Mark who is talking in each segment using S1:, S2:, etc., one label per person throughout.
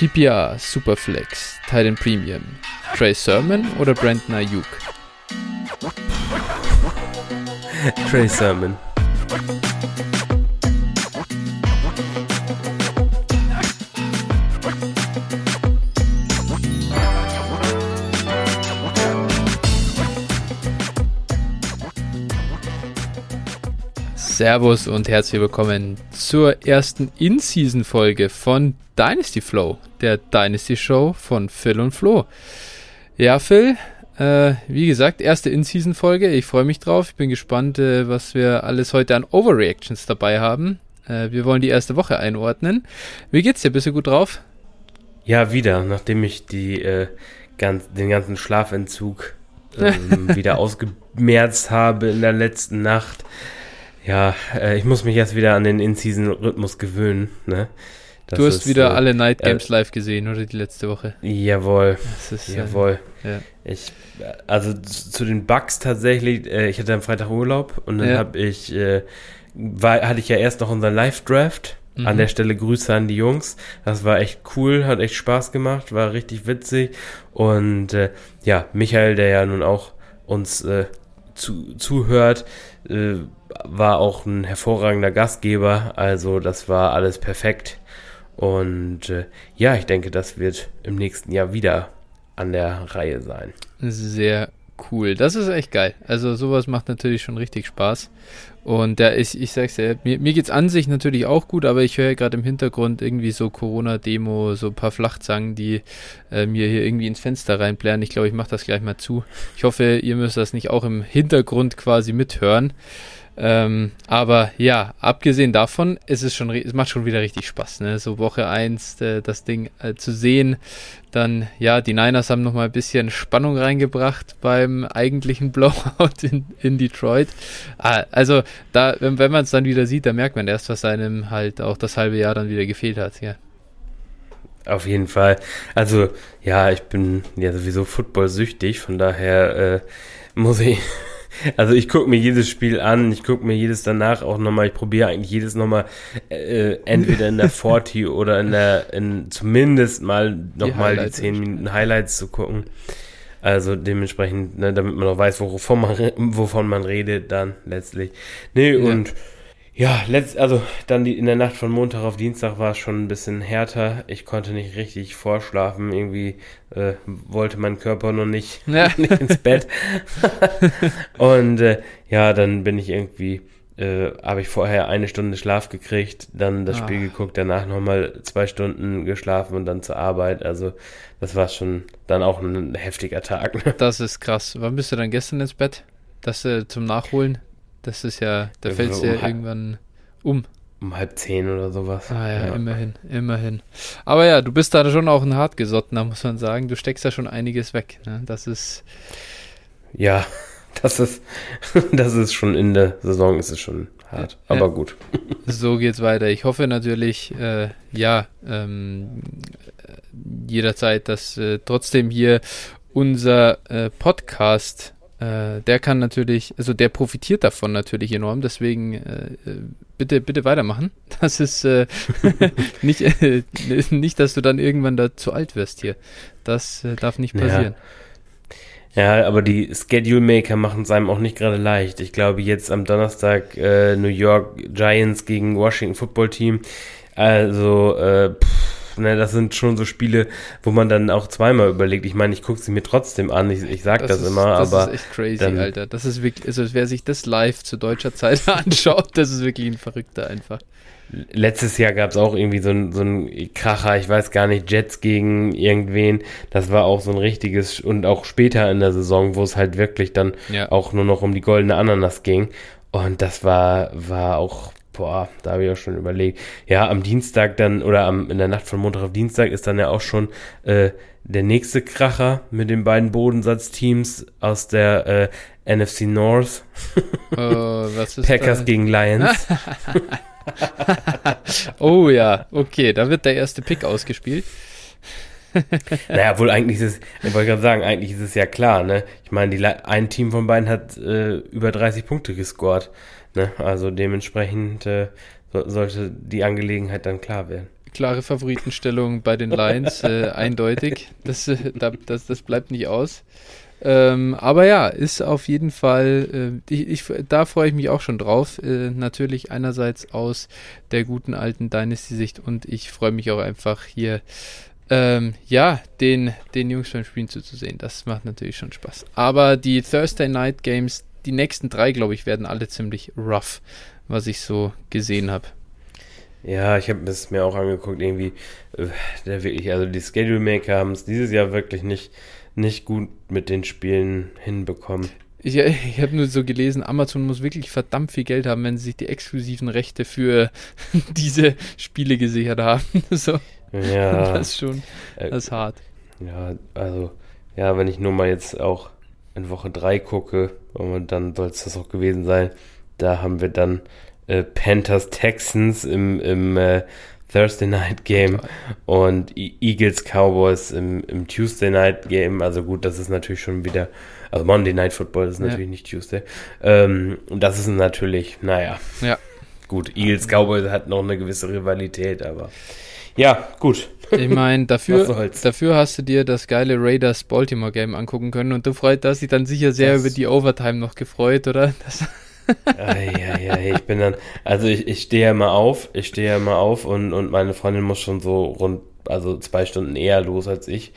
S1: PPR, Superflex, Titan Premium, Trey Sermon oder Brandon Ayuk?
S2: Trey Sermon.
S1: Servus und herzlich willkommen zur ersten In-Season-Folge von Dynasty Flow, der Dynasty Show von Phil und Flo. Ja, Phil, äh, wie gesagt, erste In-Season-Folge. Ich freue mich drauf. Ich bin gespannt, äh, was wir alles heute an Overreactions dabei haben. Äh, wir wollen die erste Woche einordnen. Wie geht's dir? Bist du gut drauf?
S2: Ja, wieder, nachdem ich die, äh, ganz, den ganzen Schlafentzug ähm, wieder ausgemerzt habe in der letzten Nacht. Ja, äh, ich muss mich erst wieder an den In-Season-Rhythmus gewöhnen. Ne?
S1: du hast ist, wieder äh, alle Night Games äh, live gesehen, oder die letzte Woche?
S2: Jawohl. Ist, äh, jawohl. Ja. Ich, also zu den Bugs tatsächlich, äh, ich hatte am Freitag Urlaub und dann ja. habe ich, äh, war, hatte ich ja erst noch unseren Live-Draft. Mhm. An der Stelle Grüße an die Jungs. Das war echt cool, hat echt Spaß gemacht, war richtig witzig. Und äh, ja, Michael, der ja nun auch uns äh, zu, zuhört, äh, war auch ein hervorragender Gastgeber. Also das war alles perfekt. Und äh, ja, ich denke, das wird im nächsten Jahr wieder an der Reihe sein.
S1: Sehr cool. Das ist echt geil. Also sowas macht natürlich schon richtig Spaß. Und ja, ich, ich sag's ja, mir, mir geht's an sich natürlich auch gut, aber ich höre ja gerade im Hintergrund irgendwie so Corona-Demo, so ein paar Flachzangen, die äh, mir hier irgendwie ins Fenster reinblären. Ich glaube, ich mache das gleich mal zu. Ich hoffe, ihr müsst das nicht auch im Hintergrund quasi mithören. Ähm, aber ja, abgesehen davon, ist es schon, es macht schon wieder richtig Spaß, ne? So Woche 1 äh, das Ding äh, zu sehen. Dann, ja, die Niners haben nochmal ein bisschen Spannung reingebracht beim eigentlichen Blowout in, in Detroit. Ah, also, da, wenn, wenn man es dann wieder sieht, da merkt man erst, was einem halt auch das halbe Jahr dann wieder gefehlt hat, ja.
S2: Auf jeden Fall. Also, ja, ich bin ja sowieso Football-süchtig, von daher äh, muss ich also ich gucke mir jedes Spiel an, ich gucke mir jedes danach auch nochmal, ich probiere eigentlich jedes nochmal äh, entweder in der 40 oder in der, in zumindest mal nochmal die, die 10 Minuten Highlights zu gucken. Also dementsprechend, ne, damit man auch weiß, wovon man, wovon man redet, dann letztlich. Nee, ja. und ja, letzt, also dann die, in der Nacht von Montag auf Dienstag war es schon ein bisschen härter. Ich konnte nicht richtig vorschlafen. Irgendwie äh, wollte mein Körper noch nicht, ja. nicht ins Bett. und äh, ja, dann bin ich irgendwie, äh, habe ich vorher eine Stunde Schlaf gekriegt, dann das ah. Spiel geguckt, danach nochmal zwei Stunden geschlafen und dann zur Arbeit. Also das war schon dann auch ein heftiger Tag.
S1: Ne? Das ist krass. Wann bist du dann gestern ins Bett? Das äh, zum Nachholen? Das ist ja, da fällt es ja um irgendwann um.
S2: Um halb zehn oder sowas.
S1: Ah ja, ja, immerhin, immerhin. Aber ja, du bist da schon auch ein hartgesottener, muss man sagen. Du steckst da schon einiges weg. Ne? Das ist.
S2: Ja, das ist, das ist schon in der Saison, ist es schon hart. Aber ja. gut.
S1: So geht's weiter. Ich hoffe natürlich, äh, ja, ähm, jederzeit, dass äh, trotzdem hier unser äh, Podcast äh, der kann natürlich, also der profitiert davon natürlich enorm, deswegen äh, bitte, bitte weitermachen. Das ist äh, nicht, äh, nicht, dass du dann irgendwann da zu alt wirst hier. Das äh, darf nicht passieren.
S2: Ja. ja aber die Schedule Maker machen es einem auch nicht gerade leicht. Ich glaube, jetzt am Donnerstag äh, New York Giants gegen Washington Football Team. Also, pff, ne, das sind schon so Spiele, wo man dann auch zweimal überlegt. Ich meine, ich gucke sie mir trotzdem an, ich, ich sag das, das ist, immer, das aber.
S1: Das ist echt crazy, dann, Alter. Das ist wirklich, also wer sich das live zu deutscher Zeit anschaut, das ist wirklich ein Verrückter einfach.
S2: Letztes Jahr gab es auch irgendwie so ein, so ein Kracher, ich weiß gar nicht, Jets gegen irgendwen. Das war auch so ein richtiges, und auch später in der Saison, wo es halt wirklich dann ja. auch nur noch um die goldene Ananas ging. Und das war, war auch boah, da habe ich auch schon überlegt. Ja, am Dienstag dann, oder am, in der Nacht von Montag auf Dienstag ist dann ja auch schon äh, der nächste Kracher mit den beiden Bodensatzteams aus der äh, NFC North.
S1: Oh, was ist
S2: Packers da? gegen Lions.
S1: oh ja, okay, da wird der erste Pick ausgespielt.
S2: naja, wohl eigentlich ist es, ich wollte gerade sagen, eigentlich ist es ja klar, ne? Ich meine, die, ein Team von beiden hat äh, über 30 Punkte gescored. Ne? Also dementsprechend äh, so, sollte die Angelegenheit dann klar werden.
S1: klare Favoritenstellung bei den Lions, äh, eindeutig. Das, äh, das, das bleibt nicht aus. Ähm, aber ja, ist auf jeden Fall, äh, ich, ich, da freue ich mich auch schon drauf. Äh, natürlich einerseits aus der guten alten Dynasty-Sicht und ich freue mich auch einfach hier, ähm, ja, den, den Jungs beim Spielen zuzusehen. Das macht natürlich schon Spaß. Aber die Thursday Night Games, die nächsten drei, glaube ich, werden alle ziemlich rough, was ich so gesehen habe.
S2: Ja, ich habe es mir auch angeguckt, irgendwie, äh, der wirklich, also die Schedule Maker haben es dieses Jahr wirklich nicht nicht gut mit den Spielen hinbekommen.
S1: Ich, ich habe nur so gelesen, Amazon muss wirklich verdammt viel Geld haben, wenn sie sich die exklusiven Rechte für diese Spiele gesichert haben. so.
S2: Ja.
S1: Das ist schon, äh, das ist hart.
S2: Ja, also, ja, wenn ich nur mal jetzt auch in Woche 3 gucke, und dann soll es das auch gewesen sein, da haben wir dann äh, Panthers Texans im, im äh, Thursday Night Game und Eagles Cowboys im, im, Tuesday Night Game. Also gut, das ist natürlich schon wieder, also Monday Night Football ist natürlich ja. nicht Tuesday. Ähm, und das ist natürlich, naja.
S1: Ja.
S2: Gut, Eagles Cowboys hat noch eine gewisse Rivalität, aber ja, gut.
S1: Ich meine, dafür, dafür hast du dir das geile Raiders Baltimore Game angucken können und du freut, hast dich dann sicher sehr das über die Overtime noch gefreut, oder? Das
S2: ja, ja, ich bin dann, also ich, ich stehe ja immer auf, ich stehe ja immer auf und, und meine Freundin muss schon so rund, also zwei Stunden eher los als ich.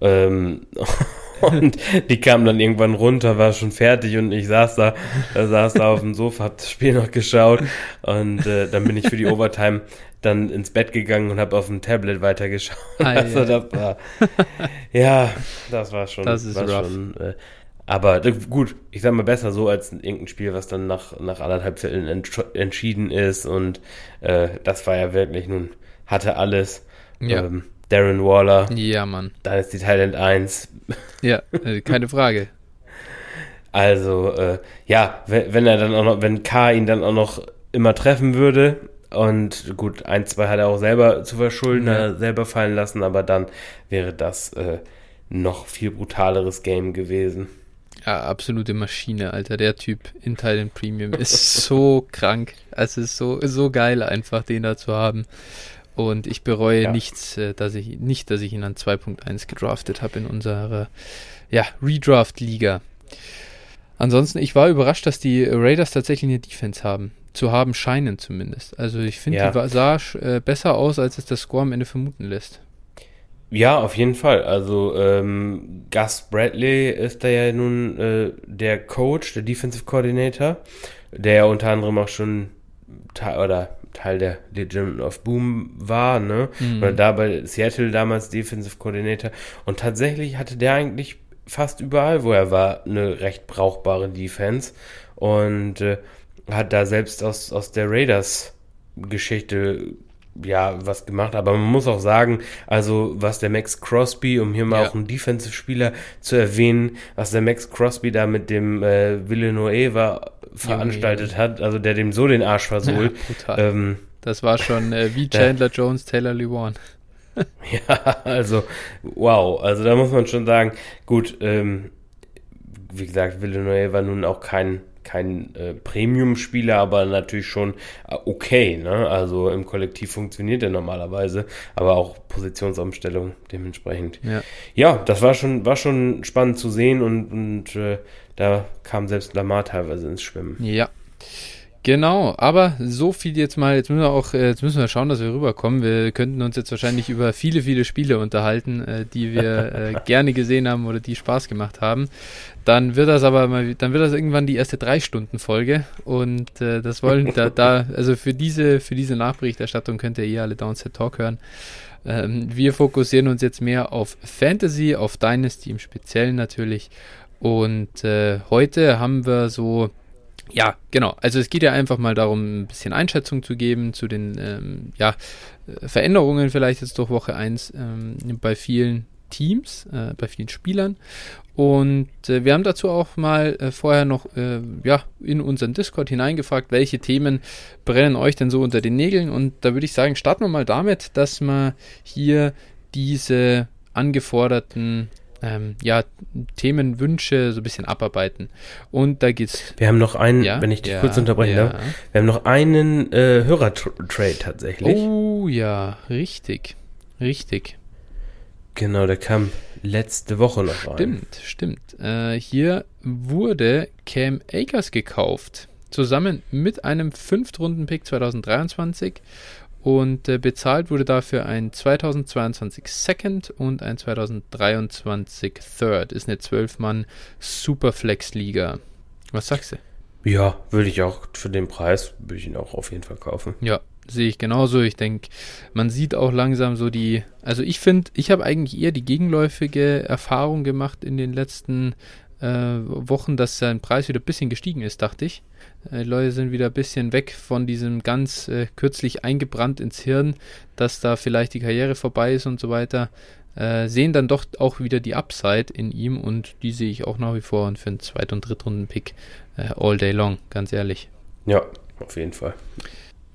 S2: Ähm, und die kam dann irgendwann runter, war schon fertig und ich saß da, da saß da auf dem Sofa, hab das Spiel noch geschaut und äh, dann bin ich für die Overtime dann ins Bett gegangen und habe auf dem Tablet weitergeschaut. Ah, also ja. das war, ja, das war schon,
S1: das ist
S2: war
S1: rough.
S2: schon äh, aber gut, ich sag mal besser so als irgendein Spiel, was dann nach, nach anderthalb Vierteln entschieden ist. Und äh, das war ja wirklich nun, hatte alles.
S1: Ja.
S2: Ähm, Darren Waller.
S1: Ja, Mann.
S2: Dann ist die Thailand 1.
S1: Ja, äh, keine Frage.
S2: Also, äh, ja, wenn, wenn er dann auch noch, wenn K ihn dann auch noch immer treffen würde, und gut, ein, zwei hat er auch selber zu verschulden, ja. selber fallen lassen, aber dann wäre das äh, noch viel brutaleres Game gewesen.
S1: Ja, absolute Maschine, Alter. Der Typ in Thailand Premium ist so krank. Es ist so, so geil, einfach den da zu haben. Und ich bereue ja. nichts, äh, dass ich, nicht, dass ich ihn an 2.1 gedraftet habe in unserer ja, Redraft-Liga. Ansonsten, ich war überrascht, dass die Raiders tatsächlich eine Defense haben. Zu haben scheinen zumindest. Also ich finde, ja. die sah äh, besser aus, als es der Score am Ende vermuten lässt.
S2: Ja, auf jeden Fall. Also ähm, Gus Bradley ist da ja nun äh, der Coach, der Defensive Coordinator, der ja unter anderem auch schon Teil, oder Teil der Legion of Boom war, ne? Mhm. Oder da bei Seattle damals Defensive Coordinator. Und tatsächlich hatte der eigentlich fast überall, wo er war, eine recht brauchbare Defense. Und äh, hat da selbst aus, aus der Raiders Geschichte ja, was gemacht, aber man muss auch sagen, also was der Max Crosby, um hier mal ja. auch einen Defensive-Spieler zu erwähnen, was der Max Crosby da mit dem äh, Villanueva veranstaltet ja, hat, also der dem so den Arsch versohlt.
S1: Ähm, das war schon äh, wie Chandler Jones, Taylor Lewan.
S2: ja, also wow, also da muss man schon sagen, gut, ähm, wie gesagt, Villanueva nun auch kein kein äh, Premium-Spieler, aber natürlich schon äh, okay. Ne? Also im Kollektiv funktioniert er normalerweise, aber auch Positionsumstellung dementsprechend.
S1: Ja,
S2: ja das war schon, war schon spannend zu sehen und, und äh, da kam selbst Lamar teilweise ins Schwimmen.
S1: Ja. Genau, aber so viel jetzt mal, jetzt müssen wir auch, äh, jetzt müssen wir schauen, dass wir rüberkommen. Wir könnten uns jetzt wahrscheinlich über viele, viele Spiele unterhalten, äh, die wir äh, gerne gesehen haben oder die Spaß gemacht haben. Dann wird das aber mal, dann wird das irgendwann die erste drei Stunden Folge und äh, das wollen da, da, also für diese, für diese Nachberichterstattung könnt ihr eh alle Downset Talk hören. Ähm, wir fokussieren uns jetzt mehr auf Fantasy, auf Dynasty im Speziellen natürlich. Und äh, heute haben wir so ja, genau. Also es geht ja einfach mal darum, ein bisschen Einschätzung zu geben zu den ähm, ja, äh, Veränderungen vielleicht jetzt durch Woche 1 ähm, bei vielen Teams, äh, bei vielen Spielern. Und äh, wir haben dazu auch mal äh, vorher noch äh, ja, in unseren Discord hineingefragt, welche Themen brennen euch denn so unter den Nägeln. Und da würde ich sagen, starten wir mal damit, dass wir hier diese angeforderten ähm, ja, Themenwünsche so ein bisschen abarbeiten. Und da geht's.
S2: Wir haben noch einen,
S1: Ja,
S2: wenn ich dich
S1: ja,
S2: kurz unterbrechen darf, wir haben noch einen äh, Hörertrade tatsächlich.
S1: Oh ja, richtig. Richtig.
S2: Genau, der kam letzte Woche noch rein.
S1: Stimmt, stimmt. Äh, hier wurde Cam Akers gekauft. Zusammen mit einem Fünftrunden-Pick 2023. Und äh, bezahlt wurde dafür ein 2022 Second und ein 2023 Third. Ist eine 12-Mann Superflex-Liga. Was sagst du?
S2: Ja, würde ich auch für den Preis, würde ich ihn auch auf jeden Fall kaufen.
S1: Ja, sehe ich genauso. Ich denke, man sieht auch langsam so die. Also ich finde, ich habe eigentlich eher die gegenläufige Erfahrung gemacht in den letzten äh, Wochen, dass sein Preis wieder ein bisschen gestiegen ist, dachte ich. Äh, die Leute sind wieder ein bisschen weg von diesem ganz äh, kürzlich eingebrannt ins Hirn, dass da vielleicht die Karriere vorbei ist und so weiter. Äh, sehen dann doch auch wieder die Upside in ihm und die sehe ich auch nach wie vor und für einen Zweit- und Drittrunden-Pick äh, all day long, ganz ehrlich.
S2: Ja, auf jeden Fall.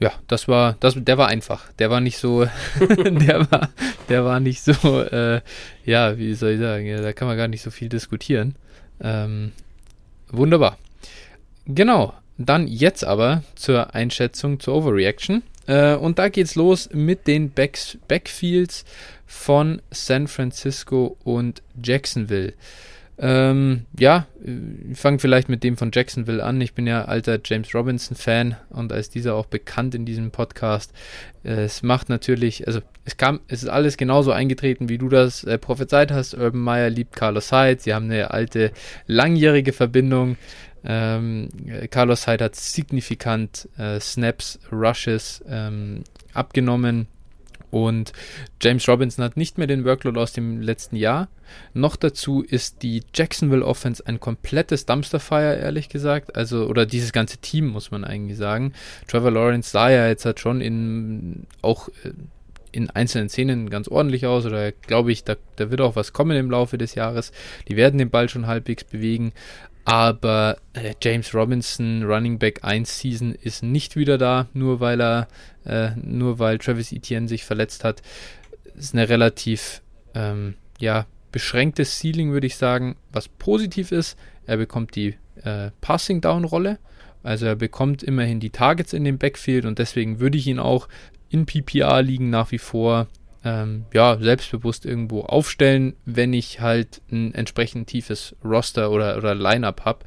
S1: Ja, das war, das, der war einfach. Der war nicht so, der war, der war nicht so, äh, ja, wie soll ich sagen, ja, da kann man gar nicht so viel diskutieren. Ähm, wunderbar. Genau, dann jetzt aber zur Einschätzung zur Overreaction. Äh, und da geht's los mit den Backs, Backfields von San Francisco und Jacksonville. Ähm, ja, ich fange vielleicht mit dem von Jacksonville an. Ich bin ja alter James Robinson-Fan und als dieser auch bekannt in diesem Podcast. Es macht natürlich, also es kam, es ist alles genauso eingetreten, wie du das äh, prophezeit hast. Urban Meyer liebt Carlos Hyde. Sie haben eine alte, langjährige Verbindung. Ähm, Carlos Hyde hat signifikant äh, Snaps, Rushes ähm, abgenommen. Und James Robinson hat nicht mehr den Workload aus dem letzten Jahr. Noch dazu ist die Jacksonville Offense ein komplettes Dumpsterfire, ehrlich gesagt. Also, oder dieses ganze Team, muss man eigentlich sagen. Trevor Lawrence sah ja jetzt halt schon in, auch äh, in einzelnen Szenen ganz ordentlich aus. Oder glaube ich, da, da wird auch was kommen im Laufe des Jahres. Die werden den Ball schon halbwegs bewegen. Aber äh, James Robinson, Running Back 1 Season, ist nicht wieder da, nur weil er, äh, nur weil Travis Etienne sich verletzt hat. Ist eine relativ, ähm, ja, beschränktes Ceiling, würde ich sagen. Was positiv ist, er bekommt die äh, Passing Down Rolle. Also er bekommt immerhin die Targets in dem Backfield und deswegen würde ich ihn auch in PPR liegen nach wie vor ähm, ja, selbstbewusst irgendwo aufstellen, wenn ich halt ein entsprechend tiefes Roster oder, oder Line-Up habe,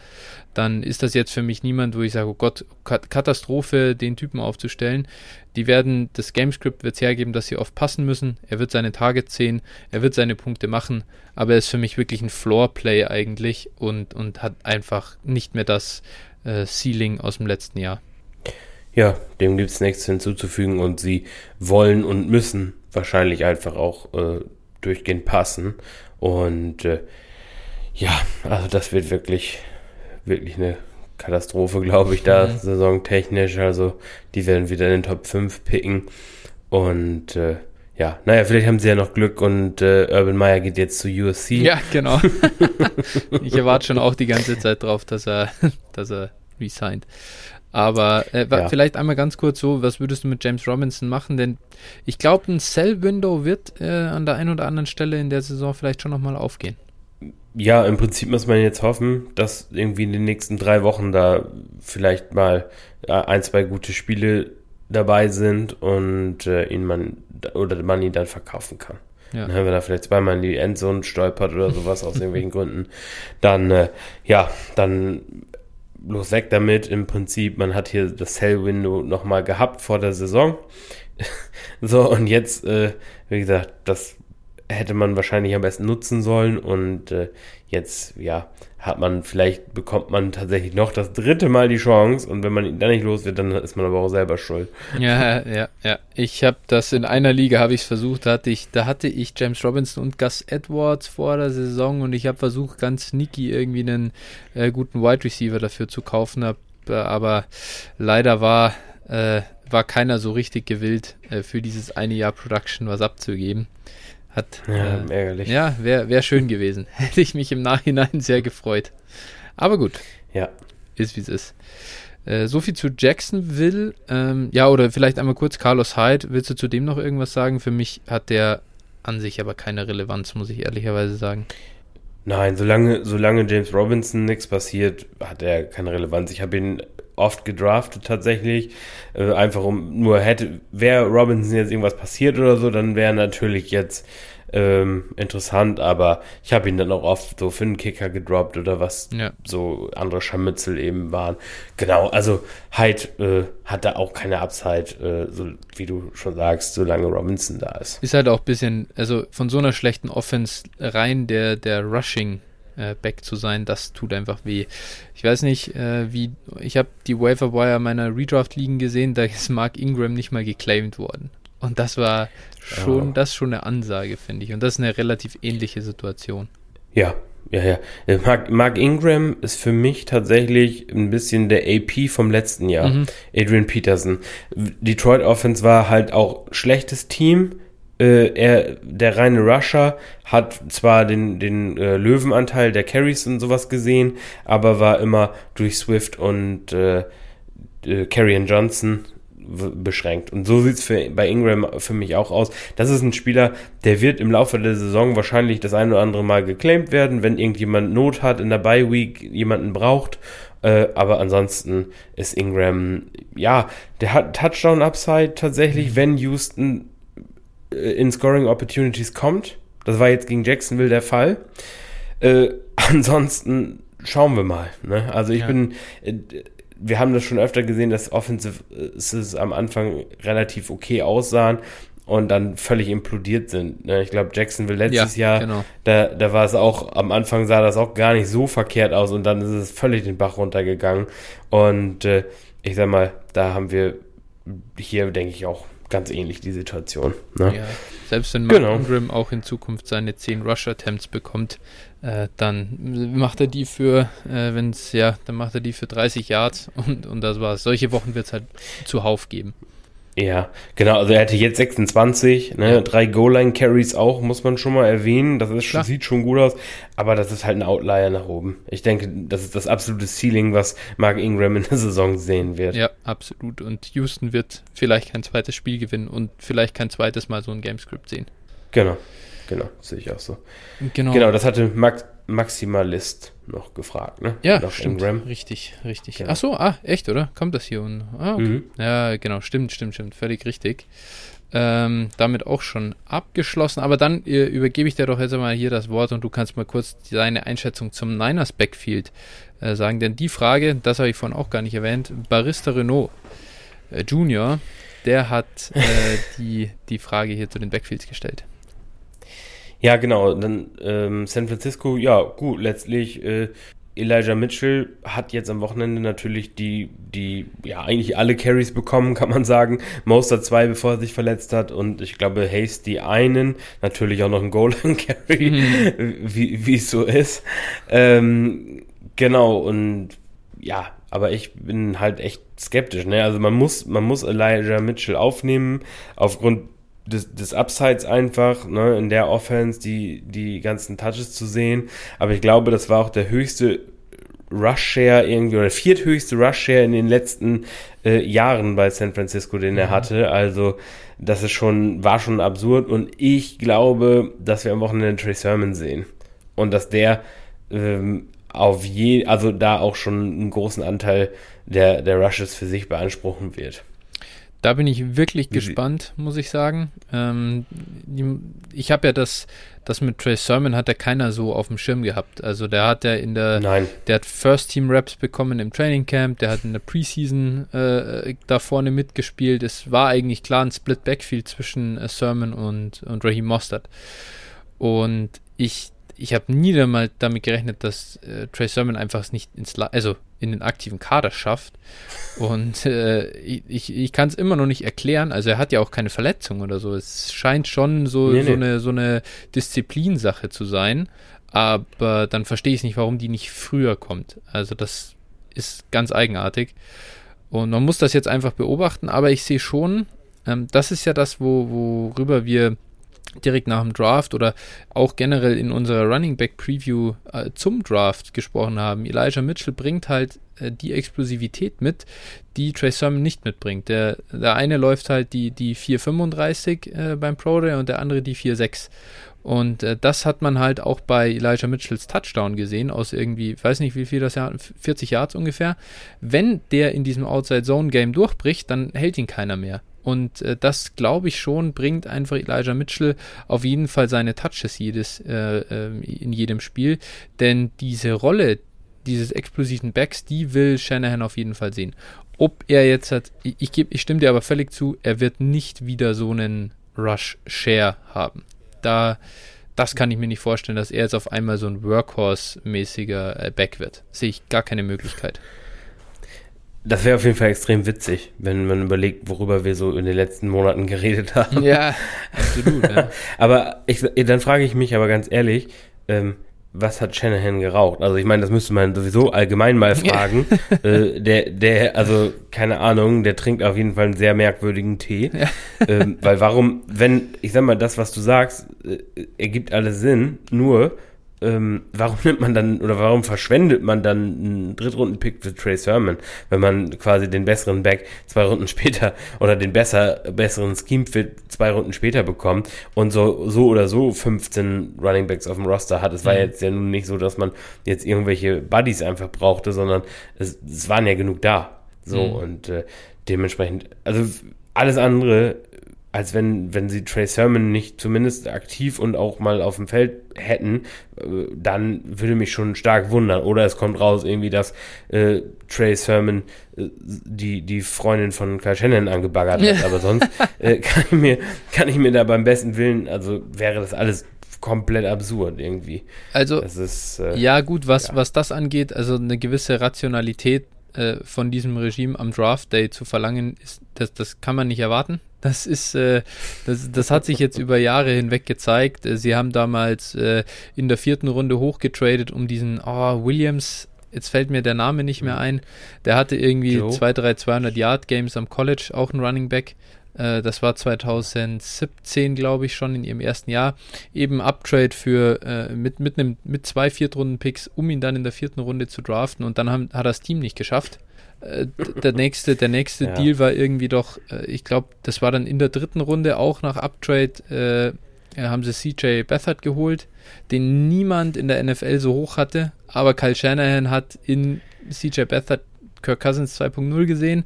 S1: dann ist das jetzt für mich niemand, wo ich sage, oh Gott, Katastrophe, den Typen aufzustellen. Die werden, das Gamescript wird es hergeben, dass sie oft passen müssen. Er wird seine Targets sehen, er wird seine Punkte machen, aber er ist für mich wirklich ein Floor-Play eigentlich und, und hat einfach nicht mehr das äh, Ceiling aus dem letzten Jahr.
S2: Ja, dem gibt es nichts hinzuzufügen und sie wollen und müssen wahrscheinlich einfach auch äh, durchgehend passen. Und äh, ja, also das wird wirklich, wirklich eine Katastrophe, glaube ich, da mhm. saisontechnisch. Also die werden wieder in den Top 5 picken. Und äh, ja, naja, vielleicht haben sie ja noch Glück und äh, Urban Meyer geht jetzt zu USC.
S1: Ja, genau. ich erwarte schon auch die ganze Zeit drauf, dass er, dass er resigned. Aber äh, ja. vielleicht einmal ganz kurz so, was würdest du mit James Robinson machen? Denn ich glaube, ein Sell-Window wird äh, an der einen oder anderen Stelle in der Saison vielleicht schon nochmal aufgehen.
S2: Ja, im Prinzip muss man jetzt hoffen, dass irgendwie in den nächsten drei Wochen da vielleicht mal äh, ein, zwei gute Spiele dabei sind und äh, ihn man oder man ihn dann verkaufen kann. Ja. Dann haben wir da vielleicht zweimal in die Endzone stolpert oder sowas aus irgendwelchen Gründen. Dann, äh, ja, dann bloß weg damit. Im Prinzip, man hat hier das Sell-Window nochmal gehabt vor der Saison. so, und jetzt, äh, wie gesagt, das hätte man wahrscheinlich am besten nutzen sollen und äh, jetzt, ja, hat man, vielleicht bekommt man tatsächlich noch das dritte Mal die Chance und wenn man ihn dann nicht los wird, dann ist man aber auch selber schuld.
S1: Ja, ja, ja. Ich habe das in einer Liga, habe ich es versucht, da hatte ich, da hatte ich James Robinson und Gus Edwards vor der Saison und ich habe versucht, ganz sneaky irgendwie einen äh, guten Wide Receiver dafür zu kaufen, hab, äh, aber leider war, äh, war keiner so richtig gewillt, äh, für dieses eine Jahr Production was abzugeben. Hat, ja, äh, ärgerlich. Ja, wäre wär schön gewesen. Hätte ich mich im Nachhinein sehr gefreut. Aber gut.
S2: Ja.
S1: Ist wie es ist. Äh, so viel zu Jacksonville. Ähm, ja, oder vielleicht einmal kurz Carlos Hyde. Willst du zu dem noch irgendwas sagen? Für mich hat der an sich aber keine Relevanz, muss ich ehrlicherweise sagen.
S2: Nein, solange, solange James Robinson nichts passiert, hat er keine Relevanz. Ich habe ihn oft gedraftet tatsächlich. Äh, einfach um nur hätte, wäre Robinson jetzt irgendwas passiert oder so, dann wäre natürlich jetzt ähm, interessant, aber ich habe ihn dann auch oft so für einen Kicker gedroppt oder was ja. so andere Scharmützel eben waren. Genau, also Hyde äh, hat da auch keine Upside, äh, so wie du schon sagst, solange Robinson da ist.
S1: Ist halt auch ein bisschen, also von so einer schlechten Offense rein der, der Rushing äh, back zu sein, das tut einfach weh. Ich weiß nicht, äh, wie, ich habe die Waiver Wire meiner Redraft liegen gesehen, da ist Mark Ingram nicht mal geclaimed worden. Und das war schon, oh. das schon eine Ansage, finde ich. Und das ist eine relativ ähnliche Situation.
S2: Ja, ja, ja. Äh, Mark, Mark, Ingram ist für mich tatsächlich ein bisschen der AP vom letzten Jahr. Mhm. Adrian Peterson. Detroit Offense war halt auch schlechtes Team. Äh, er, der reine Rusher hat zwar den, den äh, Löwenanteil der Carries und sowas gesehen, aber war immer durch Swift und äh, äh, Carrion Johnson beschränkt. Und so sieht es bei Ingram für mich auch aus. Das ist ein Spieler, der wird im Laufe der Saison wahrscheinlich das ein oder andere Mal geclaimed werden, wenn irgendjemand Not hat in der Bye Week, jemanden braucht. Äh, aber ansonsten ist Ingram, ja, der hat Touchdown Upside tatsächlich, wenn Houston in Scoring Opportunities kommt. Das war jetzt gegen Jacksonville der Fall. Äh, ansonsten schauen wir mal. Ne? Also ich ja. bin, äh, wir haben das schon öfter gesehen, dass Offensives am Anfang relativ okay aussahen und dann völlig implodiert sind. Ne? Ich glaube, Jacksonville letztes ja, Jahr, genau. da, da war es auch, am Anfang sah das auch gar nicht so verkehrt aus und dann ist es völlig den Bach runtergegangen. Und äh, ich sag mal, da haben wir hier, denke ich, auch ganz ähnlich die Situation. Ne? Ja,
S1: selbst wenn Mark genau. Ingram auch in Zukunft seine 10 Rush-Attempts bekommt, äh, dann macht er die für, äh, wenn es, ja, dann macht er die für 30 Yards und, und das war's. Solche Wochen wird es halt zuhauf geben.
S2: Ja, genau. Also er hatte jetzt 26, ne, ja. drei Goal-Line-Carries auch, muss man schon mal erwähnen. Das ist, sieht schon gut aus, aber das ist halt ein Outlier nach oben. Ich denke, das ist das absolute Ceiling, was Mark Ingram in der Saison sehen wird.
S1: Ja, absolut. Und Houston wird vielleicht kein zweites Spiel gewinnen und vielleicht kein zweites Mal so ein Gamescript sehen.
S2: Genau, genau, sehe ich auch so. Genau. Genau, das hatte Max Maximalist noch gefragt, ne?
S1: Ja, Nach stimmt. Ingram. Richtig, richtig. Genau. Ach so, ah, echt, oder? Kommt das hier? Und, ah, okay. Mhm. Ja, genau, stimmt, stimmt, stimmt. Völlig richtig. Ähm, damit auch schon abgeschlossen. Aber dann äh, übergebe ich dir doch jetzt einmal hier das Wort und du kannst mal kurz deine Einschätzung zum Niners Backfield äh, sagen. Denn die Frage, das habe ich vorhin auch gar nicht erwähnt, Barista Renault äh, Junior, der hat äh, die, die Frage hier zu den Backfields gestellt.
S2: Ja, genau. Dann ähm, San Francisco, ja, gut, letztlich äh, Elijah Mitchell hat jetzt am Wochenende natürlich die, die, ja, eigentlich alle Carries bekommen, kann man sagen. Moster zwei, bevor er sich verletzt hat. Und ich glaube, Hayes die einen. Natürlich auch noch ein Goal-Carry, mhm. wie es so ist. Ähm, genau, und ja, aber ich bin halt echt skeptisch. Ne? Also man muss, man muss Elijah Mitchell aufnehmen, aufgrund des, des Upsides einfach, ne, in der Offense die, die ganzen Touches zu sehen. Aber ich glaube, das war auch der höchste Rush-Share irgendwie, oder vierthöchste Rush-Share in den letzten äh, Jahren bei San Francisco, den er mhm. hatte. Also, das ist schon, war schon absurd. Und ich glaube, dass wir am Wochenende Trey Sermon sehen. Und dass der ähm, auf je, also da auch schon einen großen Anteil der, der Rushes für sich beanspruchen wird.
S1: Da bin ich wirklich gespannt, muss ich sagen. Ähm, ich habe ja das, das mit Trey Sermon hat ja keiner so auf dem Schirm gehabt. Also der hat ja in der,
S2: Nein.
S1: der hat First Team Raps bekommen im Training Camp, der hat in der Preseason äh, da vorne mitgespielt. Es war eigentlich klar ein Split Backfield zwischen äh, Sermon und, und Raheem Mostert. Und ich ich habe nie damit gerechnet, dass äh, Trey Sermon einfach es nicht ins, La also in den aktiven Kader schafft. Und äh, ich, ich kann es immer noch nicht erklären. Also er hat ja auch keine Verletzung oder so. Es scheint schon so, nee, so, nee. Eine, so eine Disziplinsache zu sein. Aber dann verstehe ich nicht, warum die nicht früher kommt. Also das ist ganz eigenartig. Und man muss das jetzt einfach beobachten. Aber ich sehe schon, ähm, das ist ja das, wo, worüber wir direkt nach dem Draft oder auch generell in unserer Running Back Preview äh, zum Draft gesprochen haben. Elijah Mitchell bringt halt äh, die Explosivität mit, die Trey Sermon nicht mitbringt. Der, der eine läuft halt die, die 4,35 äh, beim Pro Day und der andere die 4,6. Und äh, das hat man halt auch bei Elijah Mitchells Touchdown gesehen, aus irgendwie, weiß nicht wie viel das Jahr, 40 Yards ungefähr. Wenn der in diesem Outside-Zone-Game durchbricht, dann hält ihn keiner mehr. Und äh, das, glaube ich schon, bringt einfach Elijah Mitchell auf jeden Fall seine Touches jedes, äh, äh, in jedem Spiel. Denn diese Rolle dieses explosiven Backs, die will Shanahan auf jeden Fall sehen. Ob er jetzt hat, ich, ich, ich stimme dir aber völlig zu, er wird nicht wieder so einen Rush-Share haben. Da, das kann ich mir nicht vorstellen, dass er jetzt auf einmal so ein Workhorse-mäßiger äh, Back wird. Sehe ich gar keine Möglichkeit.
S2: Das wäre auf jeden Fall extrem witzig, wenn man überlegt, worüber wir so in den letzten Monaten geredet haben.
S1: Ja, absolut. ja.
S2: aber ich, dann frage ich mich aber ganz ehrlich, ähm, was hat Shanahan geraucht? Also ich meine, das müsste man sowieso allgemein mal fragen. äh, der, der, also keine Ahnung, der trinkt auf jeden Fall einen sehr merkwürdigen Tee. Ja. ähm, weil warum, wenn, ich sag mal, das, was du sagst, äh, ergibt alles Sinn, nur ähm, warum nimmt man dann oder warum verschwendet man dann einen Drittrunden-Pick für Trey Sermon, wenn man quasi den besseren Back zwei Runden später oder den besser, besseren Scheme-Fit zwei Runden später bekommt und so, so oder so 15 Running Backs auf dem Roster hat. Es war mhm. jetzt ja nun nicht so, dass man jetzt irgendwelche Buddies einfach brauchte, sondern es, es waren ja genug da. So mhm. und äh, dementsprechend, also alles andere als wenn, wenn sie Trey Sermon nicht zumindest aktiv und auch mal auf dem Feld hätten, äh, dann würde mich schon stark wundern. Oder es kommt raus irgendwie, dass äh, Trey Sermon äh, die, die Freundin von Kyle Shannon angebaggert hat. Aber sonst äh, kann, ich mir, kann ich mir da beim besten Willen, also wäre das alles komplett absurd irgendwie.
S1: Also, ist, äh, ja gut, was, ja. was das angeht, also eine gewisse Rationalität äh, von diesem Regime am Draft Day zu verlangen, ist, das, das kann man nicht erwarten. Das ist, äh, das, das hat sich jetzt über Jahre hinweg gezeigt. Äh, sie haben damals äh, in der vierten Runde hochgetradet, um diesen oh, Williams, jetzt fällt mir der Name nicht mehr ein, der hatte irgendwie Joe. zwei, drei 200 Yard Games am College, auch ein Running Back. Äh, das war 2017, glaube ich, schon in ihrem ersten Jahr. Eben Uptrade für äh, mit, mit, einem, mit zwei Viertrunden-Picks, um ihn dann in der vierten Runde zu draften. Und dann haben, hat das Team nicht geschafft. Äh, der nächste, der nächste ja. Deal war irgendwie doch, äh, ich glaube, das war dann in der dritten Runde auch nach Uptrade, äh, haben sie CJ Beathard geholt, den niemand in der NFL so hoch hatte, aber Kyle Shanahan hat in CJ Beathard Kirk Cousins 2.0 gesehen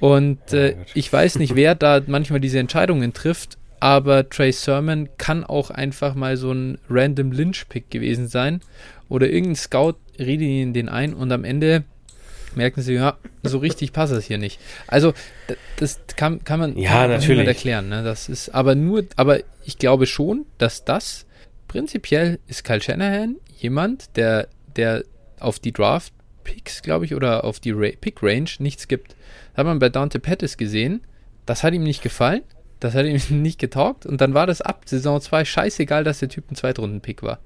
S1: und äh, ich weiß nicht, wer da manchmal diese Entscheidungen trifft, aber Trey Sermon kann auch einfach mal so ein random Lynch-Pick gewesen sein oder irgendein Scout redet ihn den ein und am Ende merken sie, ja, so richtig passt es hier nicht. Also, das kann, kann man,
S2: ja, kann natürlich.
S1: erklären. Ne? Das ist aber nur, aber ich glaube schon, dass das prinzipiell ist Kyle Shanahan jemand, der, der auf die Draft Picks, glaube ich, oder auf die Ra Pick Range nichts gibt. Das hat man bei Dante Pettis gesehen. Das hat ihm nicht gefallen. Das hat ihm nicht getaugt. Und dann war das ab Saison 2 scheißegal, dass der Typ ein Zweitrunden-Pick war.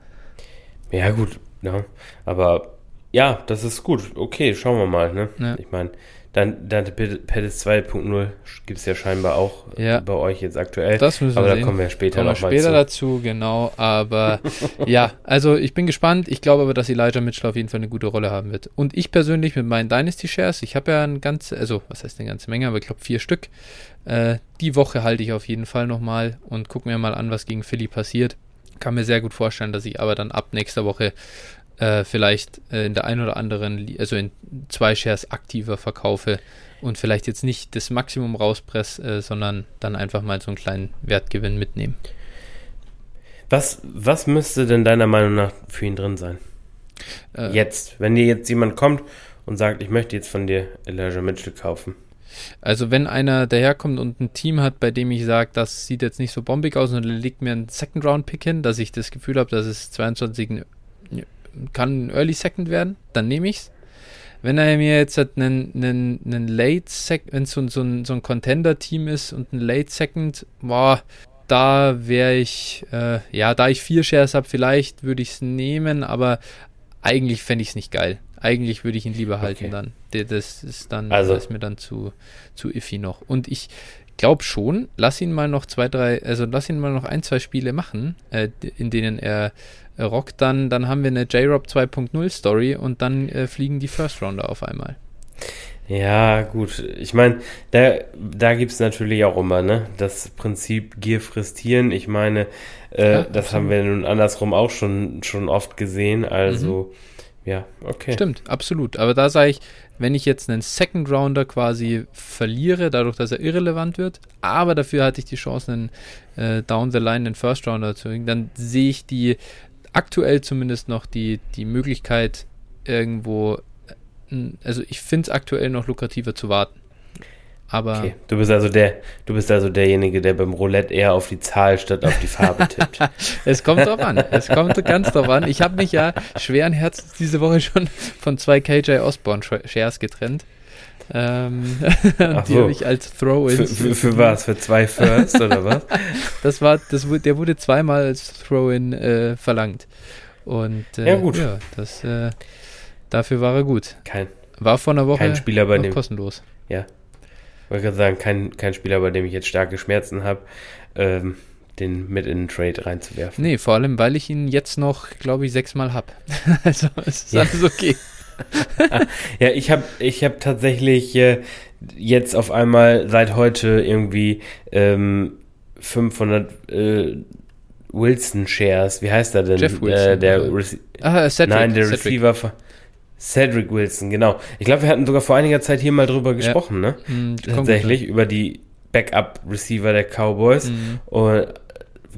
S2: Ja, gut. Ja, aber ja, das ist gut. Okay, schauen wir mal. Ne? Ja. Ich meine, dann Dante Pettis 2.0 gibt es ja scheinbar auch ja. bei euch jetzt aktuell.
S1: Das müssen
S2: wir
S1: Aber
S2: sehen. da kommen wir später
S1: nochmal später zu. dazu, genau. Aber ja, also ich bin gespannt. Ich glaube aber, dass Elijah Mitchell auf jeden Fall eine gute Rolle haben wird. Und ich persönlich mit meinen Dynasty Shares, ich habe ja eine ganze, also was heißt eine ganze Menge, aber ich glaube vier Stück. Äh, die Woche halte ich auf jeden Fall nochmal und gucke mir mal an, was gegen Philly passiert. Kann mir sehr gut vorstellen, dass ich aber dann ab nächster Woche äh, vielleicht äh, in der einen oder anderen, also in zwei Shares aktiver verkaufe und vielleicht jetzt nicht das Maximum rauspresse, äh, sondern dann einfach mal so einen kleinen Wertgewinn mitnehmen.
S2: Was, was müsste denn deiner Meinung nach für ihn drin sein? Äh, jetzt, wenn dir jetzt jemand kommt und sagt, ich möchte jetzt von dir Elijah Mitchell kaufen.
S1: Also wenn einer daherkommt und ein Team hat, bei dem ich sage, das sieht jetzt nicht so bombig aus und legt mir einen Second-Round-Pick hin, dass ich das Gefühl habe, dass es 22 kann ein Early Second werden, dann nehme ich es. Wenn er mir jetzt einen, einen, einen Late Second, wenn es so, so, ein, so ein Contender-Team ist und ein Late Second, boah, da wäre ich, äh, ja, da ich vier Shares habe, vielleicht würde ich es nehmen, aber eigentlich fände ich es nicht geil. Eigentlich würde ich ihn lieber halten okay. dann. Das ist dann, also. das ist mir dann zu, zu iffy noch. Und ich glaube schon, lass ihn mal noch zwei, drei, also lass ihn mal noch ein, zwei Spiele machen, äh, in denen er rockt, dann, dann haben wir eine J-Rob 2.0 Story und dann äh, fliegen die First Rounder auf einmal.
S2: Ja, gut. Ich meine, da, da gibt es natürlich auch immer, ne? Das Prinzip Gier frisst Hirn. Ich meine, äh, ja, das haben wir nun andersrum auch schon, schon oft gesehen. Also, mhm. ja, okay.
S1: Stimmt, absolut. Aber da sage ich, wenn ich jetzt einen Second Rounder quasi verliere, dadurch, dass er irrelevant wird, aber dafür hatte ich die Chance, einen äh, Down the Line, einen First Rounder zu kriegen, dann sehe ich die aktuell zumindest noch die, die Möglichkeit, irgendwo also ich finde es aktuell noch lukrativer zu warten. Aber okay.
S2: du bist also der, du bist also derjenige, der beim Roulette eher auf die Zahl statt auf die Farbe tippt.
S1: es kommt drauf an. Es kommt ganz drauf an. Ich habe mich ja schweren Herzens diese Woche schon von zwei KJ Osborne Shares getrennt. Ähm, die habe ich als Throw-ins.
S2: Für, für, für, was? Für zwei First oder was?
S1: das war, das, der wurde zweimal als Throw-in äh, verlangt. Und äh,
S2: ja, gut.
S1: Ja, das äh, Dafür war er gut.
S2: Kein,
S1: war vor einer Woche
S2: kein Spieler, bei dem,
S1: kostenlos.
S2: Ja. Wollte gerade sagen, kein, kein Spieler, bei dem ich jetzt starke Schmerzen habe, ähm, den mit in den Trade reinzuwerfen.
S1: Nee, vor allem, weil ich ihn jetzt noch, glaube ich, sechsmal habe. also es ist ja. alles okay.
S2: Ja, ich habe ich hab tatsächlich äh, jetzt auf einmal seit heute irgendwie ähm, 500 äh, Wilson Shares. Wie heißt er denn?
S1: Jeff Wilson.
S2: Äh, der Rece
S1: ah, Cedric,
S2: Nein, der Cedric. Receiver. Cedric Wilson, genau. Ich glaube, wir hatten sogar vor einiger Zeit hier mal drüber gesprochen, ja. ne? Mhm, Tatsächlich, über die Backup-Receiver der Cowboys. Mhm. Und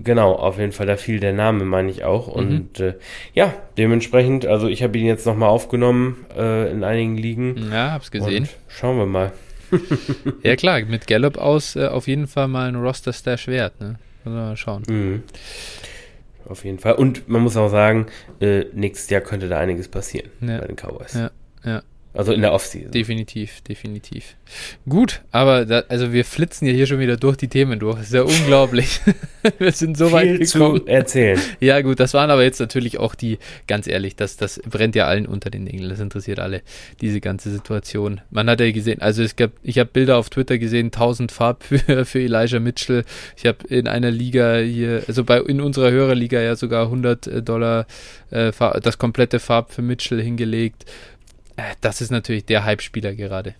S2: genau, auf jeden Fall, da fiel der Name, meine ich auch. Mhm. Und äh, ja, dementsprechend, also ich habe ihn jetzt nochmal aufgenommen äh, in einigen Ligen.
S1: Ja, hab's gesehen. Und
S2: schauen wir mal.
S1: ja klar, mit Gallup aus äh, auf jeden Fall mal ein Roster-Stash wert, ne? Mal schauen.
S2: Mhm. Auf jeden Fall. Und man muss auch sagen, äh, nächstes Jahr könnte da einiges passieren ja. bei den Cowboys.
S1: Ja, ja.
S2: Also in der Offseason.
S1: Definitiv, definitiv. Gut, aber da, also wir flitzen ja hier schon wieder durch die Themen durch. Das ist ja unglaublich. wir sind so Viel weit gekommen.
S2: zu erzählen.
S1: Ja, gut, das waren aber jetzt natürlich auch die, ganz ehrlich, das, das brennt ja allen unter den Nägeln. Das interessiert alle, diese ganze Situation. Man hat ja gesehen, also es gab, ich habe Bilder auf Twitter gesehen, 1000 Farb für, für Elijah Mitchell. Ich habe in einer Liga hier, also bei, in unserer Hörerliga ja sogar 100 Dollar äh, das komplette Farb für Mitchell hingelegt. Äh, das ist natürlich der Hype-Spieler gerade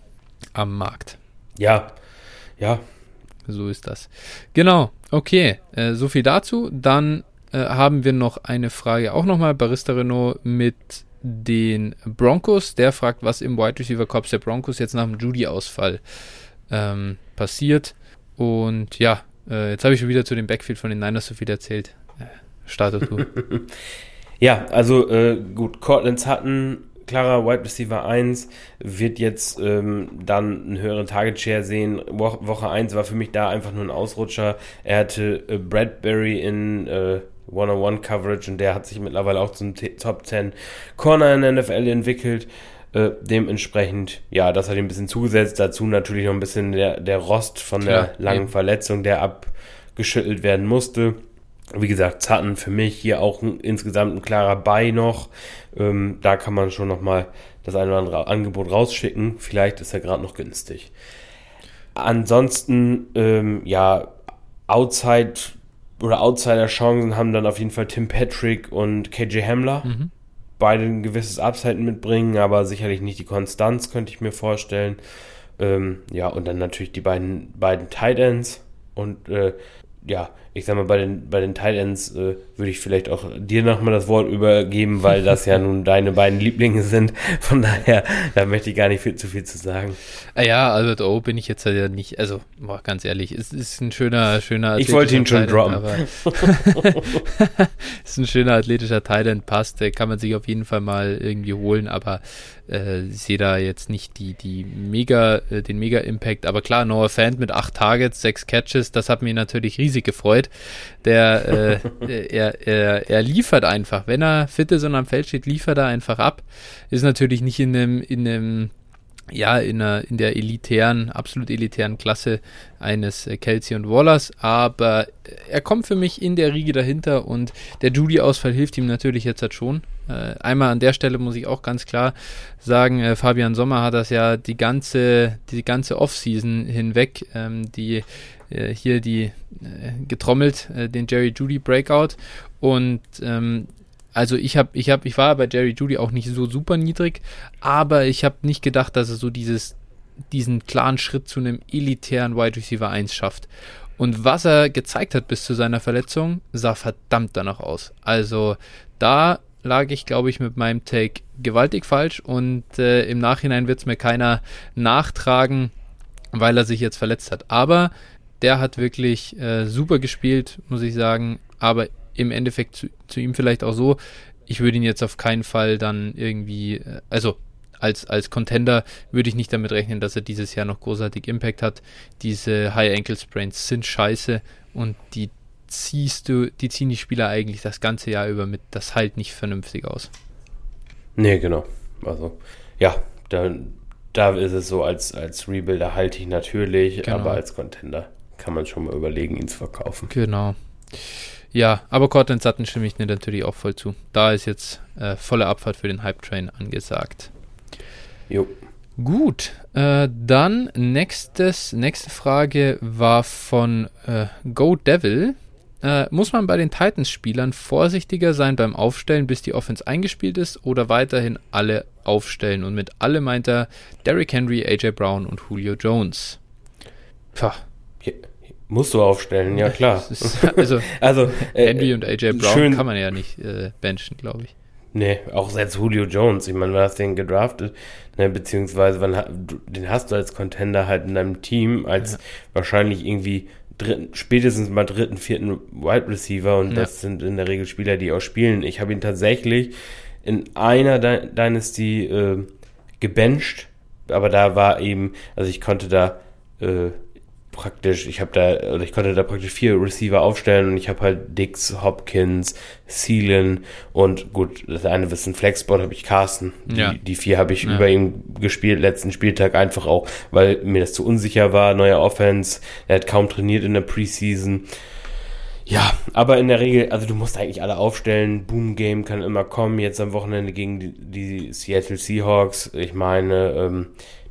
S1: am Markt.
S2: Ja, ja.
S1: So ist das. Genau, okay. Äh, so viel dazu. Dann äh, haben wir noch eine Frage, auch nochmal Barista Renault mit den Broncos. Der fragt, was im Wide Receiver Corps der Broncos jetzt nach dem Judy-Ausfall ähm, passiert. Und ja, äh, jetzt habe ich schon wieder zu dem Backfield von den Niners so viel erzählt. Äh, Starter
S2: ja, also äh, gut, Cortlands hatten klarer Wide Receiver 1, wird jetzt ähm, dann einen höheren Target Share sehen. Wo Woche 1 war für mich da einfach nur ein Ausrutscher. Er hatte äh, Bradbury in äh, One-on-One-Coverage und der hat sich mittlerweile auch zum T Top 10 Corner in der NFL entwickelt. Äh, dementsprechend, ja, das hat ihm ein bisschen zugesetzt. Dazu natürlich noch ein bisschen der, der Rost von Klar, der langen eben. Verletzung, der abgeschüttelt werden musste. Wie gesagt, Zatten für mich hier auch ein, insgesamt ein klarer Buy noch. Ähm, da kann man schon nochmal das eine oder andere Angebot rausschicken. Vielleicht ist er gerade noch günstig. Ansonsten, ähm, ja, Outside oder Outsider-Chancen haben dann auf jeden Fall Tim Patrick und KJ Hamler. Mhm. Beide ein gewisses Upside mitbringen, aber sicherlich nicht die Konstanz, könnte ich mir vorstellen. Ähm, ja, und dann natürlich die beiden, beiden Tight Ends. Und äh, ja, ich sag mal, bei den, bei den Tight Ends äh, würde ich vielleicht auch dir nochmal das Wort übergeben, weil das ja nun deine beiden Lieblinge sind. Von daher, da möchte ich gar nicht viel, zu viel zu sagen.
S1: Ah ja, Albert O bin ich jetzt ja nicht, also boah, ganz ehrlich, es ist ein schöner, schöner
S2: Ich wollte ihn schon droppen.
S1: ist ein schöner athletischer End, passt, kann man sich auf jeden Fall mal irgendwie holen, aber äh, sehe da jetzt nicht die, die mega, äh, den Mega-Impact. Aber klar, Noah Fant mit acht Targets, sechs Catches, das hat mich natürlich riesig gefreut. Der, äh, er, er, er liefert einfach. Wenn er fit ist und am Feld steht, liefert er einfach ab. Ist natürlich nicht in einem, in einem ja, in, der, in der elitären, absolut elitären Klasse eines äh, Kelsey und Wallers, aber er kommt für mich in der Riege dahinter und der Judy-Ausfall hilft ihm natürlich jetzt halt schon. Äh, einmal an der Stelle muss ich auch ganz klar sagen, äh, Fabian Sommer hat das ja die ganze, die ganze Offseason hinweg, ähm, die äh, hier die äh, getrommelt, äh, den Jerry Judy Breakout und ähm, also ich habe, ich habe, ich war bei Jerry Judy auch nicht so super niedrig, aber ich habe nicht gedacht, dass er so dieses diesen klaren Schritt zu einem elitären Wide Receiver 1 schafft. Und was er gezeigt hat bis zu seiner Verletzung, sah verdammt danach aus. Also da lag ich, glaube ich, mit meinem Take gewaltig falsch und äh, im Nachhinein wird es mir keiner nachtragen, weil er sich jetzt verletzt hat. Aber der hat wirklich äh, super gespielt, muss ich sagen. Aber im Endeffekt zu, zu, ihm vielleicht auch so, ich würde ihn jetzt auf keinen Fall dann irgendwie, äh, also als, als Contender würde ich nicht damit rechnen, dass er dieses Jahr noch großartig Impact hat. Diese High Ankle Sprains sind scheiße und die ziehst du, die ziehen die Spieler eigentlich das ganze Jahr über mit, das halt nicht vernünftig aus.
S2: Nee, genau. Also, ja, da, da ist es so, als, als Rebuilder halte ich natürlich, genau. aber als Contender kann man schon mal überlegen, ihn zu verkaufen.
S1: Genau. Ja, aber Cortland Sutton stimme ich dir natürlich auch voll zu. Da ist jetzt äh, volle Abfahrt für den Hype-Train angesagt.
S2: Jo.
S1: Gut, äh, dann nächstes, nächste Frage war von äh, Go Devil. Äh, muss man bei den Titans-Spielern vorsichtiger sein beim Aufstellen, bis die Offense eingespielt ist, oder weiterhin alle aufstellen? Und mit alle meint er Derrick Henry, AJ Brown und Julio Jones.
S2: Pah. Musst du aufstellen, ja klar.
S1: Ist, also, also äh, Henry und AJ Brown schön, kann man ja nicht äh, benchen, glaube ich.
S2: Nee, auch selbst Julio Jones. Ich meine, du hast den gedraftet, ne, beziehungsweise wann, den hast du als Contender halt in deinem Team, als ja. wahrscheinlich irgendwie dritten, spätestens mal dritten, vierten Wide Receiver und ja. das sind in der Regel Spieler, die auch spielen. Ich habe ihn tatsächlich in einer De Dynasty äh, gebencht, aber da war eben, also ich konnte da äh, praktisch, ich habe da, oder ich konnte da praktisch vier Receiver aufstellen und ich habe halt Dix, Hopkins, Seelen und gut, das eine ist ein Flexbot, habe ich Carsten. Die, ja. die vier habe ich ja. über ihm gespielt, letzten Spieltag einfach auch, weil mir das zu unsicher war, neuer Offense, er hat kaum trainiert in der Preseason. Ja, aber in der Regel, also du musst eigentlich alle aufstellen. Boom Game kann immer kommen. Jetzt am Wochenende gegen die, die Seattle Seahawks. Ich meine, ähm,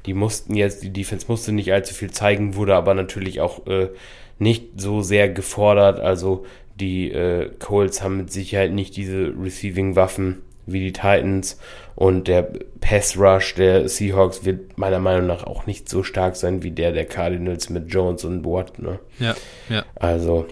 S2: die mussten jetzt, die Defense musste nicht allzu viel zeigen, wurde aber natürlich auch äh, nicht so sehr gefordert. Also die äh, Colts haben mit Sicherheit nicht diese Receiving-Waffen wie die Titans und der Pass Rush der Seahawks wird meiner Meinung nach auch nicht so stark sein wie der der Cardinals mit Jones und Watt. Ne?
S1: Ja, ja.
S2: Also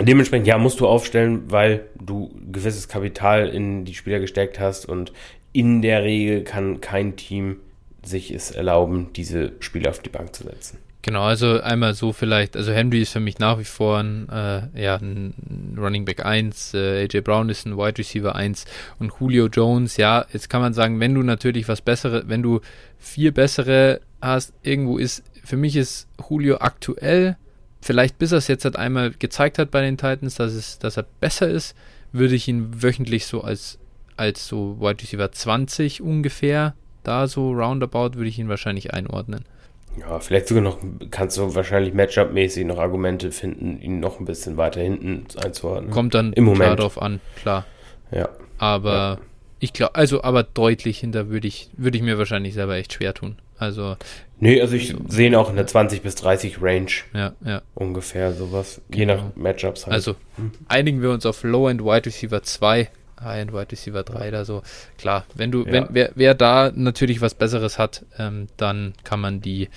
S2: dementsprechend ja musst du aufstellen, weil du gewisses Kapital in die Spieler gesteckt hast und in der Regel kann kein Team sich es erlauben, diese Spiele auf die Bank zu setzen.
S1: Genau, also einmal so vielleicht, also Henry ist für mich nach wie vor ein, äh, ja, ein Running Back 1, äh, AJ Brown ist ein Wide Receiver 1 und Julio Jones, ja, jetzt kann man sagen, wenn du natürlich was bessere, wenn du vier bessere hast, irgendwo ist, für mich ist Julio aktuell, vielleicht bis er es jetzt halt einmal gezeigt hat bei den Titans, dass, es, dass er besser ist, würde ich ihn wöchentlich so als, als so Wide Receiver 20 ungefähr da so roundabout würde ich ihn wahrscheinlich einordnen.
S2: Ja, vielleicht sogar noch, kannst du wahrscheinlich Matchup-mäßig noch Argumente finden, ihn noch ein bisschen weiter hinten einzuordnen.
S1: Kommt dann im Moment klar drauf an, klar.
S2: Ja.
S1: Aber ja. ich glaube, also aber deutlich hinter würde ich, würde ich mir wahrscheinlich selber echt schwer tun. Also.
S2: Nee, also ich sehe ihn auch in der 20 bis 30 Range.
S1: Ja, ja.
S2: Ungefähr sowas. Je nach genau. Matchups
S1: halt. Also einigen wir uns auf Low-End Wide Receiver 2 High-End Wide Receiver 3 oder so. Klar, wenn du, ja. wenn, wer, wer da natürlich was Besseres hat, ähm, dann kann man die,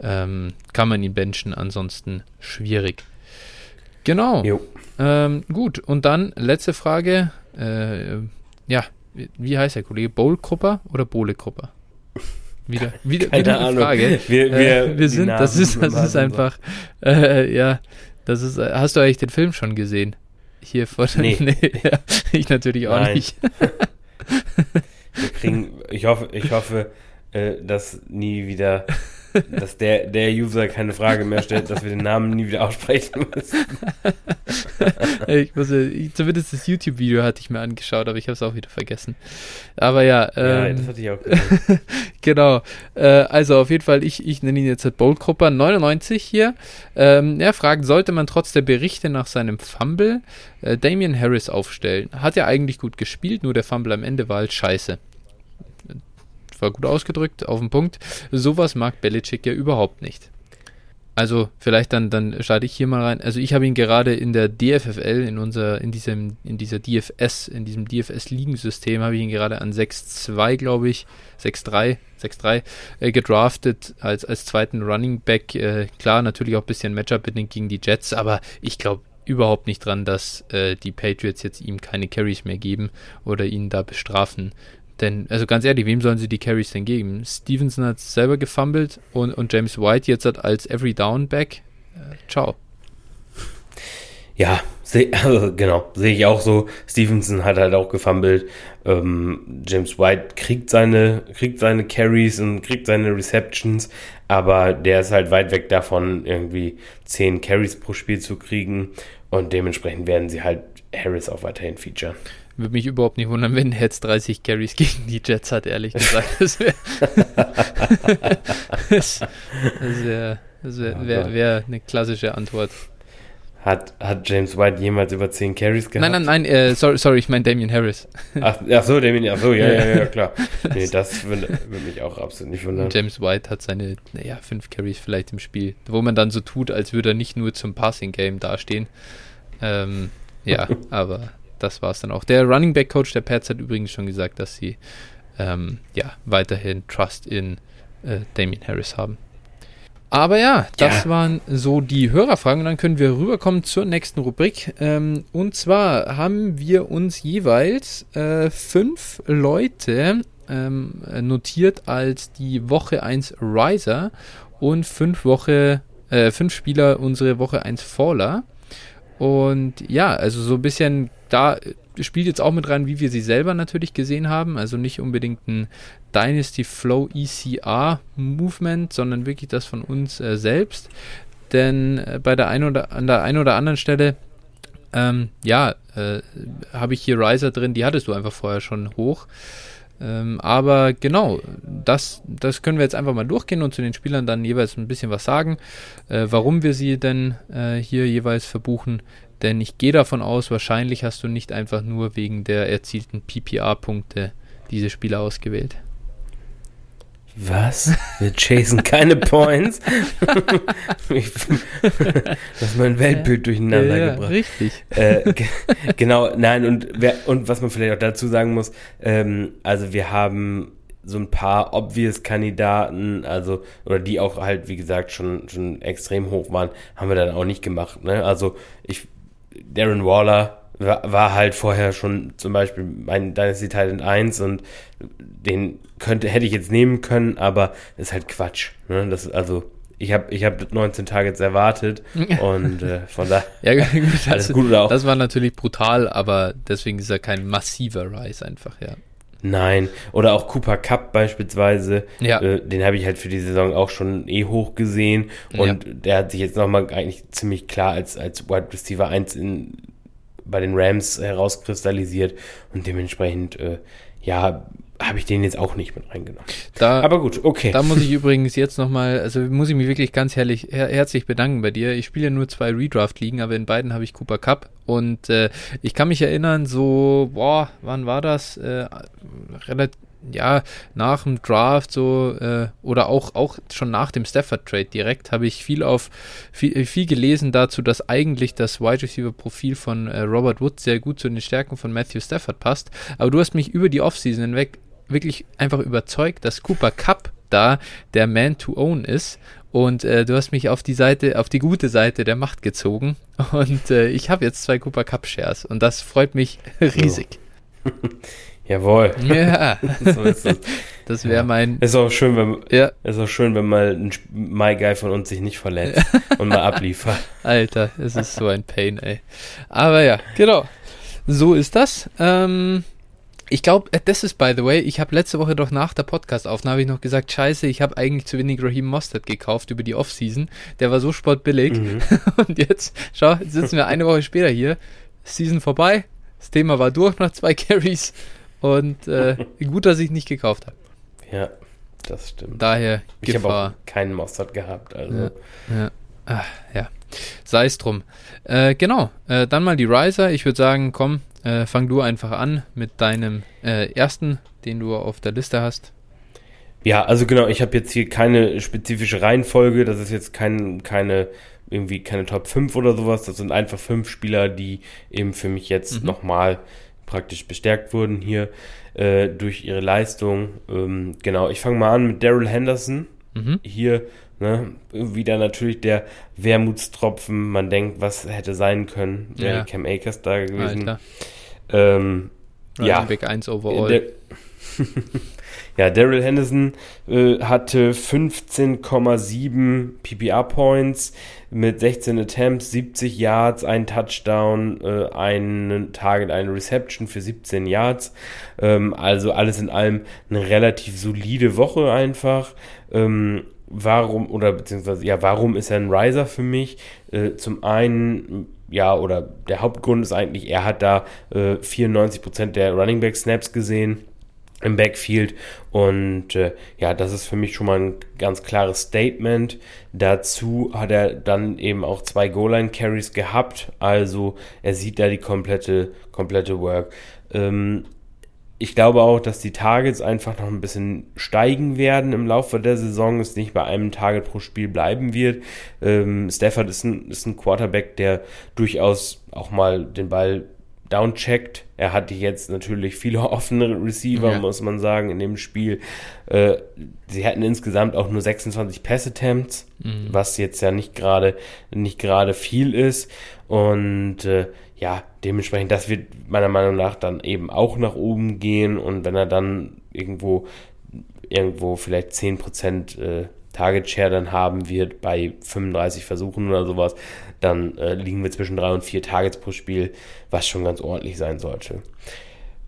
S1: ähm, kann man ihn benchen, ansonsten schwierig. Genau. Ähm, gut, und dann letzte Frage. Äh, ja, wie heißt der Kollege? Bowl-Krupper oder Bohle-Krupper? Wieder, wieder,
S2: Keine wieder eine Frage.
S1: Wir, wir, äh, wir sind, das ist, das ist einfach, äh, ja, das ist, hast du eigentlich den Film schon gesehen? Hier vor der, nee. nee ja, ich natürlich auch Nein. nicht.
S2: Wir kriegen, ich hoffe, ich hoffe, äh, dass nie wieder dass der, der User keine Frage mehr stellt, dass wir den Namen nie wieder aussprechen müssen.
S1: ich muss, ich, zumindest das YouTube-Video hatte ich mir angeschaut, aber ich habe es auch wieder vergessen. Aber ja. Ähm, ja, das hatte ich auch gesehen. genau. Äh, also auf jeden Fall, ich, ich nenne ihn jetzt Boldgrupper 99 hier. Ähm, er fragt, sollte man trotz der Berichte nach seinem Fumble äh, Damian Harris aufstellen? Hat er eigentlich gut gespielt, nur der Fumble am Ende war halt scheiße war gut ausgedrückt, auf den Punkt. Sowas mag Belichick ja überhaupt nicht. also vielleicht dann, dann starte ich hier mal rein. Also ich habe ihn gerade in der DFFL, in unser, in diesem, in dieser DFS, in diesem DFS-Ligensystem, habe ich ihn gerade an 6-2, glaube ich, 6-3, 6-3 äh, gedraftet als, als zweiten Running Back. Äh, klar, natürlich auch ein bisschen Matchup-bedingt gegen die Jets, aber ich glaube überhaupt nicht dran, dass äh, die Patriots jetzt ihm keine Carries mehr geben oder ihn da bestrafen. Denn, also ganz ehrlich, wem sollen sie die Carries denn geben? Stevenson hat selber gefumbled und, und James White jetzt hat als Every Down Back. Äh, ciao.
S2: Ja, seh, also genau, sehe ich auch so. Stevenson hat halt auch gefumbled. Ähm, James White kriegt seine, kriegt seine Carries und kriegt seine Receptions, aber der ist halt weit weg davon, irgendwie 10 Carries pro Spiel zu kriegen. Und dementsprechend werden sie halt Harris auch weiterhin featuren.
S1: Würde mich überhaupt nicht wundern, wenn Hetz 30 Carries gegen die Jets hat, ehrlich gesagt. Das wäre wär, wär, wär, wär eine klassische Antwort.
S2: Hat, hat James White jemals über 10 Carries gehabt?
S1: Nein, nein, nein, äh, sorry, sorry, ich meine Damien Harris.
S2: Ach, ach so, Damien, ach so, ja, ja, ja, klar. Nee, das würde, würde mich auch absolut nicht wundern.
S1: James White hat seine, naja, 5 Carries vielleicht im Spiel, wo man dann so tut, als würde er nicht nur zum Passing-Game dastehen. Ähm, ja, aber das war es dann auch. Der Running Back Coach der Pats hat übrigens schon gesagt, dass sie ähm, ja, weiterhin Trust in äh, Damien Harris haben. Aber ja, das ja. waren so die Hörerfragen. Und dann können wir rüberkommen zur nächsten Rubrik. Ähm, und zwar haben wir uns jeweils äh, fünf Leute ähm, notiert als die Woche 1 Riser und fünf Woche, äh, fünf Spieler unsere Woche 1 Faller. Und ja, also so ein bisschen da spielt jetzt auch mit rein, wie wir sie selber natürlich gesehen haben. Also nicht unbedingt ein Dynasty Flow ECR Movement, sondern wirklich das von uns äh, selbst. Denn äh, bei der einen oder an der einen oder anderen Stelle, ähm, ja, äh, habe ich hier Riser drin, die hattest du einfach vorher schon hoch. Ähm, aber genau, das, das können wir jetzt einfach mal durchgehen und zu den Spielern dann jeweils ein bisschen was sagen, äh, warum wir sie denn äh, hier jeweils verbuchen. Denn ich gehe davon aus, wahrscheinlich hast du nicht einfach nur wegen der erzielten PPA-Punkte diese Spieler ausgewählt.
S2: Was? Wir chasen keine Points? das ist mein Weltbild durcheinander ja, gebracht.
S1: Richtig.
S2: Äh, genau, nein, und, wer, und was man vielleicht auch dazu sagen muss, ähm, also wir haben so ein paar obvious Kandidaten, also, oder die auch halt, wie gesagt, schon, schon extrem hoch waren, haben wir dann auch nicht gemacht. Ne? Also ich, Darren Waller war, war halt vorher schon zum Beispiel mein Dynasty Titan 1 und den könnte, hätte ich jetzt nehmen können, aber ist halt Quatsch. Ne? Das, also, ich habe ich hab 19 Targets erwartet und äh, von da
S1: ja, gut, alles das, gut. Auch. Das war natürlich brutal, aber deswegen ist er kein massiver Rise einfach, ja.
S2: Nein, oder auch Cooper Cup beispielsweise,
S1: ja.
S2: äh, den habe ich halt für die Saison auch schon eh hoch gesehen und ja. der hat sich jetzt nochmal eigentlich ziemlich klar als, als Wide Receiver 1 in, bei den Rams herauskristallisiert und dementsprechend, äh, ja, habe ich den jetzt auch nicht mit reingenommen.
S1: Da, Aber gut, okay. Da muss ich übrigens jetzt nochmal, also muss ich mich wirklich ganz herrlich, her herzlich bedanken bei dir. Ich spiele ja nur zwei Redraft-Ligen, aber in beiden habe ich Cooper Cup und äh, ich kann mich erinnern, so, boah, wann war das? Äh, relativ ja, nach dem Draft so äh, oder auch, auch schon nach dem Stafford Trade direkt habe ich viel auf viel, viel gelesen dazu, dass eigentlich das Wide Receiver Profil von äh, Robert Wood sehr gut zu den Stärken von Matthew Stafford passt. Aber du hast mich über die Offseason hinweg wirklich einfach überzeugt, dass Cooper Cup da der Man to Own ist. Und äh, du hast mich auf die Seite, auf die gute Seite der Macht gezogen. Und äh, ich habe jetzt zwei Cooper Cup Shares. Und das freut mich riesig.
S2: So. Jawohl.
S1: Ja. so ist das. Das wäre ja. mein.
S2: Ist auch schön, wenn ja. ist auch schön, wenn mal ein My Guy von uns sich nicht verletzt und mal abliefert.
S1: Alter, es ist so ein Pain, ey. Aber ja, genau. So ist das. Ähm, ich glaube, äh, das ist by the way, ich habe letzte Woche doch nach der Podcast-Aufnahme ich noch gesagt, scheiße, ich habe eigentlich zu wenig Raheem Mostert gekauft über die Offseason. Der war so sportbillig. Mhm. Und jetzt, schau, jetzt sitzen wir eine Woche später hier. Season vorbei. Das Thema war durch nach zwei Carries. Und äh, gut, dass ich nicht gekauft habe.
S2: Ja, das stimmt.
S1: Daher
S2: ich habe auch keinen Mostert gehabt. Also.
S1: Ja, ja. Ach, ja. Sei es drum. Äh, genau, äh, dann mal die Riser. Ich würde sagen, komm, äh, fang du einfach an mit deinem äh, ersten, den du auf der Liste hast.
S2: Ja, also genau, ich habe jetzt hier keine spezifische Reihenfolge, das ist jetzt kein, keine irgendwie keine Top 5 oder sowas, das sind einfach fünf Spieler, die eben für mich jetzt mhm. nochmal praktisch bestärkt wurden hier äh, durch ihre Leistung. Ähm, genau, ich fange mal an mit Daryl Henderson. Mhm. Hier ne, wieder natürlich der Wermutstropfen. Man denkt, was hätte sein können, wäre ja. Cam Akers da gewesen. Ähm, ja,
S1: Big 1 overall.
S2: Ja, Daryl Henderson äh, hatte 15,7 PPR-Points mit 16 Attempts, 70 Yards, ein Touchdown, äh, ein Target, eine Reception für 17 Yards. Ähm, also alles in allem eine relativ solide Woche einfach. Ähm, warum, oder beziehungsweise, ja, warum ist er ein Riser für mich? Äh, zum einen, ja, oder der Hauptgrund ist eigentlich, er hat da äh, 94% der Running Back Snaps gesehen im Backfield. Und äh, ja, das ist für mich schon mal ein ganz klares Statement. Dazu hat er dann eben auch zwei Goal-Line-Carries gehabt. Also er sieht da die komplette, komplette Work. Ähm, ich glaube auch, dass die Targets einfach noch ein bisschen steigen werden im Laufe der Saison, es nicht bei einem Target pro Spiel bleiben wird. Ähm, Stafford ist ein, ist ein Quarterback, der durchaus auch mal den Ball downcheckt. Er hatte jetzt natürlich viele offene Receiver, ja. muss man sagen, in dem Spiel. Äh, sie hatten insgesamt auch nur 26 Pass-Attempts, mhm. was jetzt ja nicht gerade nicht gerade viel ist. Und äh, ja, dementsprechend, das wird meiner Meinung nach dann eben auch nach oben gehen. Und wenn er dann irgendwo irgendwo vielleicht 10% äh, Target Share dann haben wird bei 35 Versuchen oder sowas, dann äh, liegen wir zwischen drei und vier Targets pro Spiel, was schon ganz ordentlich sein sollte.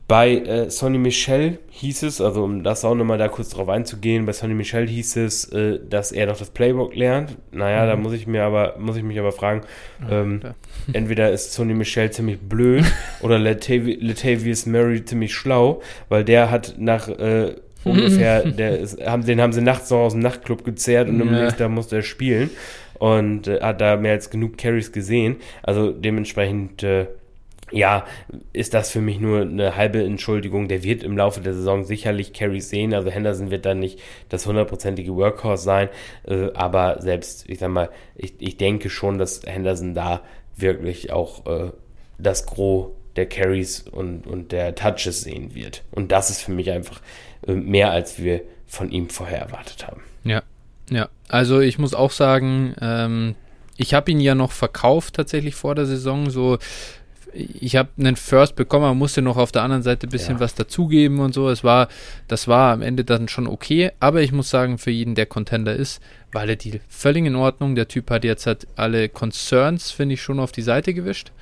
S2: Bei äh, Sonny Michel hieß es, also um das auch nochmal da kurz drauf einzugehen, bei Sonny Michel hieß es, äh, dass er noch das Playbook lernt. Naja, mhm. da muss ich mir aber, muss ich mich aber fragen, ähm, entweder ist Sonny Michel ziemlich blöd oder Latav Latavius Murray ziemlich schlau, weil der hat nach äh, ungefähr, der ist, haben, den haben sie nachts noch aus dem Nachtclub gezerrt und ja. im nächsten Tag musste er spielen und äh, hat da mehr als genug Carries gesehen. Also dementsprechend, äh, ja, ist das für mich nur eine halbe Entschuldigung. Der wird im Laufe der Saison sicherlich Carries sehen. Also Henderson wird dann nicht das hundertprozentige Workhorse sein. Äh, aber selbst, ich sag mal, ich, ich denke schon, dass Henderson da wirklich auch äh, das Gros der Carries und, und der Touches sehen wird. Und das ist für mich einfach äh, mehr, als wir von ihm vorher erwartet haben.
S1: Ja, ja. Also ich muss auch sagen, ähm, ich habe ihn ja noch verkauft tatsächlich vor der Saison. So, ich habe einen First bekommen, man musste noch auf der anderen Seite ein bisschen ja. was dazugeben und so. Es war, das war am Ende dann schon okay. Aber ich muss sagen, für jeden, der Contender ist, war der Deal völlig in Ordnung. Der Typ hat jetzt halt alle Concerns, finde ich, schon auf die Seite gewischt.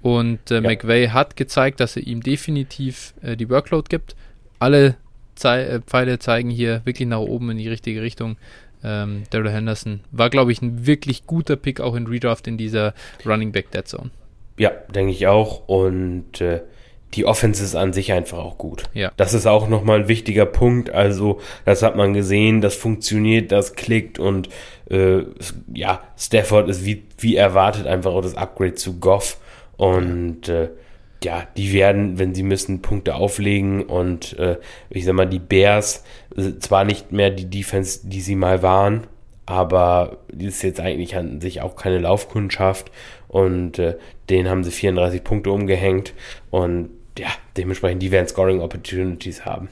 S1: Und äh, ja. McVay hat gezeigt, dass er ihm definitiv äh, die Workload gibt. Alle Ze äh, Pfeile zeigen hier wirklich nach oben in die richtige Richtung. Ähm, Daryl Henderson war, glaube ich, ein wirklich guter Pick auch in Redraft in dieser Running Back Dead Zone.
S2: Ja, denke ich auch. Und äh, die Offense ist an sich einfach auch gut.
S1: Ja.
S2: Das ist auch nochmal ein wichtiger Punkt. Also, das hat man gesehen, das funktioniert, das klickt und äh, ja, Stafford ist wie, wie erwartet einfach auch das Upgrade zu Goff. Und äh, ja, die werden, wenn sie müssen, Punkte auflegen und äh, ich sag mal, die Bears, äh, zwar nicht mehr die Defense, die sie mal waren, aber die ist jetzt eigentlich an sich auch keine Laufkundschaft und äh, denen haben sie 34 Punkte umgehängt und ja, dementsprechend, die werden Scoring Opportunities haben.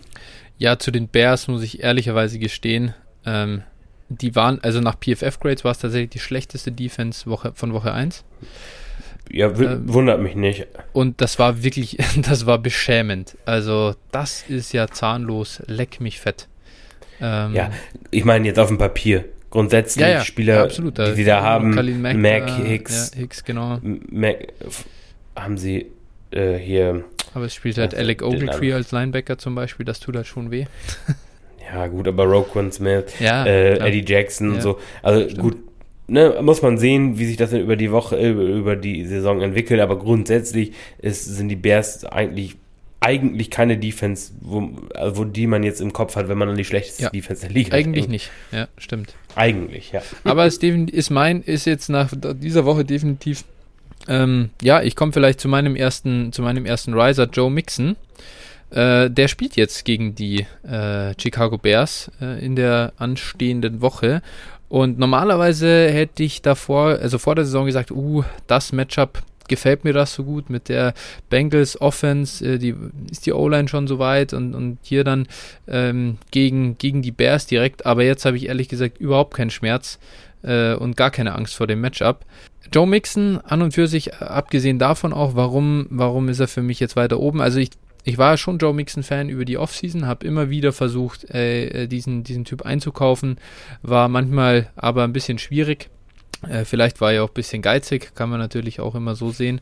S1: Ja, zu den Bears muss ich ehrlicherweise gestehen, ähm, die waren, also nach PFF-Grades war es tatsächlich die schlechteste Defense Woche, von Woche 1.
S2: Ja, ähm, wundert mich nicht.
S1: Und das war wirklich, das war beschämend. Also, das ist ja zahnlos, leck mich fett.
S2: Ähm, ja, ich meine jetzt auf dem Papier. Grundsätzlich ja, ja, Spieler, ja, absolut, die sie da haben, Mac, Mac Hicks,
S1: Hicks, genau.
S2: Mac, haben sie äh, hier.
S1: Aber es spielt halt Alec Ogletree als Linebacker zum Beispiel, das tut halt schon weh.
S2: ja, gut, aber Roquan Smith, äh, Eddie Jackson und so. Also Stimmt. gut, ne, muss man sehen, wie sich das dann über die Woche, über die Saison entwickelt, aber grundsätzlich ist, sind die Bears eigentlich eigentlich keine Defense, wo, also wo die man jetzt im Kopf hat, wenn man an die schlechteste ja, Defense der Liga
S1: Eigentlich denkt. nicht, ja, stimmt.
S2: Eigentlich, ja.
S1: Aber es ist mein, ist jetzt nach dieser Woche definitiv, ähm, ja, ich komme vielleicht zu meinem ersten, zu meinem ersten Riser, Joe Mixon. Äh, der spielt jetzt gegen die äh, Chicago Bears äh, in der anstehenden Woche. Und normalerweise hätte ich davor, also vor der Saison gesagt, uh, das Matchup gefällt mir das so gut mit der Bengals Offense, äh, die ist die O-Line schon so weit und, und hier dann ähm, gegen, gegen die Bears direkt, aber jetzt habe ich ehrlich gesagt überhaupt keinen Schmerz äh, und gar keine Angst vor dem Matchup. Joe Mixon an und für sich, abgesehen davon auch, warum, warum ist er für mich jetzt weiter oben? Also ich ich war schon Joe Mixon-Fan über die Offseason, habe immer wieder versucht, äh, diesen, diesen Typ einzukaufen, war manchmal aber ein bisschen schwierig. Äh, vielleicht war er auch ein bisschen geizig, kann man natürlich auch immer so sehen.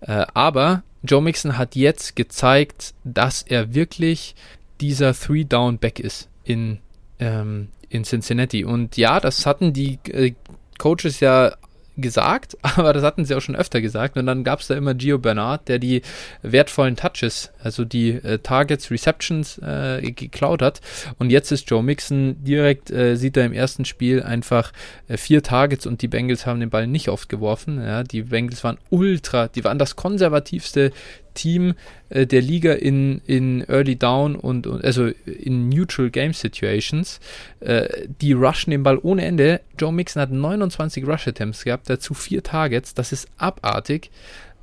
S1: Äh, aber Joe Mixon hat jetzt gezeigt, dass er wirklich dieser Three-Down-Back ist in, ähm, in Cincinnati. Und ja, das hatten die äh, Coaches ja gesagt, aber das hatten sie auch schon öfter gesagt. Und dann gab es da immer Gio Bernard, der die wertvollen Touches, also die äh, Targets, Receptions äh, geklaut hat. Und jetzt ist Joe Mixon direkt, äh, sieht er im ersten Spiel einfach äh, vier Targets und die Bengals haben den Ball nicht oft geworfen. Ja, die Bengals waren ultra, die waren das konservativste Team äh, der Liga in, in Early Down und, und also in Neutral Game Situations. Äh, die rushen den Ball ohne Ende. Joe Mixon hat 29 Rush Attempts gehabt, dazu vier Targets. Das ist abartig.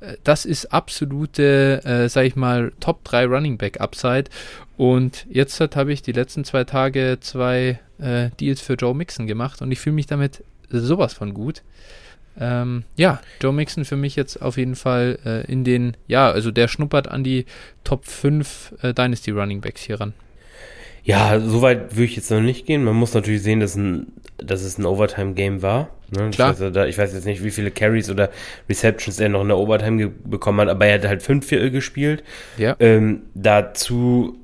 S1: Äh, das ist absolute, äh, sag ich mal, Top 3 Running Back Upside. Und jetzt habe ich die letzten zwei Tage zwei äh, Deals für Joe Mixon gemacht und ich fühle mich damit sowas von gut. Ähm, ja, Joe Mixon für mich jetzt auf jeden Fall äh, in den, ja, also der schnuppert an die Top 5 äh, Dynasty Running Backs hier ran.
S2: Ja, so weit würde ich jetzt noch nicht gehen. Man muss natürlich sehen, dass, ein, dass es ein Overtime-Game war. Ne?
S1: Klar.
S2: Also da, ich weiß jetzt nicht, wie viele Carries oder Receptions er noch in der Overtime bekommen hat, aber er hat halt fünf Viertel gespielt.
S1: Ja.
S2: Ähm, dazu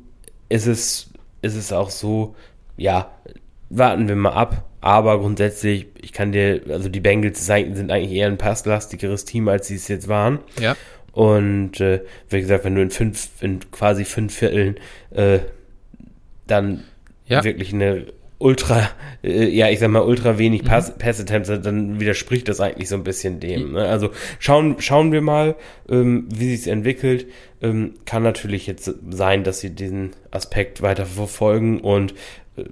S2: ist es, ist es auch so, ja, warten wir mal ab. Aber grundsätzlich, ich kann dir, also die Bengals sind eigentlich eher ein passlastigeres Team, als sie es jetzt waren.
S1: Ja.
S2: Und äh, wie gesagt, wenn du in fünf, in quasi fünf Vierteln äh, dann
S1: ja.
S2: wirklich eine ultra, äh, ja, ich sag mal, ultra wenig Pass, mhm. Pass-Attempts, dann widerspricht das eigentlich so ein bisschen dem. Ne? Also schauen, schauen wir mal, ähm, wie sich entwickelt. Ähm, kann natürlich jetzt sein, dass sie diesen Aspekt weiter verfolgen und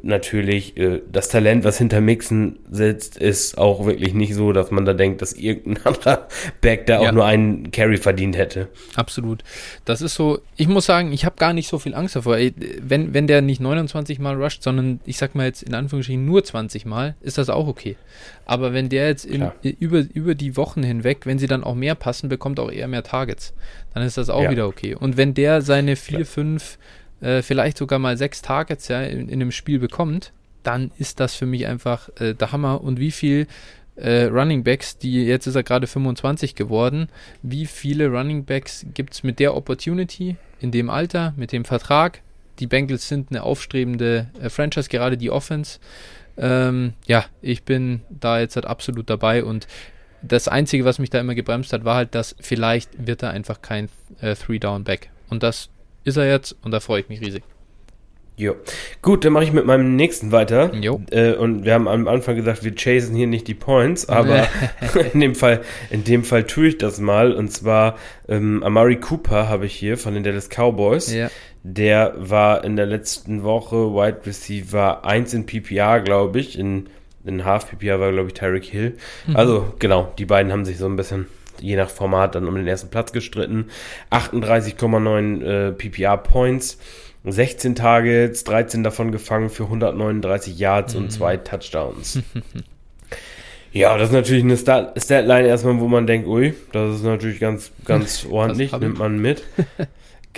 S2: natürlich äh, das Talent, was hinter Mixen sitzt, ist auch wirklich nicht so, dass man da denkt, dass irgendein anderer Back da ja. auch nur einen Carry verdient hätte.
S1: Absolut. Das ist so, ich muss sagen, ich habe gar nicht so viel Angst davor. Wenn, wenn der nicht 29 Mal rusht, sondern ich sag mal jetzt in Anführungsstrichen nur 20 Mal, ist das auch okay. Aber wenn der jetzt in, über, über die Wochen hinweg, wenn sie dann auch mehr passen, bekommt auch eher mehr Targets, dann ist das auch ja. wieder okay. Und wenn der seine 4, 5 äh, vielleicht sogar mal sechs Targets ja, in, in einem Spiel bekommt, dann ist das für mich einfach äh, der Hammer. Und wie viel äh, Running Backs, die jetzt ist er gerade 25 geworden, wie viele Running Backs gibt es mit der Opportunity, in dem Alter, mit dem Vertrag? Die Bengals sind eine aufstrebende äh, Franchise, gerade die Offense. Ähm, ja, ich bin da jetzt halt absolut dabei und das Einzige, was mich da immer gebremst hat, war halt, dass vielleicht wird er einfach kein äh, Three-Down-Back. Und das ist er jetzt und da freue ich mich riesig.
S2: Jo. Gut, dann mache ich mit meinem nächsten weiter.
S1: Jo.
S2: Äh, und wir haben am Anfang gesagt, wir chasen hier nicht die Points, aber in dem Fall, in dem Fall tue ich das mal. Und zwar ähm, Amari Cooper habe ich hier von den Dallas Cowboys.
S1: Ja.
S2: Der war in der letzten Woche Wide Receiver 1 in PPR, glaube ich. In, in Half PPR war, glaube ich, Tyreek Hill. Mhm. Also, genau, die beiden haben sich so ein bisschen je nach Format dann um den ersten Platz gestritten. 38,9 äh, PPR Points, 16 Targets, 13 davon gefangen für 139 Yards mhm. und zwei Touchdowns. ja, das ist natürlich eine Stat Statline erstmal, wo man denkt, ui, das ist natürlich ganz, ganz ordentlich, nimmt man mit.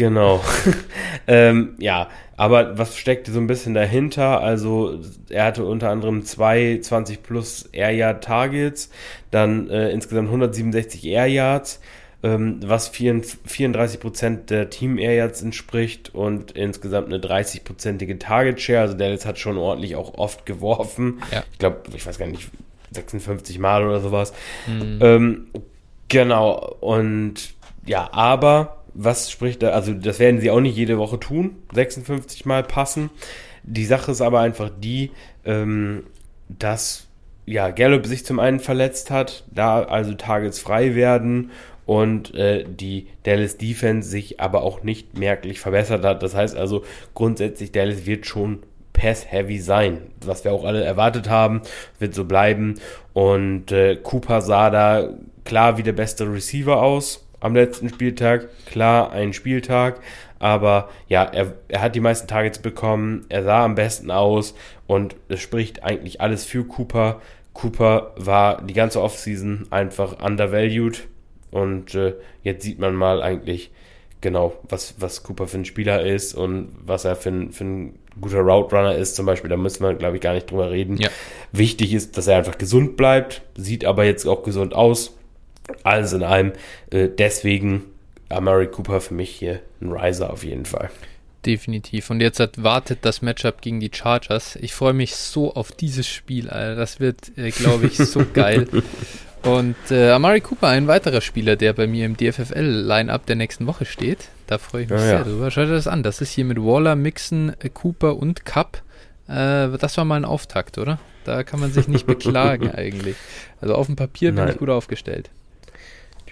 S2: genau. ähm, ja, aber was steckte so ein bisschen dahinter? Also er hatte unter anderem zwei 20 plus Air Yard Targets, dann äh, insgesamt 167 Air Yards, ähm, was 34 Prozent der Team Air Yards entspricht und insgesamt eine 30 prozentige Target Share. Also Dallas hat schon ordentlich auch oft geworfen.
S1: Ja.
S2: Ich glaube, ich weiß gar nicht, 56 Mal oder sowas. Mhm. Ähm, genau. Und ja, aber was spricht da, also das werden sie auch nicht jede Woche tun, 56 Mal passen. Die Sache ist aber einfach die, ähm, dass ja, Gallup sich zum einen verletzt hat, da also Targets frei werden und äh, die Dallas Defense sich aber auch nicht merklich verbessert hat. Das heißt also grundsätzlich Dallas wird schon Pass-Heavy sein, was wir auch alle erwartet haben, wird so bleiben. Und äh, Cooper sah da klar wie der beste Receiver aus am letzten Spieltag. Klar, ein Spieltag, aber ja, er, er hat die meisten Targets bekommen, er sah am besten aus und es spricht eigentlich alles für Cooper. Cooper war die ganze Offseason einfach undervalued und äh, jetzt sieht man mal eigentlich genau, was, was Cooper für ein Spieler ist und was er für ein, für ein guter Route Runner ist, zum Beispiel, da müssen wir, glaube ich, gar nicht drüber reden. Ja. Wichtig ist, dass er einfach gesund bleibt, sieht aber jetzt auch gesund aus. Alles in allem, äh, deswegen Amari Cooper für mich hier ein Riser auf jeden Fall.
S1: Definitiv. Und jetzt hat, wartet das Matchup gegen die Chargers. Ich freue mich so auf dieses Spiel, Alter. Das wird, äh, glaube ich, so geil. Und äh, Amari Cooper, ein weiterer Spieler, der bei mir im DFFL-Line-Up der nächsten Woche steht. Da freue ich mich ja, sehr ja. drüber. Schaut euch das an. Das ist hier mit Waller, Mixon, äh, Cooper und Cup. Äh, das war mal ein Auftakt, oder? Da kann man sich nicht beklagen eigentlich. Also auf dem Papier bin Nein. ich gut aufgestellt.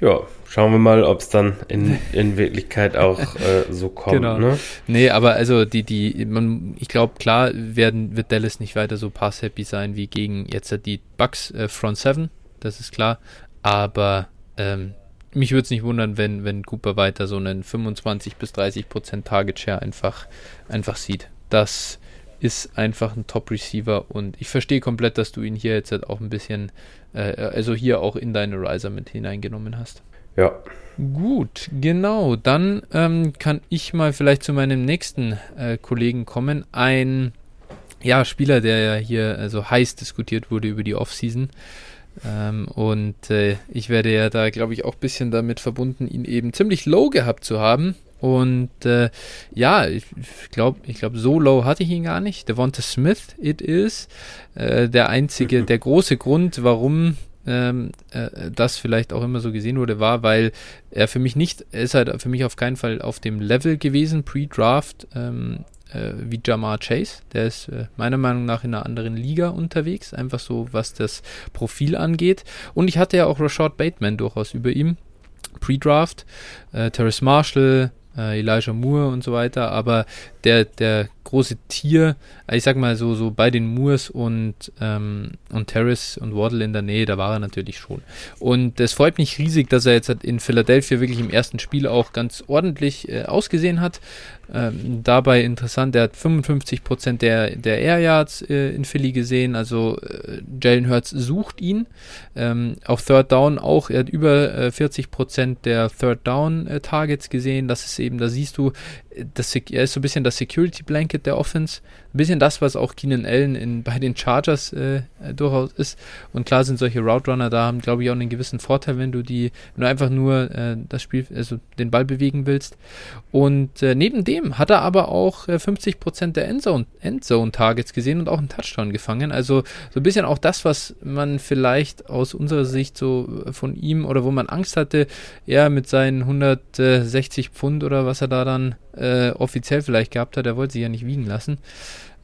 S2: Ja, schauen wir mal, ob es dann in, in Wirklichkeit auch äh, so kommt. Genau. Ne?
S1: Nee, aber also die, die, man, ich glaube, klar werden, wird Dallas nicht weiter so pass-happy sein wie gegen jetzt die Bucks äh, Front 7, das ist klar. Aber ähm, mich würde es nicht wundern, wenn, wenn Cooper weiter so einen 25 bis 30 Prozent Target Share einfach, einfach sieht. Das ist einfach ein Top-Receiver und ich verstehe komplett, dass du ihn hier jetzt halt auch ein bisschen, äh, also hier auch in deine Riser mit hineingenommen hast.
S2: Ja.
S1: Gut, genau. Dann ähm, kann ich mal vielleicht zu meinem nächsten äh, Kollegen kommen. Ein ja, Spieler, der ja hier also heiß diskutiert wurde über die Offseason. Ähm, und äh, ich werde ja da, glaube ich, auch ein bisschen damit verbunden, ihn eben ziemlich low gehabt zu haben. Und äh, ja, ich glaube, ich glaube, so low hatte ich ihn gar nicht. Devonta Smith, it is. Äh, der einzige, der große Grund, warum ähm, äh, das vielleicht auch immer so gesehen wurde, war, weil er für mich nicht, er ist halt für mich auf keinen Fall auf dem Level gewesen, pre-Draft, ähm, äh, wie Jamar Chase. Der ist äh, meiner Meinung nach in einer anderen Liga unterwegs, einfach so, was das Profil angeht. Und ich hatte ja auch Rashad Bateman durchaus über ihm. Pre-Draft, äh, Terrace Marshall, Elijah Moore und so weiter, aber der, der große Tier, ich sag mal so, so bei den Moores und, ähm, und Terrace und Waddle in der Nähe, da war er natürlich schon. Und es freut mich riesig, dass er jetzt in Philadelphia wirklich im ersten Spiel auch ganz ordentlich äh, ausgesehen hat. Ähm, dabei interessant, er hat 55% der, der Air Yards äh, in Philly gesehen, also äh, Jalen Hurts sucht ihn. Ähm, auf Third Down auch, er hat über äh, 40% der Third Down äh, Targets gesehen. Das ist eben, da siehst du, das, er ist so ein bisschen das Security Blanket der Offense. Ein bisschen das, was auch Keenan Allen in, bei den Chargers äh, durchaus ist. Und klar sind solche Route Runner da, haben glaube ich auch einen gewissen Vorteil, wenn du die, wenn einfach nur äh, das Spiel, also den Ball bewegen willst. Und äh, neben dem hat er aber auch äh, 50% der Endzone, Endzone Targets gesehen und auch einen Touchdown gefangen. Also so ein bisschen auch das, was man vielleicht aus unserer Sicht so von ihm oder wo man Angst hatte, er mit seinen 160 Pfund oder was er da dann äh, offiziell vielleicht gehabt hat. Er wollte sich ja nicht wiegen lassen.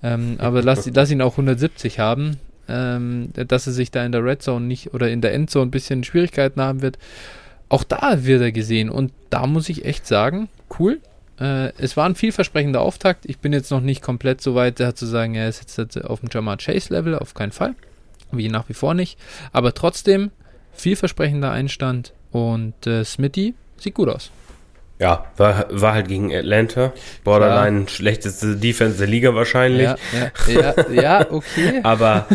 S1: Ähm, aber lass, lass ihn auch 170 haben, ähm, dass er sich da in der Red Zone nicht oder in der Endzone ein bisschen Schwierigkeiten haben wird. Auch da wird er gesehen und da muss ich echt sagen, cool. Äh, es war ein vielversprechender Auftakt. Ich bin jetzt noch nicht komplett so weit, zu sagen, er ist jetzt auf dem Jamar Chase Level, auf keinen Fall. Wie nach wie vor nicht. Aber trotzdem vielversprechender Einstand und äh, Smitty sieht gut aus.
S2: Ja, war, war halt gegen Atlanta. Borderline ja. schlechteste Defense der Liga wahrscheinlich. Ja,
S1: ja, ja, ja okay.
S2: aber,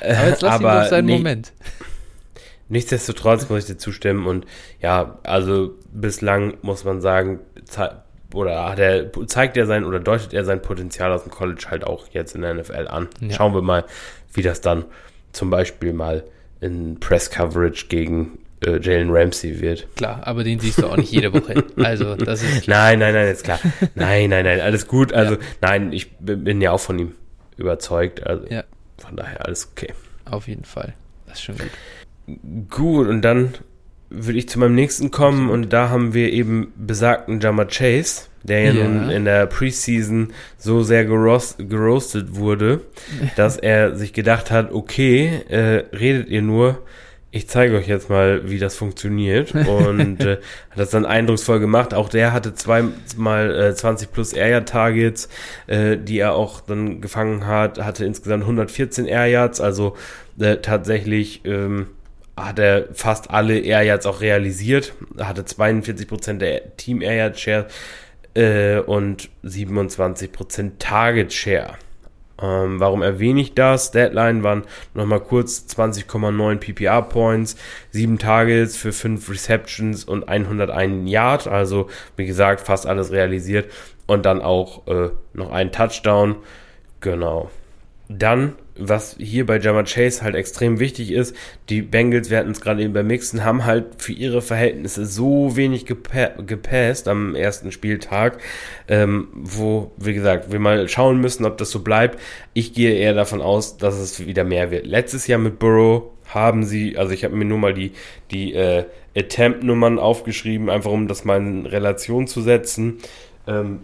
S1: äh, aber jetzt lass aber ihn doch seinen nee, Moment.
S2: Nichtsdestotrotz muss ich dir zustimmen und ja, also bislang muss man sagen, oder hat er, zeigt er sein oder deutet er sein Potenzial aus dem College halt auch jetzt in der NFL an. Schauen wir mal, wie das dann zum Beispiel mal in Press Coverage gegen äh, Jalen Ramsey wird.
S1: Klar, aber den siehst du auch nicht jede Woche. Also, das ist.
S2: Nein, nein, nein, ist klar. Nein, nein, nein, alles gut. Also, ja. nein, ich bin ja auch von ihm überzeugt. Also, ja. von daher alles okay.
S1: Auf jeden Fall. Das ist schon gut.
S2: Gut, und dann würde ich zu meinem nächsten kommen und da haben wir eben besagten Jammer Chase, der ja, ja, nun in der Preseason so sehr gerost, geroastet wurde, dass er sich gedacht hat, okay, äh, redet ihr nur, ich zeige euch jetzt mal, wie das funktioniert. Und äh, hat das dann eindrucksvoll gemacht. Auch der hatte zweimal äh, 20 plus Air Targets, äh, die er auch dann gefangen hat. Hatte insgesamt 114 Air Yards. Also äh, tatsächlich ähm, hat er fast alle Air Yards auch realisiert. Hatte 42% der Team Air Yard Share äh, und 27% Target Share. Ähm, warum erwähne ich das? Deadline waren nochmal kurz 20,9 PPR Points, 7 Targets für 5 Receptions und 101 Yard. Also, wie gesagt, fast alles realisiert. Und dann auch äh, noch ein Touchdown. Genau. Dann was hier bei Jama Chase halt extrem wichtig ist, die Bengals, wir hatten es gerade eben beim Mixen, haben halt für ihre Verhältnisse so wenig gepa gepasst am ersten Spieltag, ähm, wo, wie gesagt, wir mal schauen müssen, ob das so bleibt. Ich gehe eher davon aus, dass es wieder mehr wird. Letztes Jahr mit Burrow haben sie, also ich habe mir nur mal die, die äh, Attempt-Nummern aufgeschrieben, einfach um das mal in Relation zu setzen. Ähm,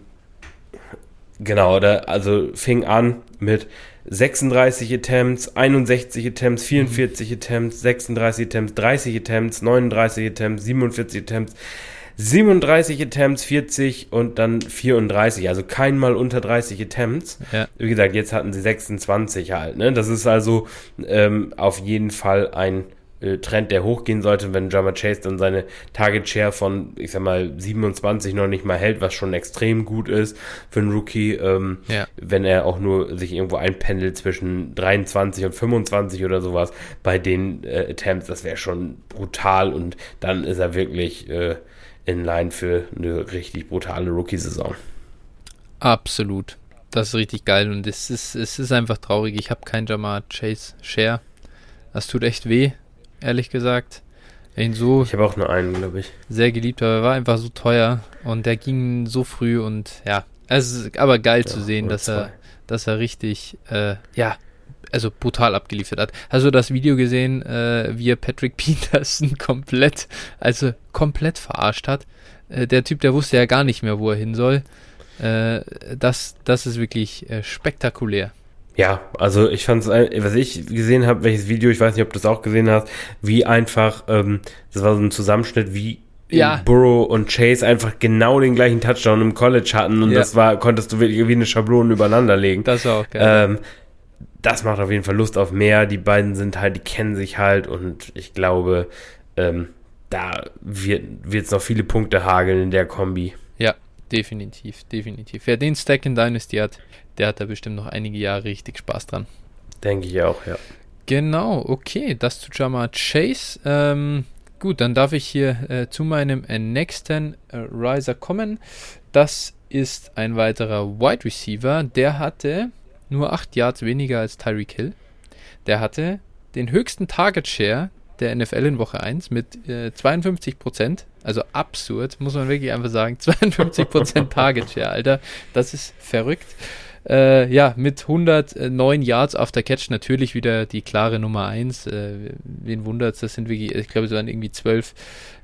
S2: genau, da, also fing an mit 36 Attempts, 61 Attempts, 44 mhm. Attempts, 36 Attempts, 30 Attempts, 39 Attempts, 47 Attempts, 37 Attempts, 40 und dann 34. Also kein Mal unter 30 Attempts. Ja. Wie gesagt, jetzt hatten sie 26 halt. Ne? Das ist also ähm, auf jeden Fall ein Trend, der hochgehen sollte, wenn Jammer Chase dann seine Target Share von, ich sag mal, 27 noch nicht mal hält, was schon extrem gut ist für einen Rookie, ähm, ja. wenn er auch nur sich irgendwo einpendelt zwischen 23 und 25 oder sowas bei den äh, Attempts, das wäre schon brutal und dann ist er wirklich äh, in Line für eine richtig brutale Rookie-Saison.
S1: Absolut. Das ist richtig geil und es ist, es ist einfach traurig. Ich habe kein Jamar Chase Share. Das tut echt weh ehrlich gesagt. Ihn so
S2: ich habe auch nur einen, glaube ich.
S1: Sehr geliebt, aber er war einfach so teuer und der ging so früh und ja, es ist aber geil ja, zu sehen, dass zwei. er, dass er richtig, äh, ja, also brutal abgeliefert hat. Hast du das Video gesehen, äh, wie er Patrick Peterson komplett, also komplett verarscht hat? Äh, der Typ, der wusste ja gar nicht mehr, wo er hin soll. Äh, das, das ist wirklich äh, spektakulär.
S2: Ja, also ich fand es, was ich gesehen habe, welches Video, ich weiß nicht, ob du das auch gesehen hast, wie einfach, ähm, das war so ein Zusammenschnitt, wie ja. Burrow und Chase einfach genau den gleichen Touchdown im College hatten und ja. das war, konntest du wirklich wie eine Schablone übereinander legen. Das war auch geil. Ähm, das macht auf jeden Fall Lust auf mehr. Die beiden sind halt, die kennen sich halt und ich glaube, ähm, da wird es noch viele Punkte hageln in der Kombi.
S1: Definitiv, definitiv. Wer den Stack in Dynasty hat, der hat da bestimmt noch einige Jahre richtig Spaß dran.
S2: Denke ich auch, ja.
S1: Genau, okay, das zu Jama Chase. Ähm, gut, dann darf ich hier äh, zu meinem äh, nächsten äh, Riser kommen. Das ist ein weiterer Wide Receiver. Der hatte nur 8 Yards weniger als Tyreek Hill. Der hatte den höchsten Target Share der NFL in Woche 1 mit äh, 52 Prozent. Also absurd, muss man wirklich einfach sagen. 52 Prozent Target Share, Alter. Das ist verrückt. Äh, ja, mit 109 Yards after Catch natürlich wieder die klare Nummer 1. Äh, wen wundert Das sind wirklich, ich glaube, es waren irgendwie 12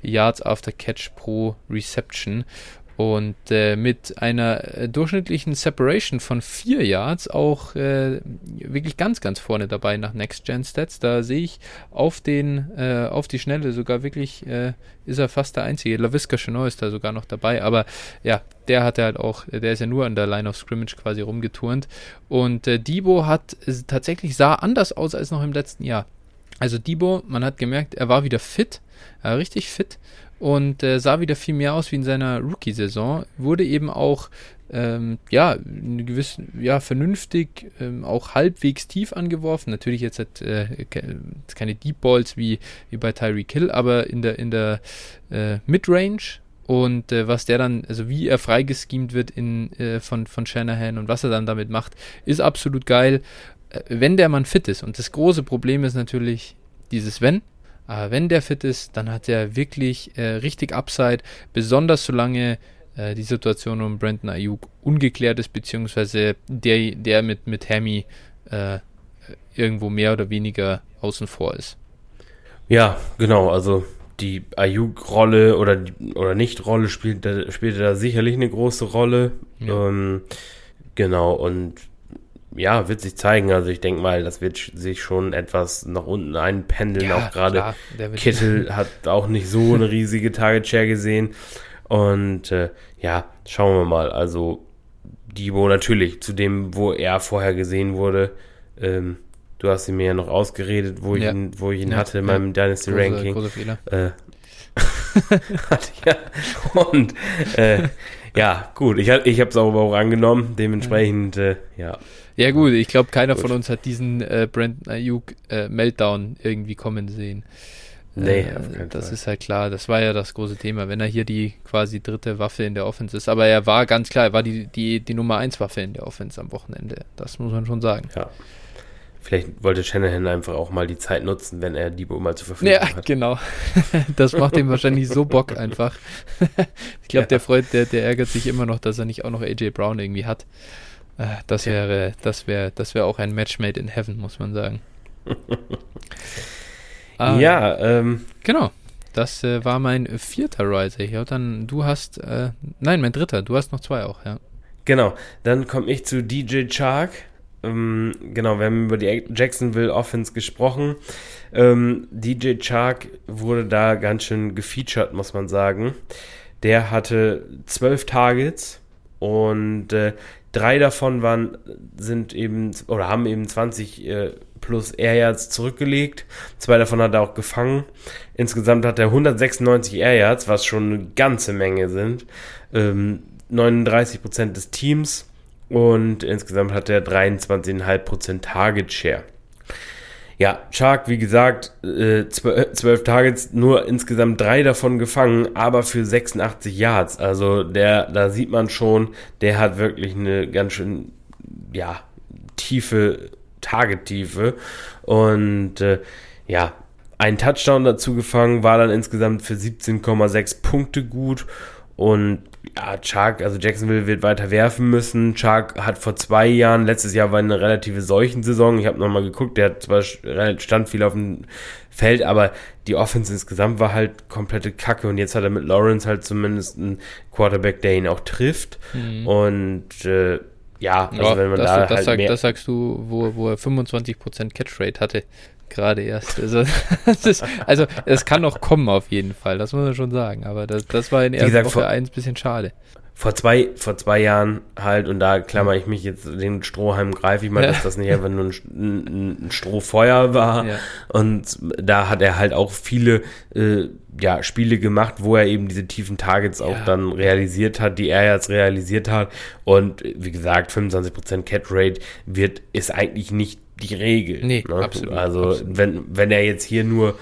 S1: Yards after Catch pro Reception. Und äh, mit einer äh, durchschnittlichen Separation von 4 Yards auch äh, wirklich ganz, ganz vorne dabei nach Next-Gen-Stats. Da sehe ich auf den, äh, auf die Schnelle sogar wirklich, äh, ist er fast der Einzige. LaVisca Chenot ist da sogar noch dabei, aber ja, der hat halt auch, der ist ja nur an der Line of Scrimmage quasi rumgeturnt. Und äh, Debo hat tatsächlich sah anders aus als noch im letzten Jahr. Also Debo, man hat gemerkt, er war wieder fit, äh, richtig fit und äh, sah wieder viel mehr aus wie in seiner Rookie-Saison. Wurde eben auch ähm, ja, eine gewisse, ja, vernünftig, ähm, auch halbwegs tief angeworfen. Natürlich jetzt hat äh, keine Deep Balls wie, wie bei Tyreek Hill, aber in der, in der äh, Midrange und äh, was der dann, also wie er freigeschemt wird in, äh, von, von Shanahan und was er dann damit macht, ist absolut geil, äh, wenn der Mann fit ist. Und das große Problem ist natürlich dieses Wenn. Aber wenn der fit ist, dann hat er wirklich äh, richtig Upside, besonders solange äh, die Situation um Brandon Ayuk ungeklärt ist, beziehungsweise der, der mit, mit Hammy äh, irgendwo mehr oder weniger außen vor ist.
S2: Ja, genau, also die Ayuk-Rolle oder, oder Nicht-Rolle spielt, da, spielte da sicherlich eine große Rolle. Ja. Ähm, genau, und ja, wird sich zeigen. Also ich denke mal, das wird sich schon etwas nach unten einpendeln. Ja, auch gerade Kittel hat auch nicht so eine riesige Target Share gesehen. Und äh, ja, schauen wir mal. Also Debo natürlich, zu dem, wo er vorher gesehen wurde. Ähm, du hast ihn mir ja noch ausgeredet, wo ich ja. ihn, wo ich ihn ja, hatte in meinem Dynasty große, Ranking. Große Fehler. Äh, ja, und äh, ja, gut, ich, ich habe es auch, auch angenommen, dementsprechend, äh, ja.
S1: Ja gut, ich glaube, keiner gut. von uns hat diesen äh, Brandon Ayuk äh, Meltdown irgendwie kommen sehen. Nee, äh, das Fall. ist halt klar. Das war ja das große Thema, wenn er hier die quasi dritte Waffe in der Offense ist. Aber er war ganz klar, er war die, die, die Nummer eins Waffe in der Offense am Wochenende. Das muss man schon sagen.
S2: Ja. Vielleicht wollte Shanahan einfach auch mal die Zeit nutzen, wenn er Debo mal zur Verfügung
S1: ja,
S2: hat.
S1: Ja, genau. Das macht ihm wahrscheinlich so Bock einfach. Ich glaube, ja. der Freund, der, der ärgert sich immer noch, dass er nicht auch noch AJ Brown irgendwie hat. Äh, das wäre, das wäre, das wäre auch ein Match made in heaven, muss man sagen.
S2: ah, ja, ähm.
S1: Genau. Das äh, war mein vierter Riser hier. Dann, du hast, äh, nein, mein dritter. Du hast noch zwei auch, ja.
S2: Genau. Dann komme ich zu DJ Chark. Ähm, genau, wir haben über die Jacksonville Offense gesprochen. Ähm, DJ Chark wurde da ganz schön gefeatured, muss man sagen. Der hatte zwölf Targets und äh, drei davon waren, sind eben, oder haben eben 20 äh, plus Air Yards zurückgelegt. Zwei davon hat er auch gefangen. Insgesamt hat er 196 Air Yards, was schon eine ganze Menge sind. Ähm, 39% des Teams und insgesamt hat er 23,5% Target Share. Ja, Shark, wie gesagt, äh, 12 Targets, nur insgesamt drei davon gefangen, aber für 86 Yards. Also der, da sieht man schon, der hat wirklich eine ganz schön, ja, tiefe Target-Tiefe. Und äh, ja, ein Touchdown dazu gefangen, war dann insgesamt für 17,6 Punkte gut. Und ja, Chark, also Jacksonville wird weiter werfen müssen. Chark hat vor zwei Jahren, letztes Jahr war eine relative Seuchensaison. Ich habe nochmal geguckt, der hat zwar stand viel auf dem Feld, aber die Offense insgesamt war halt komplette Kacke. Und jetzt hat er mit Lawrence halt zumindest einen Quarterback, der ihn auch trifft. Mhm. Und äh, ja,
S1: also ja, wenn man das, da das, halt sag, mehr das sagst du, wo, wo er 25% Catch-Rate hatte gerade erst. Also, ist, also es kann noch kommen auf jeden Fall, das muss man schon sagen. Aber das, das war in erster Woche 1 bisschen schade
S2: vor zwei, vor zwei Jahren halt, und da klammer ich mich jetzt den Strohhalm greife ich mal, ja. dass das nicht einfach nur ein, ein Strohfeuer war. Ja. Und da hat er halt auch viele äh, ja, Spiele gemacht, wo er eben diese tiefen Targets auch ja. dann realisiert hat, die er jetzt realisiert hat. Und wie gesagt, 25% Cat Rate wird, ist eigentlich nicht die Regel. Nee, ne? absolut. Also, absolut. wenn, wenn er jetzt hier nur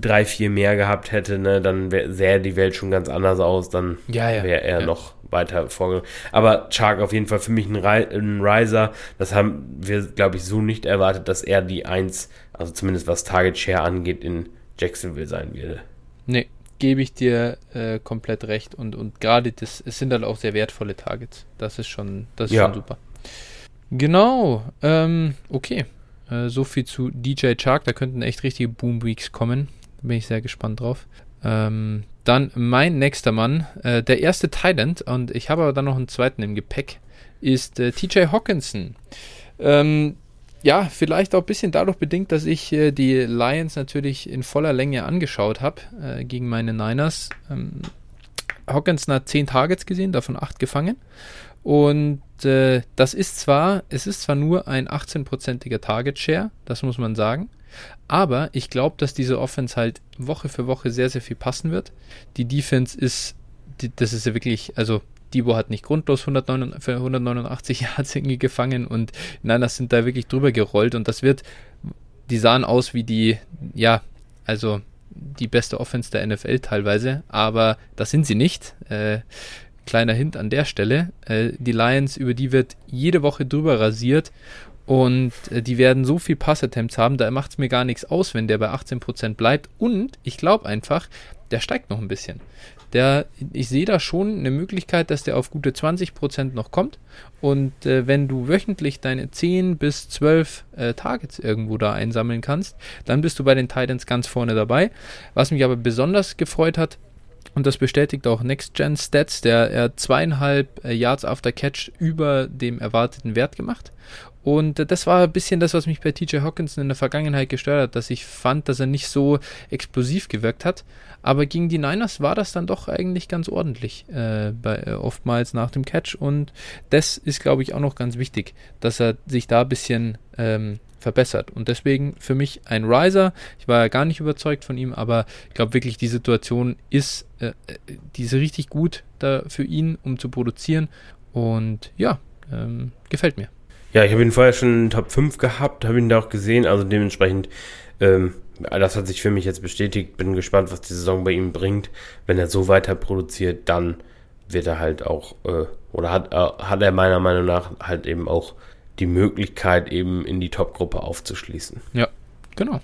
S2: drei, vier mehr gehabt hätte, ne, dann sähe die Welt schon ganz anders aus, dann ja, ja, wäre er ja. noch weiter vorgegangen. Aber Chark auf jeden Fall für mich ein, ein Riser. Das haben wir, glaube ich, so nicht erwartet, dass er die Eins, also zumindest was Target Share angeht, in Jacksonville sein würde.
S1: Nee, gebe ich dir äh, komplett recht. Und, und gerade das, es sind dann halt auch sehr wertvolle Targets. Das ist schon, das ist ja. schon super. Genau, ähm, okay. Äh, so viel zu DJ Chark. Da könnten echt richtige Boom Weeks kommen. Bin ich sehr gespannt drauf. Ähm, dann mein nächster Mann, äh, der erste Thailand, und ich habe aber dann noch einen zweiten im Gepäck, ist äh, TJ Hawkinson. Ähm, ja, vielleicht auch ein bisschen dadurch bedingt, dass ich äh, die Lions natürlich in voller Länge angeschaut habe äh, gegen meine Niners. Ähm, Hawkinson hat 10 Targets gesehen, davon 8 gefangen. Und äh, das ist zwar, es ist zwar nur ein 18-prozentiger Target Share, das muss man sagen. Aber ich glaube, dass diese Offense halt Woche für Woche sehr, sehr viel passen wird. Die Defense ist, die, das ist ja wirklich, also Debo hat nicht grundlos 189, für 189 Yards irgendwie gefangen und nein, das sind da wirklich drüber gerollt und das wird, die sahen aus wie die, ja, also die beste Offense der NFL teilweise, aber das sind sie nicht. Äh, kleiner Hint an der Stelle. Äh, die Lions, über die wird jede Woche drüber rasiert und äh, die werden so viel Passattempts haben, da macht es mir gar nichts aus, wenn der bei 18% bleibt. Und ich glaube einfach, der steigt noch ein bisschen. Der, ich sehe da schon eine Möglichkeit, dass der auf gute 20% noch kommt. Und äh, wenn du wöchentlich deine 10 bis 12 äh, Targets irgendwo da einsammeln kannst, dann bist du bei den Titans ganz vorne dabei. Was mich aber besonders gefreut hat, und das bestätigt auch Next Gen Stats, der er zweieinhalb äh, Yards after Catch über dem erwarteten Wert gemacht. Und äh, das war ein bisschen das, was mich bei TJ Hawkinson in der Vergangenheit gestört hat, dass ich fand, dass er nicht so explosiv gewirkt hat. Aber gegen die Niners war das dann doch eigentlich ganz ordentlich, äh, bei, äh, oftmals nach dem Catch. Und das ist, glaube ich, auch noch ganz wichtig, dass er sich da ein bisschen ähm, verbessert. Und deswegen für mich ein Riser. Ich war ja gar nicht überzeugt von ihm, aber ich glaube wirklich, die Situation ist, äh, die ist richtig gut da für ihn, um zu produzieren. Und ja, ähm, gefällt mir.
S2: Ja, ich habe ihn vorher schon in Top 5 gehabt, habe ihn da auch gesehen, also dementsprechend, ähm, das hat sich für mich jetzt bestätigt. Bin gespannt, was die Saison bei ihm bringt. Wenn er so weiter produziert, dann wird er halt auch, äh, oder hat, äh, hat er meiner Meinung nach halt eben auch die Möglichkeit, eben in die Top-Gruppe aufzuschließen.
S1: Ja, genau.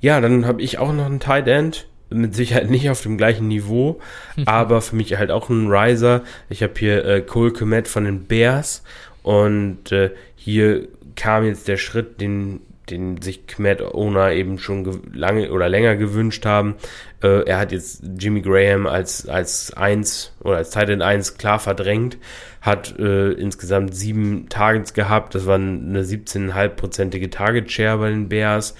S2: Ja, dann habe ich auch noch einen Tight End. Mit Sicherheit nicht auf dem gleichen Niveau, aber für mich halt auch ein Riser. Ich habe hier äh, Cole Komet von den Bears und äh, hier kam jetzt der Schritt, den, den sich Kmet Owner eben schon lange oder länger gewünscht haben. Äh, er hat jetzt Jimmy Graham als, als eins oder als Titan 1 klar verdrängt, hat äh, insgesamt sieben Targets gehabt. Das war eine 17,5-prozentige Target Share bei den Bears.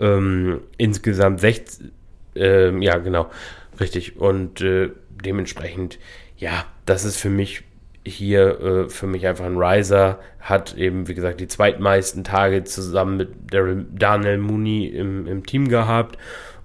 S2: Ähm, insgesamt 16, äh, ja, genau, richtig. Und äh, dementsprechend, ja, das ist für mich hier äh, für mich einfach ein Riser, hat eben, wie gesagt, die zweitmeisten Tage zusammen mit Daniel Mooney im, im Team gehabt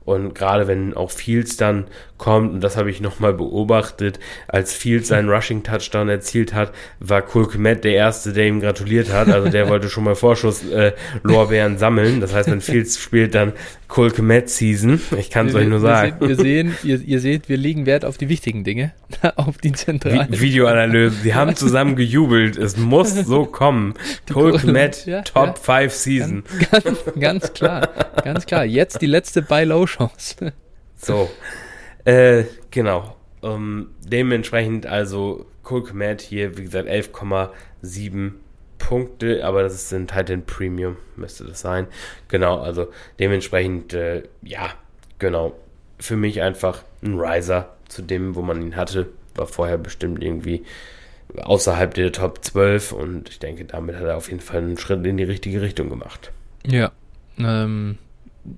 S2: und gerade wenn auch Fields dann kommt, und das habe ich nochmal beobachtet, als Fields seinen Rushing Touchdown erzielt hat, war Kulkmet der Erste, der ihm gratuliert hat. Also der wollte schon mal Vorschuss äh, Lorbeeren sammeln. Das heißt, wenn Fields spielt, dann Kulkmet Season. Ich kann es euch nur sagen.
S1: Wir, sehen, ihr, ihr, seht, wir legen Wert auf die wichtigen Dinge, auf die zentralen.
S2: Videoanalyse. Sie haben zusammen gejubelt. Es muss so kommen. Kulkmet ja, Top 5 ja. Season.
S1: Ganz, ganz, ganz klar. Ganz klar. Jetzt die letzte Buy-Low-Chance.
S2: So. Äh, genau. Um, ähm, dementsprechend also Cool hier, wie gesagt, 11,7 Punkte, aber das ist ein Titan Premium, müsste das sein. Genau, also dementsprechend, äh, ja, genau. Für mich einfach ein Riser zu dem, wo man ihn hatte. War vorher bestimmt irgendwie außerhalb der Top 12 und ich denke, damit hat er auf jeden Fall einen Schritt in die richtige Richtung gemacht.
S1: Ja, ähm,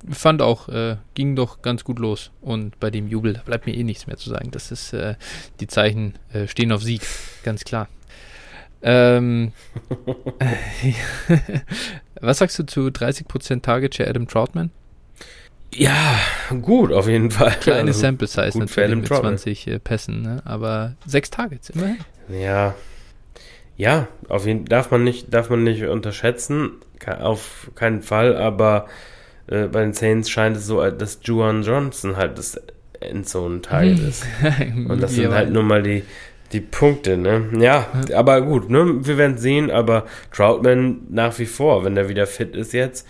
S1: fand auch, äh, ging doch ganz gut los. Und bei dem Jubel, da bleibt mir eh nichts mehr zu sagen. Das ist, äh, die Zeichen äh, stehen auf Sieg, ganz klar. Ähm, was sagst du zu 30% Target Share Adam Troutman?
S2: Ja, gut, auf jeden Fall.
S1: Kleine also, Sample Size natürlich mit Troutman. 20 äh, Pässen, ne? aber sechs Targets immerhin.
S2: Ja, ja, auf jeden darf man nicht, darf man nicht unterschätzen, auf keinen Fall, aber äh, bei den Saints scheint es so, dass Juan Johnson halt das Endzone-Teil ist. Und das sind halt nur mal die, die Punkte, ne? Ja, aber gut, ne? Wir werden sehen, aber Troutman nach wie vor, wenn er wieder fit ist jetzt,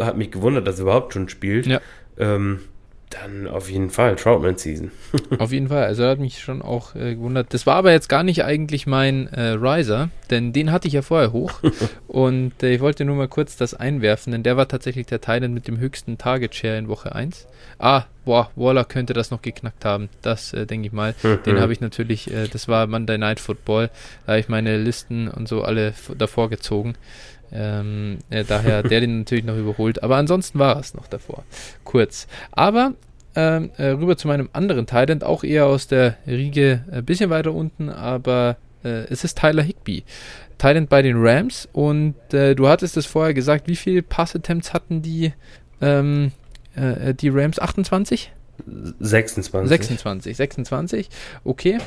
S2: hat mich gewundert, dass er überhaupt schon spielt. Ja. Ähm, dann auf jeden Fall Troutman Season.
S1: auf jeden Fall. Also hat mich schon auch äh, gewundert. Das war aber jetzt gar nicht eigentlich mein äh, Riser, denn den hatte ich ja vorher hoch. und äh, ich wollte nur mal kurz das einwerfen, denn der war tatsächlich der Thailand mit dem höchsten Target Share in Woche 1. Ah, boah, Waller könnte das noch geknackt haben. Das äh, denke ich mal. den habe ich natürlich, äh, das war Monday Night Football. Da habe ich meine Listen und so alle davor gezogen. Ähm, äh, daher der den natürlich noch überholt. Aber ansonsten war es noch davor. Kurz. Aber ähm, äh, rüber zu meinem anderen Thailand, auch eher aus der Riege, ein äh, bisschen weiter unten, aber äh, es ist Tyler Higby. Thailand bei den Rams und äh, du hattest es vorher gesagt, wie viele Pass-Attempts hatten die, ähm, äh, die Rams? 28?
S2: 26.
S1: 26, 26, okay.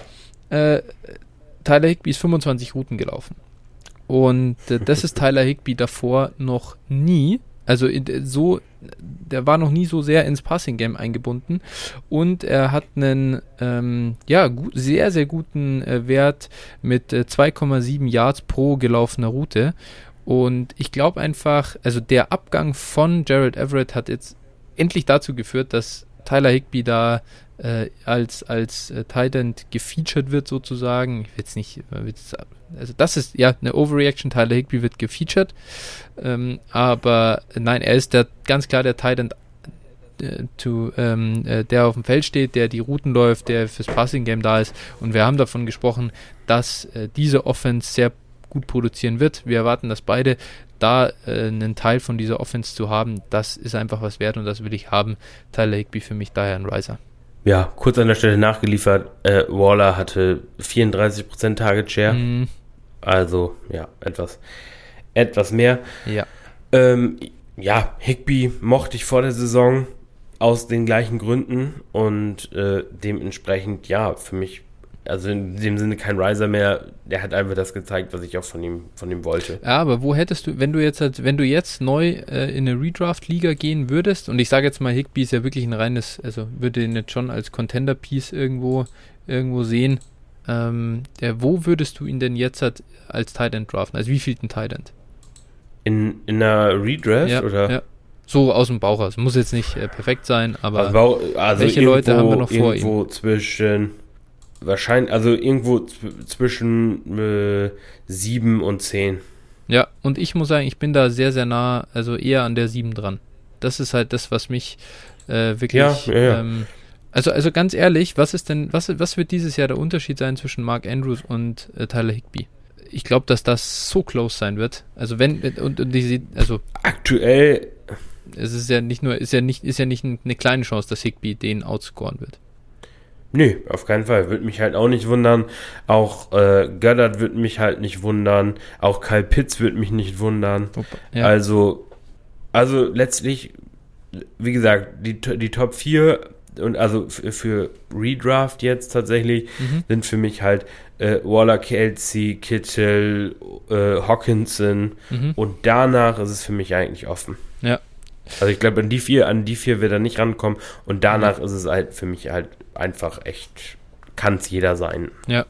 S1: Tyler Higby ist 25 Routen gelaufen. Und äh, das ist Tyler Higby davor noch nie. Also so, der war noch nie so sehr ins Passing Game eingebunden und er hat einen ähm, ja gut, sehr sehr guten äh, Wert mit äh, 2,7 Yards pro gelaufener Route und ich glaube einfach, also der Abgang von Gerald Everett hat jetzt endlich dazu geführt, dass Tyler Higby da äh, als, als äh, Titan gefeatured wird sozusagen. Ich will jetzt nicht, äh, also das ist ja eine Overreaction, Tyler Higby wird gefeatured, ähm, aber nein, er ist der ganz klar der Titan äh, to, ähm, äh, der auf dem Feld steht, der die Routen läuft, der fürs Passing Game da ist. Und wir haben davon gesprochen, dass äh, diese Offense sehr gut produzieren wird. Wir erwarten, dass beide da äh, einen Teil von dieser Offense zu haben, das ist einfach was wert und das will ich haben. Tyler Higby für mich daher ein Riser.
S2: Ja, kurz an der Stelle nachgeliefert, äh, Waller hatte 34% Target Share. Mm. Also, ja, etwas, etwas mehr.
S1: Ja.
S2: Ähm, ja, Higby mochte ich vor der Saison aus den gleichen Gründen und äh, dementsprechend, ja, für mich also in dem Sinne kein Riser mehr. Der hat einfach das gezeigt, was ich auch von ihm, von ihm wollte.
S1: Ja, aber wo hättest du, wenn du jetzt, halt, wenn du jetzt neu äh, in eine Redraft-Liga gehen würdest, und ich sage jetzt mal, Higby ist ja wirklich ein reines, also würde ihn jetzt schon als Contender-Piece irgendwo, irgendwo sehen. Ähm, wo würdest du ihn denn jetzt als Tight End draften? Also wie viel ein Tight End?
S2: In, in einer Redraft
S1: ja,
S2: oder?
S1: Ja. So aus dem Bauch aus. Muss jetzt nicht äh, perfekt sein, aber
S2: also, also
S1: welche Leute haben wir noch vor
S2: ihm? Irgendwo zwischen wahrscheinlich, also irgendwo zwischen äh, 7 und 10.
S1: Ja, und ich muss sagen, ich bin da sehr, sehr nah, also eher an der 7 dran. Das ist halt das, was mich äh, wirklich. Ja, ja, ja. Ähm, also, also ganz ehrlich, was ist denn, was, was wird dieses Jahr der Unterschied sein zwischen Mark Andrews und äh, Tyler Higby? Ich glaube, dass das so close sein wird. Also wenn und, und die, also
S2: aktuell
S1: es ist ja nicht nur, ist ja nicht, ist ja nicht eine kleine Chance, dass Higby den outscoren wird.
S2: Nö, auf keinen Fall. Würde mich halt auch nicht wundern. Auch äh, Goddard würde mich halt nicht wundern. Auch Kyle Pitts würde mich nicht wundern. Ja. Also, also letztlich, wie gesagt, die, die Top 4 und also für Redraft jetzt tatsächlich mhm. sind für mich halt äh, Waller, Kelsey, Kittel, äh, Hawkinson mhm. und danach ist es für mich eigentlich offen.
S1: Ja.
S2: Also ich glaube, an die vier, an die vier wird er nicht rankommen und danach mhm. ist es halt für mich halt einfach echt, kann es jeder sein.
S1: Ja.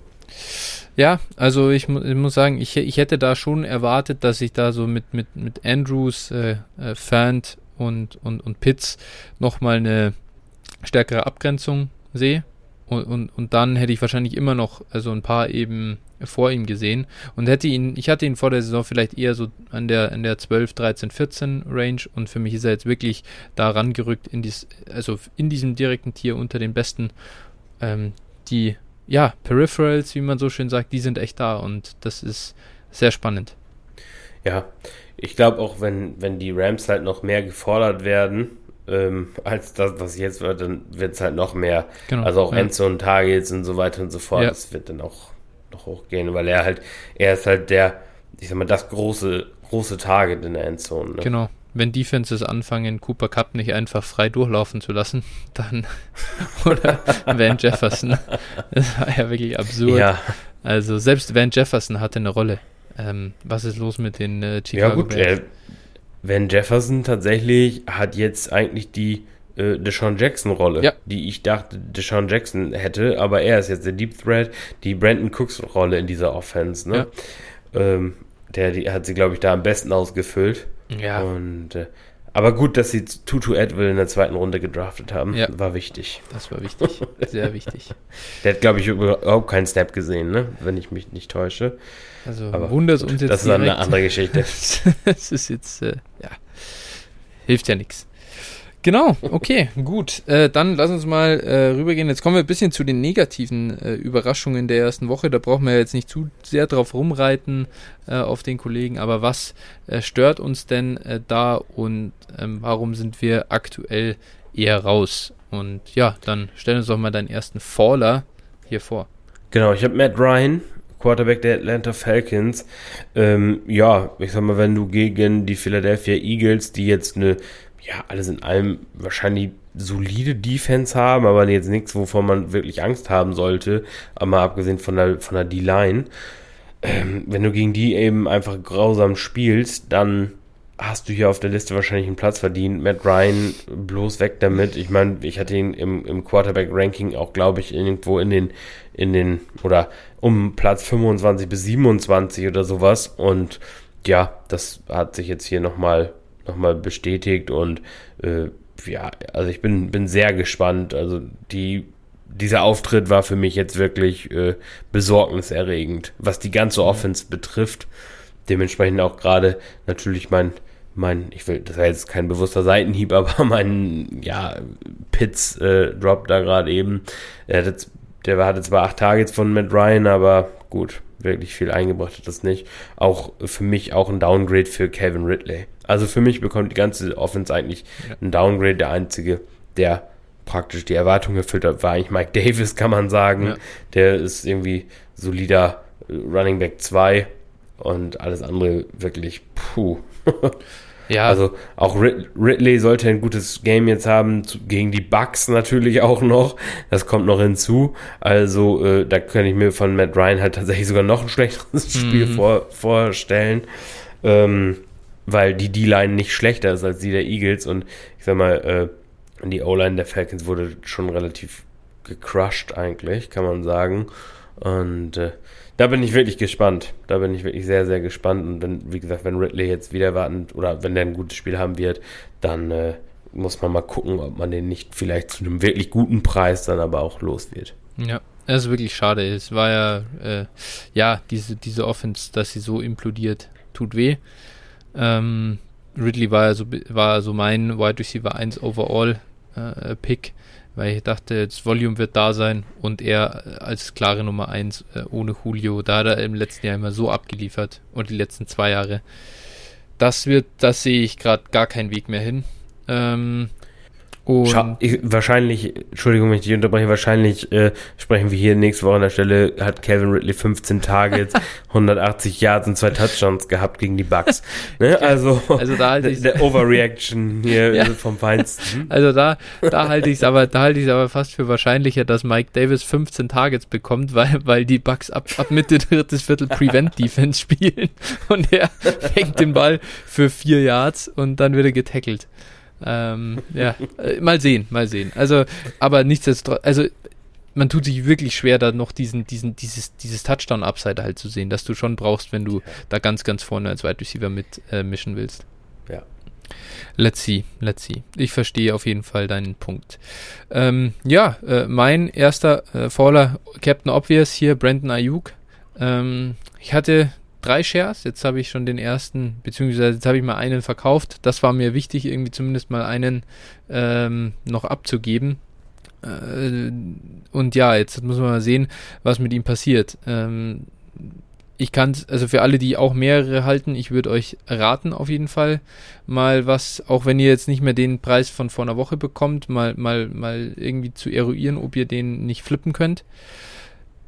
S1: Ja, also ich, mu ich, muss sagen, ich, ich hätte da schon erwartet, dass ich da so mit, mit, mit Andrews, äh, äh, Fant und, und, und Pitts nochmal eine stärkere Abgrenzung sehe. Und, und, und dann hätte ich wahrscheinlich immer noch also ein paar eben vor ihm gesehen und hätte ihn, ich hatte ihn vor der Saison vielleicht eher so an der, an der 12, 13, 14 Range und für mich ist er jetzt wirklich da rangerückt in dies, also in diesem direkten Tier unter den besten, ähm, die, ja, Peripherals, wie man so schön sagt, die sind echt da und das ist sehr spannend.
S2: Ja, ich glaube auch, wenn, wenn die Rams halt noch mehr gefordert werden, ähm, als das, was jetzt wird, dann wird es halt noch mehr. Genau, also auch ja. Endzone Targets und so weiter und so fort. Ja. Das wird dann auch noch hochgehen, weil er halt, er ist halt der, ich sag mal, das große, große Target in der Endzone. Ne?
S1: Genau. Wenn Defenses anfangen, Cooper Cup nicht einfach frei durchlaufen zu lassen, dann oder Van Jefferson. Das war ja wirklich absurd. Ja. Also selbst Van Jefferson hatte eine Rolle. Ähm, was ist los mit den äh,
S2: Chicago Ja gut, äh, Van Jefferson tatsächlich hat jetzt eigentlich die äh, Deshaun Jackson-Rolle, ja. die ich dachte, Deshaun Jackson hätte, aber er ist jetzt der Deep Threat, die Brandon Cooks-Rolle in dieser Offense. Ne? Ja. Ähm, der die, hat sie, glaube ich, da am besten ausgefüllt.
S1: Ja.
S2: Und, äh, aber gut, dass sie Tutu Edwill in der zweiten Runde gedraftet haben, ja. war wichtig.
S1: Das war wichtig, sehr wichtig.
S2: Der hat, glaube ich, überhaupt keinen Snap gesehen, ne? wenn ich mich nicht täusche.
S1: Also aber wundert uns jetzt
S2: Das ist direkt. eine andere Geschichte.
S1: das ist jetzt, äh, ja, hilft ja nichts. Genau, okay, gut. Äh, dann lass uns mal äh, rübergehen. Jetzt kommen wir ein bisschen zu den negativen äh, Überraschungen der ersten Woche. Da brauchen wir jetzt nicht zu sehr drauf rumreiten äh, auf den Kollegen. Aber was äh, stört uns denn äh, da und ähm, warum sind wir aktuell eher raus? Und ja, dann stell uns doch mal deinen ersten Faller hier vor.
S2: Genau, ich habe Matt Ryan, Quarterback der Atlanta Falcons. Ähm, ja, ich sag mal, wenn du gegen die Philadelphia Eagles, die jetzt eine ja, alles in allem wahrscheinlich solide Defense haben, aber jetzt nichts, wovon man wirklich Angst haben sollte, mal abgesehen von der, von der D-Line. Ähm, wenn du gegen die eben einfach grausam spielst, dann hast du hier auf der Liste wahrscheinlich einen Platz verdient. Matt Ryan, bloß weg damit. Ich meine, ich hatte ihn im, im Quarterback-Ranking auch, glaube ich, irgendwo in den, in den, oder um Platz 25 bis 27 oder sowas. Und ja, das hat sich jetzt hier nochmal nochmal bestätigt und äh, ja, also ich bin, bin sehr gespannt. Also die, dieser Auftritt war für mich jetzt wirklich äh, besorgniserregend, was die ganze Offense betrifft. Dementsprechend auch gerade natürlich mein, mein, ich will, das war jetzt kein bewusster Seitenhieb, aber mein, ja, Pitts äh, Drop da gerade eben. Der, hat jetzt, der hatte zwar acht Targets von Matt Ryan, aber gut, wirklich viel eingebracht hat das nicht. Auch für mich auch ein Downgrade für Kevin Ridley. Also für mich bekommt die ganze Offense eigentlich ja. ein Downgrade. Der einzige, der praktisch die Erwartungen erfüllt hat, war eigentlich Mike Davis, kann man sagen. Ja. Der ist irgendwie solider Running Back 2 und alles andere wirklich puh. Ja. Also auch Ridley sollte ein gutes Game jetzt haben, gegen die Bucks natürlich auch noch. Das kommt noch hinzu. Also äh, da könnte ich mir von Matt Ryan halt tatsächlich sogar noch ein schlechteres Spiel mhm. vor, vorstellen. Ähm, weil die D-Line nicht schlechter ist als die der Eagles und ich sag mal, äh, die O-Line der Falcons wurde schon relativ gecrushed eigentlich, kann man sagen. Und äh, da bin ich wirklich gespannt. Da bin ich wirklich sehr, sehr gespannt. Und wenn, wie gesagt, wenn Ridley jetzt wieder warten oder wenn der ein gutes Spiel haben wird, dann äh, muss man mal gucken, ob man den nicht vielleicht zu einem wirklich guten Preis dann aber auch los wird.
S1: Ja, das ist wirklich schade. Es war ja, äh, ja, diese, diese Offense, dass sie so implodiert, tut weh. Ähm, Ridley war so, war so mein Wide Receiver 1 Overall äh, Pick weil ich dachte, das Volume wird da sein und er äh, als klare Nummer 1 äh, ohne Julio, da hat er im letzten Jahr immer so abgeliefert und die letzten zwei Jahre. Das wird, das sehe ich gerade gar keinen Weg mehr hin. Ähm,
S2: und ich, wahrscheinlich, Entschuldigung, wenn ich dich unterbreche, wahrscheinlich äh, sprechen wir hier nächste Woche an der Stelle, hat Kevin Ridley 15 Targets, 180 Yards und zwei Touchdowns gehabt gegen die Bucks. Ne? Also, also da halte ich der Overreaction hier ja. vom Feinsten.
S1: Also da, da halte ich es aber, da halte ich aber fast für wahrscheinlicher, dass Mike Davis 15 Targets bekommt, weil, weil die Bucks ab, ab Mitte drittes Viertel Prevent Defense spielen und er fängt den Ball für vier Yards und dann wird er getackelt. Ähm, ja, äh, mal sehen, mal sehen. Also, aber nichtsdestotrotz, also man tut sich wirklich schwer, da noch diesen, diesen, dieses, dieses Touchdown-Upside halt zu sehen, dass du schon brauchst, wenn du da ganz, ganz vorne als Wide Receiver mit äh, willst.
S2: Ja.
S1: Let's see, let's see. Ich verstehe auf jeden Fall deinen Punkt. Ähm, ja, äh, mein erster äh, Faller, Captain Obvious hier, Brandon Ayuk. Ähm, ich hatte drei Shares. Jetzt habe ich schon den ersten, beziehungsweise jetzt habe ich mal einen verkauft. Das war mir wichtig, irgendwie zumindest mal einen ähm, noch abzugeben. Äh, und ja, jetzt muss man mal sehen, was mit ihm passiert. Ähm, ich kann also für alle, die auch mehrere halten, ich würde euch raten, auf jeden Fall mal was, auch wenn ihr jetzt nicht mehr den Preis von vor einer Woche bekommt, mal, mal, mal irgendwie zu eruieren, ob ihr den nicht flippen könnt.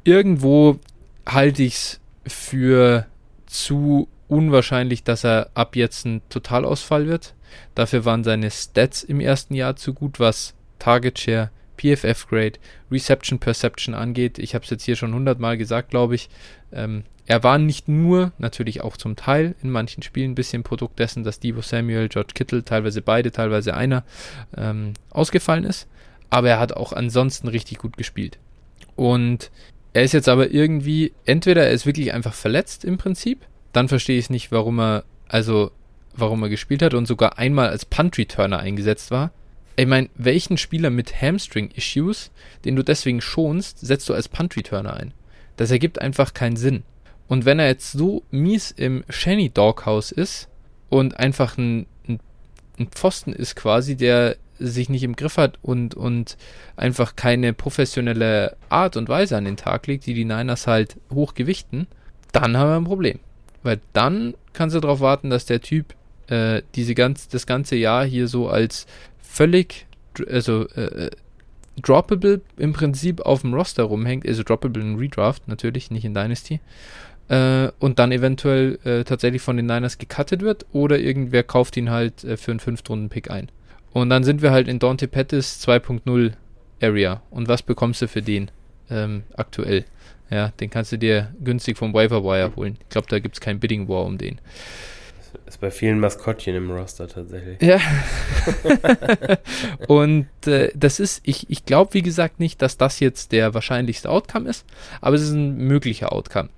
S1: Irgendwo halte ich es für zu unwahrscheinlich, dass er ab jetzt ein Totalausfall wird. Dafür waren seine Stats im ersten Jahr zu gut, was Target Share, PFF Grade, Reception Perception angeht. Ich habe es jetzt hier schon hundertmal gesagt, glaube ich. Ähm, er war nicht nur, natürlich auch zum Teil in manchen Spielen ein bisschen Produkt dessen, dass Debo Samuel, George Kittle, teilweise beide, teilweise einer ähm, ausgefallen ist. Aber er hat auch ansonsten richtig gut gespielt. Und er ist jetzt aber irgendwie, entweder er ist wirklich einfach verletzt im Prinzip, dann verstehe ich nicht, warum er, also, warum er gespielt hat und sogar einmal als Punt-Returner eingesetzt war. Ich meine, welchen Spieler mit Hamstring-Issues, den du deswegen schonst, setzt du als Punt-Returner ein? Das ergibt einfach keinen Sinn. Und wenn er jetzt so mies im Shanny Doghouse ist und einfach ein, ein, ein Pfosten ist quasi, der sich nicht im Griff hat und, und einfach keine professionelle Art und Weise an den Tag legt, die die Niners halt hochgewichten, dann haben wir ein Problem. Weil dann kannst du darauf warten, dass der Typ äh, diese ganz, das ganze Jahr hier so als völlig, also äh, droppable im Prinzip auf dem Roster rumhängt, also droppable in Redraft natürlich, nicht in Dynasty, äh, und dann eventuell äh, tatsächlich von den Niners gecuttet wird oder irgendwer kauft ihn halt äh, für einen Fünftrunden-Pick ein. Und dann sind wir halt in Dante Pettis 2.0 Area. Und was bekommst du für den ähm, aktuell? Ja, den kannst du dir günstig vom Waiver Wire holen. Ich glaube, da gibt es kein Bidding War um den.
S2: Ist bei vielen Maskottchen im Roster tatsächlich.
S1: Ja. und äh, das ist, ich, ich glaube, wie gesagt, nicht, dass das jetzt der wahrscheinlichste Outcome ist, aber es ist ein möglicher Outcome.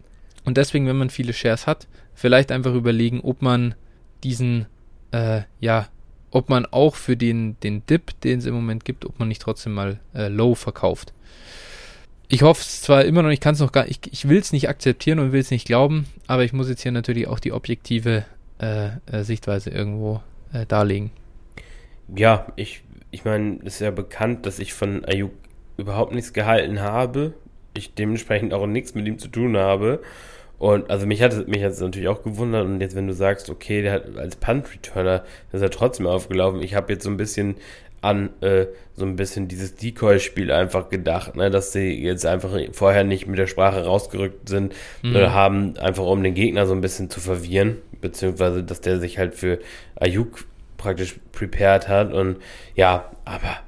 S1: Und deswegen, wenn man viele Shares hat, vielleicht einfach überlegen, ob man diesen, äh, ja, ob man auch für den, den Dip, den es im Moment gibt, ob man nicht trotzdem mal äh, low verkauft. Ich hoffe es zwar immer noch, ich kann es noch gar ich, ich will es nicht akzeptieren und will es nicht glauben, aber ich muss jetzt hier natürlich auch die objektive äh, äh, Sichtweise irgendwo äh, darlegen.
S2: Ja, ich, ich meine, es ist ja bekannt, dass ich von Ayuk überhaupt nichts gehalten habe. Ich dementsprechend auch nichts mit ihm zu tun habe. Und also mich hat mich natürlich auch gewundert. Und jetzt, wenn du sagst, okay, der hat als Punt-Returner, ist er trotzdem aufgelaufen. Ich habe jetzt so ein bisschen an äh, so ein bisschen dieses Decoy-Spiel einfach gedacht, ne, dass sie jetzt einfach vorher nicht mit der Sprache rausgerückt sind mhm. oder haben, einfach um den Gegner so ein bisschen zu verwirren, beziehungsweise dass der sich halt für Ayuk praktisch prepared hat und ja, aber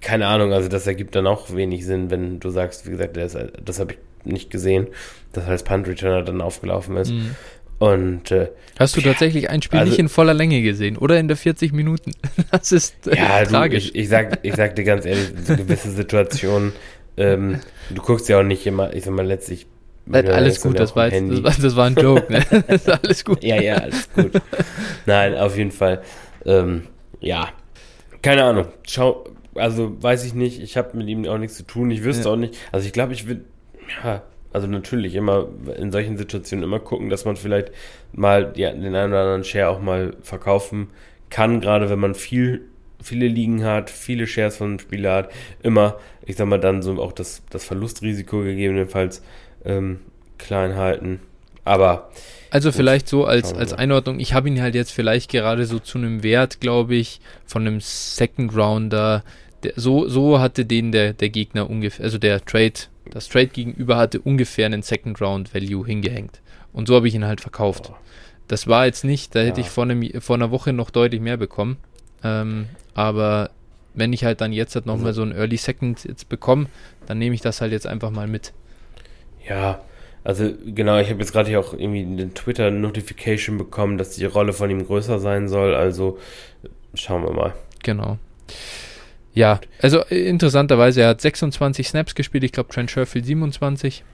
S2: keine Ahnung, also das ergibt dann auch wenig Sinn, wenn du sagst, wie gesagt, das, das habe ich nicht gesehen, dass als Punt Returner dann aufgelaufen ist. Mhm. Und äh,
S1: hast du tatsächlich ein Spiel also, nicht in voller Länge gesehen oder in der 40 Minuten? Das ist
S2: äh, ja, tragisch. Du, ich, ich, sag, ich sag dir ganz ehrlich, so gewisse Situationen, ähm, du guckst ja auch nicht immer, ich sag mal letztlich.
S1: Alles gut, das war, jetzt, das, war, das war ein Joke, ne? das ist
S2: alles gut. ja, ja, alles gut. Nein, auf jeden Fall. Ähm, ja, keine Ahnung. Schau, also weiß ich nicht. Ich habe mit ihm auch nichts zu tun. Ich wüsste ja. auch nicht. Also ich glaube, ich würde, ja, also natürlich immer in solchen Situationen immer gucken, dass man vielleicht mal ja, den einen oder anderen Share auch mal verkaufen kann, gerade wenn man viel viele Ligen hat, viele Shares von einem Spieler hat, immer, ich sag mal, dann so auch das, das Verlustrisiko gegebenenfalls ähm, klein halten. Aber.
S1: Also gut, vielleicht so als, als Einordnung, ich habe ihn halt jetzt vielleicht gerade so zu einem Wert, glaube ich, von einem Second Rounder. Der, so, so hatte den der, der Gegner ungefähr, also der Trade das Trade gegenüber hatte ungefähr einen Second Round Value hingehängt. Und so habe ich ihn halt verkauft. Das war jetzt nicht, da hätte ja. ich vor, einem, vor einer Woche noch deutlich mehr bekommen. Ähm, aber wenn ich halt dann jetzt halt nochmal also, so einen Early Second jetzt bekomme, dann nehme ich das halt jetzt einfach mal mit.
S2: Ja, also genau, ich habe jetzt gerade hier auch irgendwie eine Twitter-Notification bekommen, dass die Rolle von ihm größer sein soll. Also schauen wir mal.
S1: Genau. Ja, also äh, interessanterweise, er hat 26 Snaps gespielt, ich glaube Trent Sherfield 27.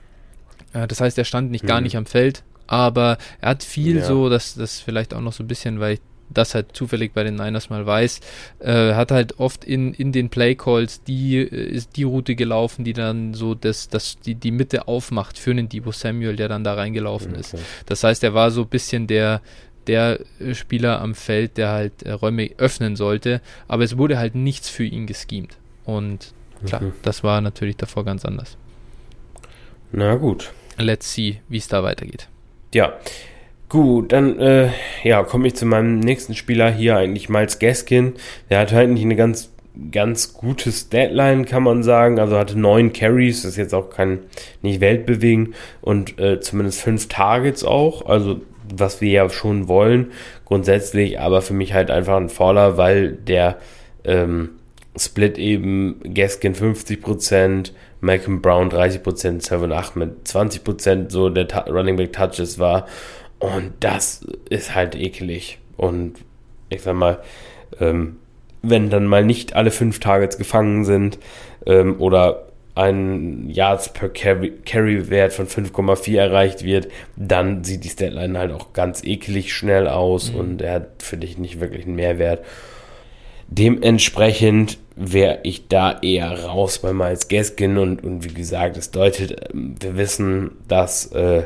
S1: Äh, das heißt, er stand nicht hm. gar nicht am Feld, aber er hat viel ja. so, dass das vielleicht auch noch so ein bisschen, weil ich das halt zufällig bei den Niners mal weiß, äh, hat halt oft in, in den Playcalls die, äh, ist die Route gelaufen, die dann so das, das, die, die Mitte aufmacht für einen Debo Samuel, der dann da reingelaufen okay. ist. Das heißt, er war so ein bisschen der, der äh, Spieler am Feld, der halt äh, Räume öffnen sollte, aber es wurde halt nichts für ihn geschemt. Und klar, mhm. das war natürlich davor ganz anders.
S2: Na gut.
S1: Let's see, wie es da weitergeht.
S2: Ja. Gut, dann äh, ja, komme ich zu meinem nächsten Spieler hier, eigentlich Miles Gaskin. Der hat eigentlich eine ganz ganz gutes Deadline, kann man sagen. Also hatte neun Carries, das ist jetzt auch kein nicht weltbewegend und äh, zumindest fünf Targets auch. Also was wir ja schon wollen, grundsätzlich, aber für mich halt einfach ein Faller, weil der ähm, Split eben Gaskin 50%, Malcolm Brown 30%, 7 8 mit 20% so der Ta Running Back Touches war. Und das ist halt eklig. Und ich sag mal, ähm, wenn dann mal nicht alle fünf Targets gefangen sind ähm, oder ein Yards per Carry-Wert von 5,4 erreicht wird, dann sieht die Statline halt auch ganz eklig schnell aus mhm. und er hat für dich nicht wirklich einen Mehrwert. Dementsprechend wäre ich da eher raus bei Miles Gaskin und, und wie gesagt, es deutet, ähm, wir wissen, dass äh,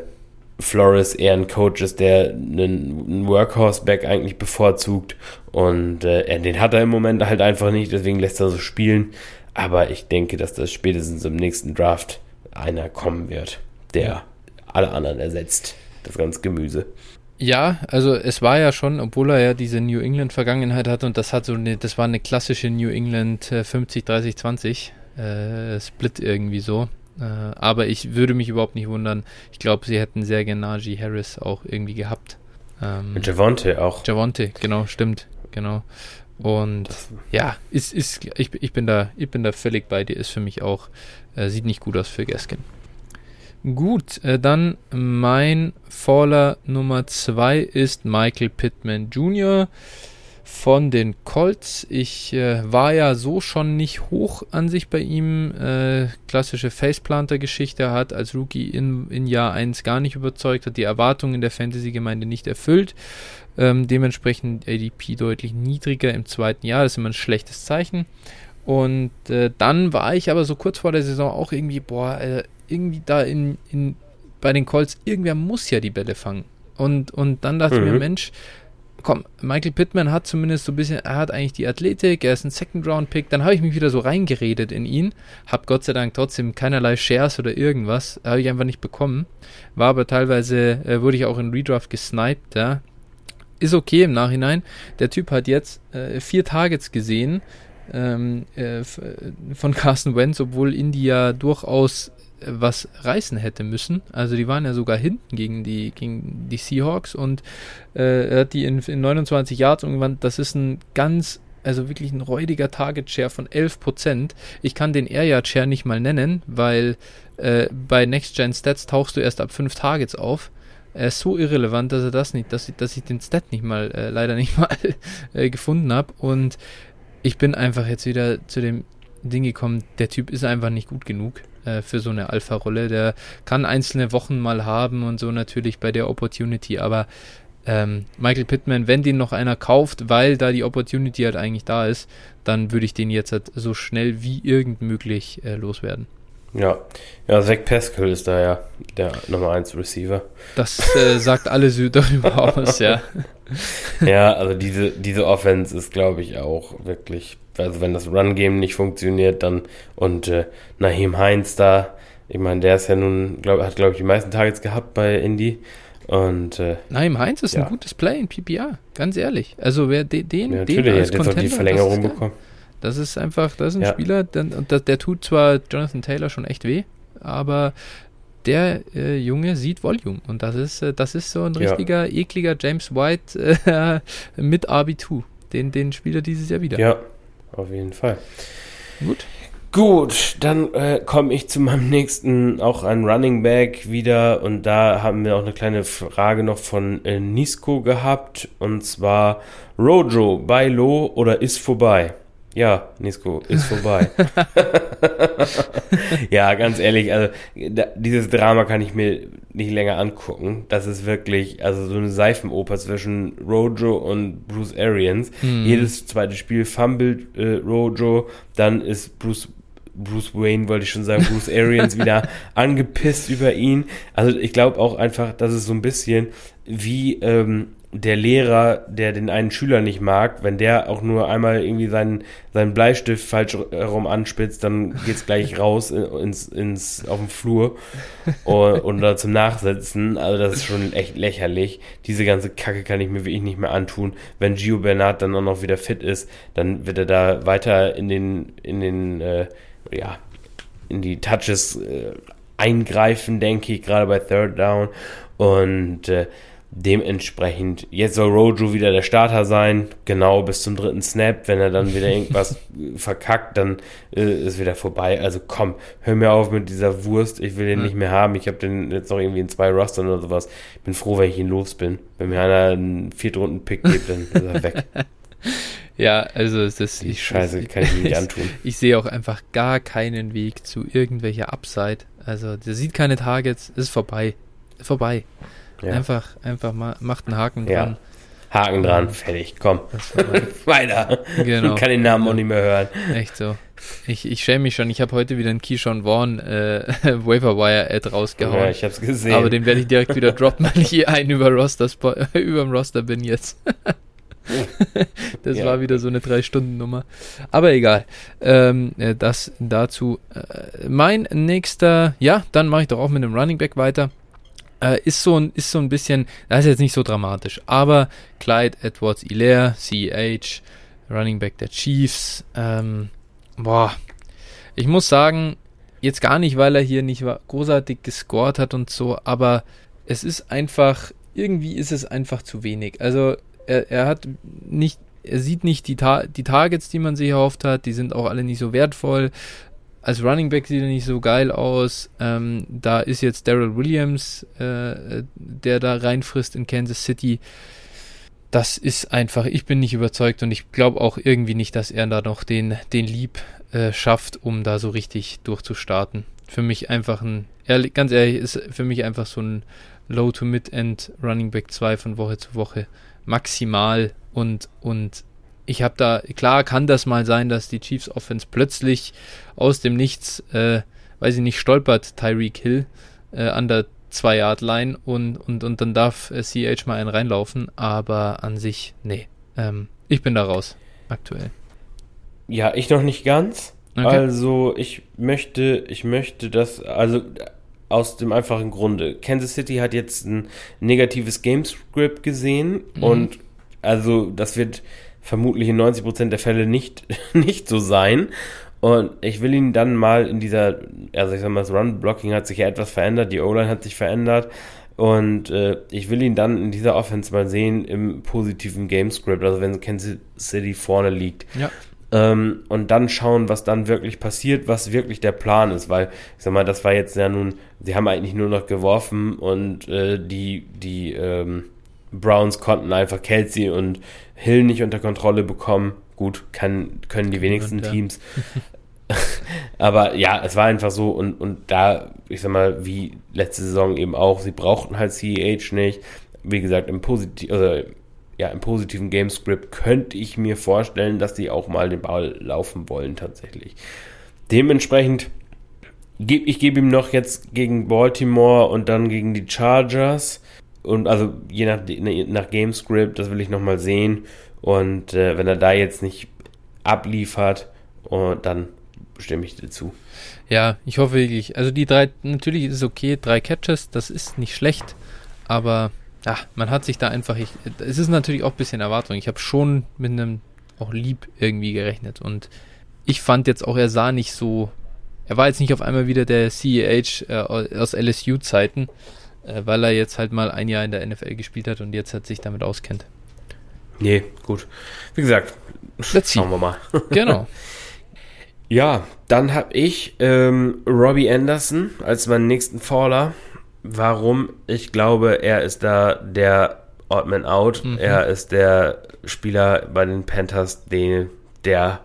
S2: Flores eher ein Coach ist, der einen Workhorse-Back eigentlich bevorzugt und äh, den hat er im Moment halt einfach nicht, deswegen lässt er so spielen. Aber ich denke, dass das spätestens im nächsten Draft einer kommen wird, der alle anderen ersetzt. Das ganze Gemüse.
S1: Ja, also es war ja schon, obwohl er ja diese New England Vergangenheit hat und das hat so eine, das war eine klassische New England 50, 30, 20 äh, Split irgendwie so. Äh, aber ich würde mich überhaupt nicht wundern. Ich glaube, sie hätten sehr gerne Najee Harris auch irgendwie gehabt.
S2: Ähm, Javonte auch.
S1: Javonte, genau, stimmt, genau. Und ja, ist, ist, ich, ich, bin da, ich bin da völlig bei dir, ist für mich auch, äh, sieht nicht gut aus für Gaskin. Gut, äh, dann mein Faller Nummer 2 ist Michael Pittman Jr. von den Colts. Ich äh, war ja so schon nicht hoch an sich bei ihm. Äh, klassische Faceplanter-Geschichte hat als Rookie in, in Jahr 1 gar nicht überzeugt, hat die Erwartungen der Fantasy-Gemeinde nicht erfüllt. Ähm, dementsprechend ADP deutlich niedriger im zweiten Jahr. Das ist immer ein schlechtes Zeichen. Und äh, dann war ich aber so kurz vor der Saison auch irgendwie, boah, äh, irgendwie da in, in, bei den Colts, irgendwer muss ja die Bälle fangen. Und, und dann dachte mhm. ich mir, mhm. Mensch, komm, Michael Pittman hat zumindest so ein bisschen, er hat eigentlich die Athletik, er ist ein Second-Round-Pick, dann habe ich mich wieder so reingeredet in ihn, habe Gott sei Dank trotzdem keinerlei Shares oder irgendwas, habe ich einfach nicht bekommen, war aber teilweise, äh, wurde ich auch in Redraft gesniped, ja, ist okay im Nachhinein, der Typ hat jetzt äh, vier Targets gesehen, ähm, äh, von Carson Wentz, obwohl India durchaus was reißen hätte müssen. Also die waren ja sogar hinten gegen die, gegen die Seahawks und äh, er hat die in, in 29 Yards irgendwann, das ist ein ganz, also wirklich ein räudiger Target Share von 11%. Ich kann den Air Yard Share nicht mal nennen, weil äh, bei Next Gen Stats tauchst du erst ab 5 Targets auf. Er ist so irrelevant, dass er das nicht, dass ich, dass ich den Stat nicht mal, äh, leider nicht mal äh, gefunden habe. Und ich bin einfach jetzt wieder zu dem Ding gekommen, der Typ ist einfach nicht gut genug äh, für so eine Alpha-Rolle. Der kann einzelne Wochen mal haben und so natürlich bei der Opportunity, aber ähm, Michael Pittman, wenn den noch einer kauft, weil da die Opportunity halt eigentlich da ist, dann würde ich den jetzt halt so schnell wie irgend möglich äh, loswerden.
S2: Ja, ja, Zach Pascal ist da ja der Nummer 1 Receiver.
S1: Das äh, sagt alles darüber aus, ja.
S2: ja, also diese, diese Offense ist, glaube ich, auch wirklich, also wenn das Run-Game nicht funktioniert, dann und äh, Naheem Heinz da, ich meine, der ist ja nun, glaub, hat, glaube ich, die meisten Targets gehabt bei Indy. Und äh,
S1: Naheem Heinz ist ja. ein gutes Play in PPR, ganz ehrlich. Also wer den, den,
S2: ja, den als ja, Contender, die Verlängerung bekommen.
S1: Das ist einfach, das ist ein ja. Spieler, der, der, der, tut zwar Jonathan Taylor schon echt weh, aber der äh, Junge sieht Volume und das ist, äh, das ist so ein richtiger, ekliger James White äh, mit RB2. Den, den Spieler dieses Jahr wieder.
S2: Ja, auf jeden Fall. Gut. Gut, dann äh, komme ich zu meinem nächsten, auch ein Running Back wieder. Und da haben wir auch eine kleine Frage noch von äh, Nisco gehabt. Und zwar Rojo, bei Low oder ist vorbei? Ja, Nisko, ist vorbei. ja, ganz ehrlich, also da, dieses Drama kann ich mir nicht länger angucken. Das ist wirklich, also so eine Seifenoper zwischen Rojo und Bruce Arians. Mhm. Jedes zweite Spiel fummelt äh, Rojo, dann ist Bruce Bruce Wayne, wollte ich schon sagen, Bruce Arians wieder angepisst über ihn. Also ich glaube auch einfach, dass es so ein bisschen wie ähm, der Lehrer, der den einen Schüler nicht mag, wenn der auch nur einmal irgendwie seinen, seinen Bleistift falsch herum anspitzt, dann geht's gleich raus ins, ins, auf den Flur und, und da zum Nachsitzen. Also das ist schon echt lächerlich. Diese ganze Kacke kann ich mir wirklich nicht mehr antun. Wenn Gio Bernard dann auch noch wieder fit ist, dann wird er da weiter in den, in den, äh, ja, in die Touches äh, eingreifen, denke ich, gerade bei Third Down. Und äh, Dementsprechend, jetzt soll Rojo wieder der Starter sein, genau bis zum dritten Snap. Wenn er dann wieder irgendwas verkackt, dann äh, ist wieder vorbei. Also komm, hör mir auf mit dieser Wurst. Ich will den mhm. nicht mehr haben. Ich habe den jetzt noch irgendwie in zwei Rostern oder sowas. Ich bin froh, wenn ich ihn los bin. Wenn mir einer einen Viertrunden-Pick gibt, dann ist er weg.
S1: Ja, also das
S2: Die Scheiße kann ich nicht antun.
S1: Ich, ich sehe auch einfach gar keinen Weg zu irgendwelcher Upside. Also der sieht keine Targets, ist vorbei. Vorbei. Ja. Einfach, einfach mal, macht einen Haken
S2: ja. dran. Haken dran, fertig, komm. Weiter. Genau. Ich kann den Namen auch nicht mehr hören.
S1: Echt so. Ich, ich schäme mich schon. Ich habe heute wieder einen Keyshawn Vaughn äh, Waverwire-Ad rausgehauen. Ja,
S2: ich hab's gesehen.
S1: Aber den werde ich direkt wieder droppen, weil ich hier ein über Roster über dem Roster bin jetzt. das ja. war wieder so eine Drei-Stunden-Nummer. Aber egal. Ähm, äh, das dazu. Äh, mein nächster, ja, dann mache ich doch auch mit dem Running Back weiter. Äh, ist, so ein, ist so ein bisschen, das ist jetzt nicht so dramatisch, aber Clyde Edwards Hilaire, CEH, Running Back der Chiefs, ähm, boah, ich muss sagen, jetzt gar nicht, weil er hier nicht großartig gescored hat und so, aber es ist einfach, irgendwie ist es einfach zu wenig. Also er, er hat nicht, er sieht nicht die, Ta die Targets, die man sich erhofft hat, die sind auch alle nicht so wertvoll als Running Back sieht er nicht so geil aus. Ähm, da ist jetzt Daryl Williams, äh, der da reinfrisst in Kansas City. Das ist einfach, ich bin nicht überzeugt und ich glaube auch irgendwie nicht, dass er da noch den, den Lieb äh, schafft, um da so richtig durchzustarten. Für mich einfach ein, ehrlich, ganz ehrlich, ist für mich einfach so ein Low to Mid-End Running Back 2 von Woche zu Woche maximal und, und ich habe da, klar kann das mal sein, dass die Chiefs Offense plötzlich aus dem Nichts, äh, weiß ich nicht, stolpert Tyreek Hill äh, an der zwei Yard Line und, und, und dann darf äh, CH mal einen reinlaufen, aber an sich, nee. Ähm, ich bin da raus, aktuell.
S2: Ja, ich noch nicht ganz. Okay. Also ich möchte, ich möchte das, also aus dem einfachen Grunde. Kansas City hat jetzt ein negatives Gamescript gesehen mhm. und also das wird vermutlich in 90% der Fälle nicht, nicht so sein. Und ich will ihn dann mal in dieser, also ich sag mal, das Run-Blocking hat sich ja etwas verändert, die O-Line hat sich verändert. Und äh, ich will ihn dann in dieser Offense mal sehen im positiven Gamescript, also wenn Kansas City vorne liegt. Ja. Ähm, und dann schauen, was dann wirklich passiert, was wirklich der Plan ist, weil, ich sag mal, das war jetzt ja nun, sie haben eigentlich nur noch geworfen und äh, die, die ähm, Browns konnten einfach Kelsey und Hill nicht unter Kontrolle bekommen. Gut, kann, können die wenigsten und, ja. Teams. Aber ja, es war einfach so und, und da, ich sag mal, wie letzte Saison eben auch, sie brauchten halt CEH nicht. Wie gesagt, im, Posit also, ja, im positiven Gamescript könnte ich mir vorstellen, dass sie auch mal den Ball laufen wollen tatsächlich. Dementsprechend, ich gebe ihm noch jetzt gegen Baltimore und dann gegen die Chargers und also je nach, nach Gamescript, das will ich nochmal sehen. Und äh, wenn er da jetzt nicht abliefert, uh, dann stimme ich dazu.
S1: Ja, ich hoffe wirklich. Also die drei, natürlich ist es okay, drei Catches, das ist nicht schlecht, aber ja, man hat sich da einfach, ich, es ist natürlich auch ein bisschen Erwartung. Ich habe schon mit einem auch lieb irgendwie gerechnet und ich fand jetzt auch, er sah nicht so, er war jetzt nicht auf einmal wieder der CEH äh, aus LSU-Zeiten, äh, weil er jetzt halt mal ein Jahr in der NFL gespielt hat und jetzt hat sich damit auskennt.
S2: Nee, gut. Wie gesagt, Let's schauen wir mal.
S1: Genau.
S2: ja, dann habe ich ähm, Robbie Anderson als meinen nächsten Faller. Warum? Ich glaube, er ist da der Oddman Out. Mhm. Er ist der Spieler bei den Panthers, den, der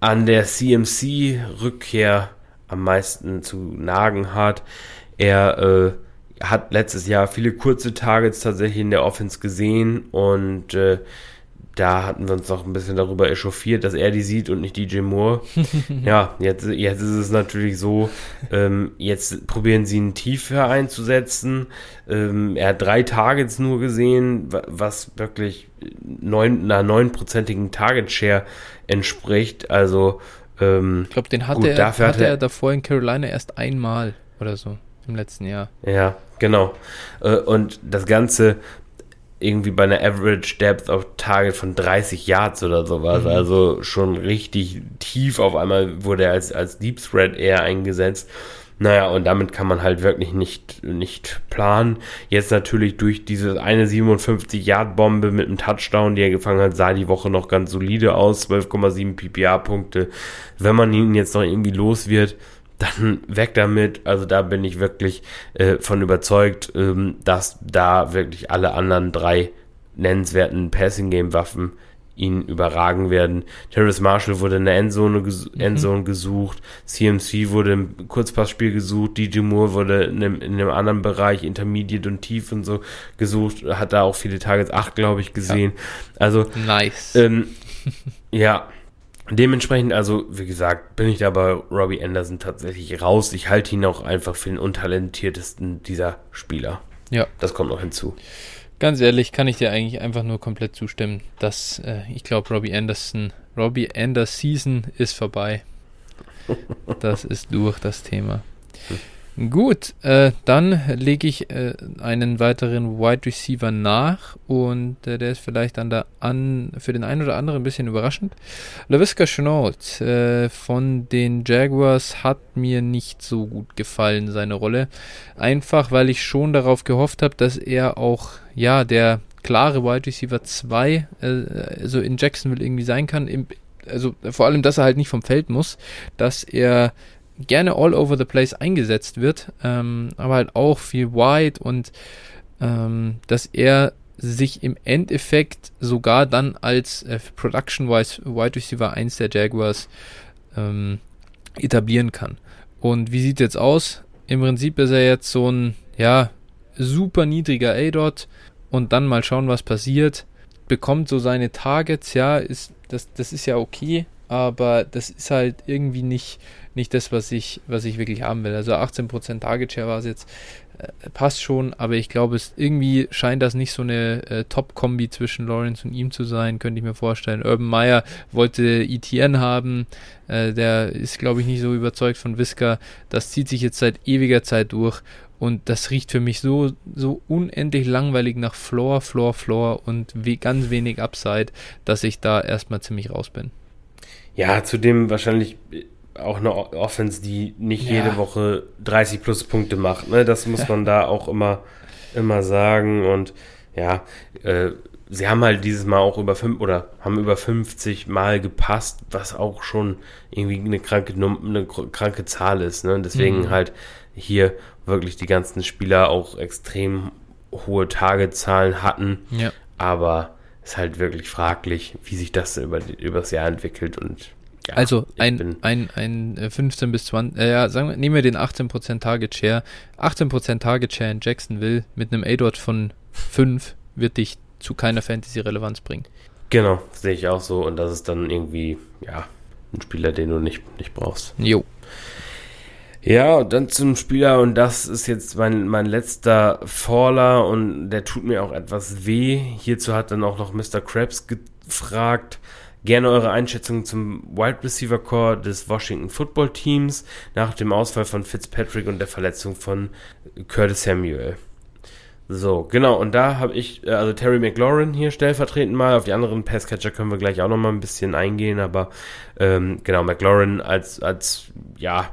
S2: an der CMC-Rückkehr am meisten zu nagen hat. Er äh, hat letztes Jahr viele kurze Targets tatsächlich in der Offense gesehen und äh, da hatten wir uns noch ein bisschen darüber echauffiert, dass er die sieht und nicht DJ Moore. ja, jetzt, jetzt ist es natürlich so, ähm, jetzt probieren sie ihn tiefer einzusetzen. Ähm, er hat drei Targets nur gesehen, was wirklich neun, einer neunprozentigen Target Share entspricht. Also, ähm,
S1: ich glaube, den hatte, gut, er, hatte er davor in Carolina erst einmal oder so im letzten Jahr.
S2: Ja, genau. Äh, und das Ganze irgendwie bei einer Average Depth of Target von 30 Yards oder sowas. Mhm. Also schon richtig tief auf einmal wurde er als, als Deep Threat eher eingesetzt. Naja, und damit kann man halt wirklich nicht, nicht planen. Jetzt natürlich durch diese eine 57-Yard-Bombe mit einem Touchdown, die er gefangen hat, sah die Woche noch ganz solide aus. 12,7 PPA-Punkte. Wenn man ihn jetzt noch irgendwie los wird, dann weg damit. Also da bin ich wirklich äh, von überzeugt, ähm, dass da wirklich alle anderen drei nennenswerten Passing-Game-Waffen ihn überragen werden. Terrace Marshall wurde in der Endzone, ges mhm. Endzone gesucht, CMC wurde im Kurzpassspiel gesucht, DJ Moore wurde in einem, in einem, anderen Bereich, Intermediate und Tief und so gesucht, hat da auch viele Targets, acht glaube ich, gesehen. Ja. Also,
S1: nice.
S2: Ähm, ja, Dementsprechend, also wie gesagt, bin ich da bei Robbie Anderson tatsächlich raus. Ich halte ihn auch einfach für den untalentiertesten dieser Spieler.
S1: Ja.
S2: Das kommt noch hinzu.
S1: Ganz ehrlich, kann ich dir eigentlich einfach nur komplett zustimmen, dass äh, ich glaube, Robbie Anderson, Robbie Anders Season ist vorbei. das ist durch das Thema. Gut, äh, dann lege ich äh, einen weiteren Wide Receiver nach und äh, der ist vielleicht dann da an für den einen oder anderen ein bisschen überraschend. LaVisca Chenault äh, von den Jaguars hat mir nicht so gut gefallen, seine Rolle. Einfach, weil ich schon darauf gehofft habe, dass er auch, ja, der klare Wide Receiver 2 äh, so in Jacksonville irgendwie sein kann. Im, also vor allem, dass er halt nicht vom Feld muss, dass er gerne all over the place eingesetzt wird, ähm, aber halt auch viel wide und ähm, dass er sich im Endeffekt sogar dann als äh, Production-wise Wide Receiver 1 der Jaguars ähm, etablieren kann. Und wie sieht jetzt aus? Im Prinzip ist er jetzt so ein, ja, super niedriger A-Dot und dann mal schauen, was passiert. Bekommt so seine Targets, ja, ist, das, das ist ja okay, aber das ist halt irgendwie nicht, nicht das, was ich, was ich wirklich haben will. Also 18% Target Share war es jetzt. äh, passt schon, aber ich glaube, es irgendwie scheint das nicht so eine äh, Top-Kombi zwischen Lawrence und ihm zu sein, könnte ich mir vorstellen. Urban Meyer wollte ETN haben, äh, der ist, glaube ich, nicht so überzeugt von Visca. Das zieht sich jetzt seit ewiger Zeit durch und das riecht für mich so, so unendlich langweilig nach Floor, Floor, Floor und wie ganz wenig Upside, dass ich da erstmal ziemlich raus bin.
S2: Ja, zudem wahrscheinlich auch eine Offense, die nicht ja. jede Woche 30 plus Punkte macht. Ne? Das muss man da auch immer, immer sagen. Und ja, äh, sie haben halt dieses Mal auch über fünf oder haben über 50 Mal gepasst, was auch schon irgendwie eine kranke, eine kranke Zahl ist. Ne? Deswegen mhm. halt hier wirklich die ganzen Spieler auch extrem hohe Tagezahlen hatten. Ja. Aber ist halt wirklich fraglich, wie sich das über, über das Jahr entwickelt und
S1: ja, also ein, ein, ein 15 äh, bis 20, äh, ja, sagen wir, nehmen wir den 18% Target Share. 18% Target Share in Jacksonville mit einem A-Dot von 5 wird dich zu keiner Fantasy-Relevanz bringen.
S2: Genau, sehe ich auch so. Und das ist dann irgendwie, ja, ein Spieler, den du nicht, nicht brauchst.
S1: Jo.
S2: Ja, dann zum Spieler, und das ist jetzt mein, mein letzter Faller und der tut mir auch etwas weh. Hierzu hat dann auch noch Mr. Krabs gefragt, Gerne eure Einschätzung zum Wide Receiver Core des Washington Football Teams nach dem Ausfall von Fitzpatrick und der Verletzung von Curtis Samuel. So, genau, und da habe ich, äh, also Terry McLaurin hier stellvertretend mal, auf die anderen Passcatcher können wir gleich auch nochmal ein bisschen eingehen, aber ähm, genau, McLaurin als, als, ja,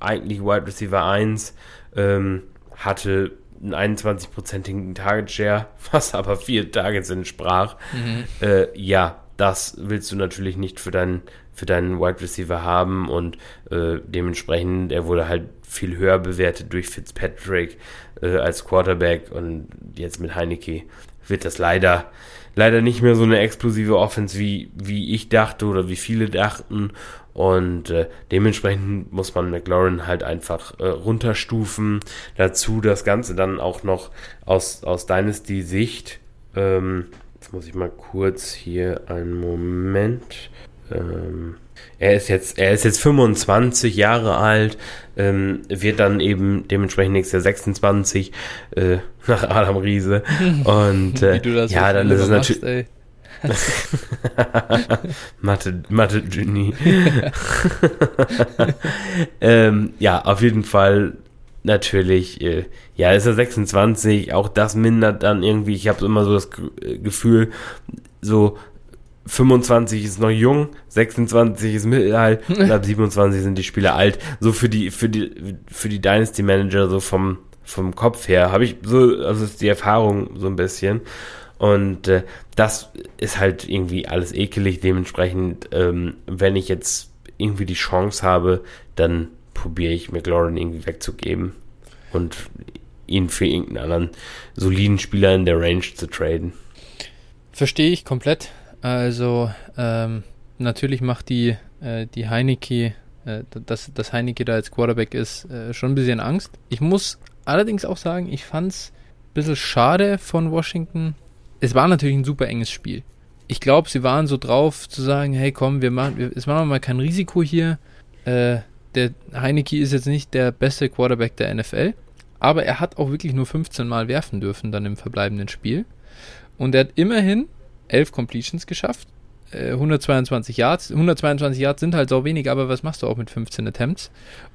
S2: eigentlich Wide Receiver 1 ähm, hatte einen 21-prozentigen Target Share, was aber vier Targets entsprach. Mhm. Äh, ja, das willst du natürlich nicht für deinen, für deinen Wide Receiver haben und äh, dementsprechend, er wurde halt viel höher bewertet durch Fitzpatrick äh, als Quarterback und jetzt mit Heineke wird das leider, leider nicht mehr so eine explosive Offense, wie, wie ich dachte oder wie viele dachten und äh, dementsprechend muss man McLaurin halt einfach äh, runterstufen. Dazu das Ganze dann auch noch aus, aus Dynasty-Sicht ähm, muss ich mal kurz hier einen Moment. Ähm, er ist jetzt, er ist jetzt 25 Jahre alt, ähm, wird dann eben dementsprechend nächstes Jahr 26 äh, nach Adam Riese. Und äh, ja, dann ist es natürlich. Mathe, Mathe Genie. ähm, ja, auf jeden Fall natürlich, äh, ja, ist er 26, auch das mindert dann irgendwie, ich habe immer so das äh, Gefühl, so 25 ist noch jung, 26 ist mittelalt und ab 27 sind die Spieler alt. So für die, für die, für die Dynasty Manager, so vom, vom Kopf her, habe ich so, also ist die Erfahrung so ein bisschen. Und äh, das ist halt irgendwie alles ekelig. Dementsprechend, ähm, wenn ich jetzt irgendwie die Chance habe, dann probiere ich McLaurin irgendwie wegzugeben und ihn für irgendeinen anderen soliden Spieler in der Range zu traden.
S1: Verstehe ich komplett. Also ähm, natürlich macht die, äh, die Heineke, äh, dass, dass Heineke da als Quarterback ist, äh, schon ein bisschen Angst. Ich muss allerdings auch sagen, ich fand es ein bisschen schade von Washington. Es war natürlich ein super enges Spiel. Ich glaube, sie waren so drauf zu sagen, hey komm, wir machen, wir, es machen wir mal kein Risiko hier. Äh, der Heineke ist jetzt nicht der beste Quarterback der NFL, aber er hat auch wirklich nur 15 Mal werfen dürfen dann im verbleibenden Spiel. Und er hat immerhin 11 Completions geschafft, 122 äh, Yards. 122 Yards sind halt so wenig, aber was machst du auch mit 15 Attempts?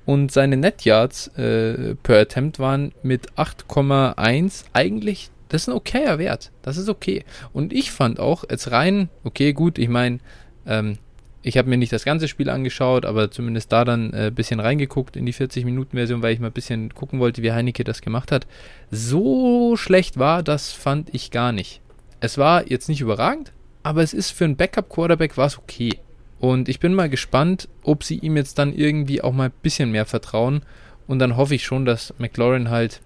S1: Und seine Net Yards äh, per Attempt waren mit 8,1 eigentlich, das ist ein okayer Wert. Das ist okay. Und ich fand auch, jetzt rein, okay, gut, ich meine, ähm, ich habe mir nicht das ganze Spiel angeschaut, aber zumindest da dann ein äh, bisschen reingeguckt in die 40-Minuten-Version, weil ich mal ein bisschen gucken wollte, wie Heineke das gemacht hat. So schlecht war das, fand ich gar nicht. Es war jetzt nicht überragend, aber es ist für einen Backup-Quarterback war es okay. Und ich bin mal gespannt, ob sie ihm jetzt dann irgendwie auch mal ein bisschen mehr vertrauen. Und dann hoffe ich schon, dass McLaurin halt,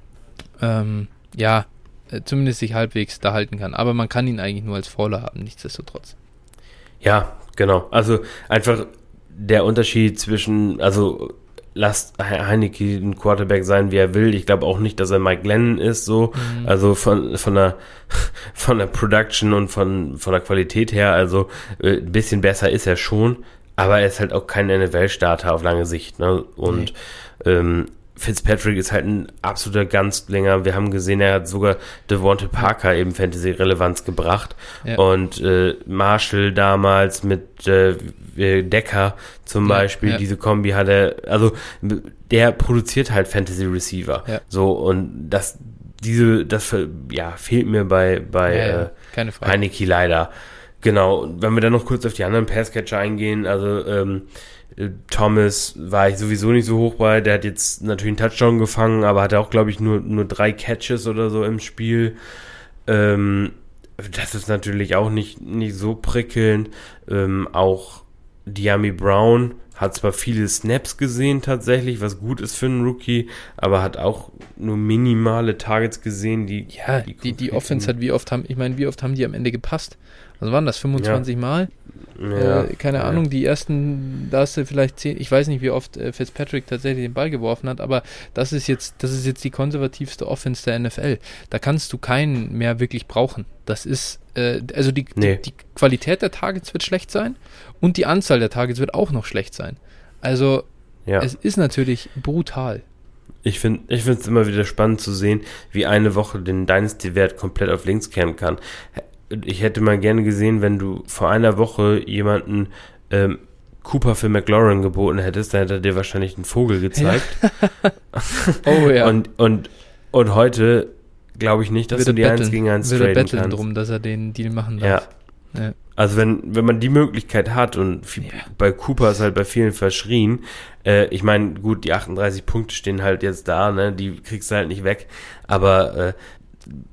S1: ähm, ja, äh, zumindest sich halbwegs da halten kann. Aber man kann ihn eigentlich nur als Faller haben, nichtsdestotrotz.
S2: Ja, Genau, also einfach der Unterschied zwischen, also lasst Heineke ein Quarterback sein, wie er will. Ich glaube auch nicht, dass er Mike Glennon ist, so. Mhm. Also von, von der, von der Production und von, von der Qualität her, also äh, ein bisschen besser ist er schon, aber er ist halt auch kein NFL-Starter auf lange Sicht, ne? Und, nee. ähm, Fitzpatrick ist halt ein absoluter Ganzlinger. Wir haben gesehen, er hat sogar Devonte Parker eben Fantasy-Relevanz gebracht. Ja. Und äh, Marshall damals mit äh, Decker zum ja, Beispiel, ja. diese Kombi hat er, also der produziert halt Fantasy-Receiver. So, und das, diese, das ja, fehlt mir bei, bei äh, Heineke leider. Genau, wenn wir dann noch kurz auf die anderen Passcatcher eingehen, also ähm, äh, Thomas war ich sowieso nicht so hoch bei. Der hat jetzt natürlich einen Touchdown gefangen, aber hatte auch, glaube ich, nur, nur drei Catches oder so im Spiel. Ähm, das ist natürlich auch nicht, nicht so prickelnd. Ähm, auch Diami Brown hat zwar viele Snaps gesehen tatsächlich, was gut ist für einen Rookie, aber hat auch nur minimale Targets gesehen, die
S1: ja die die, die Offense hat wie oft haben ich meine wie oft haben die am Ende gepasst? Was waren das 25 ja. Mal? Ja, äh, keine ja. Ahnung, die ersten, da hast du vielleicht zehn, ich weiß nicht, wie oft äh, Fitzpatrick tatsächlich den Ball geworfen hat, aber das ist jetzt, das ist jetzt die konservativste Offense der NFL. Da kannst du keinen mehr wirklich brauchen. Das ist, äh, also die, nee. die, die, Qualität der Targets wird schlecht sein und die Anzahl der Targets wird auch noch schlecht sein. Also ja. es ist natürlich brutal.
S2: Ich finde ich es immer wieder spannend zu sehen, wie eine Woche den Dynasty-Wert komplett auf links kehren kann ich hätte mal gerne gesehen, wenn du vor einer Woche jemanden ähm, Cooper für McLaurin geboten hättest, dann hätte er dir wahrscheinlich einen Vogel gezeigt. Ja. oh ja. Und, und, und heute glaube ich nicht, dass Würde du die betteln. 1 gegen 1 Würde traden kannst.
S1: drum, dass er den Deal machen darf.
S2: Ja. ja. Also wenn, wenn man die Möglichkeit hat und viel, ja. bei Cooper ist halt bei vielen verschrien, äh, ich meine, gut, die 38 Punkte stehen halt jetzt da, ne, die kriegst du halt nicht weg, aber äh,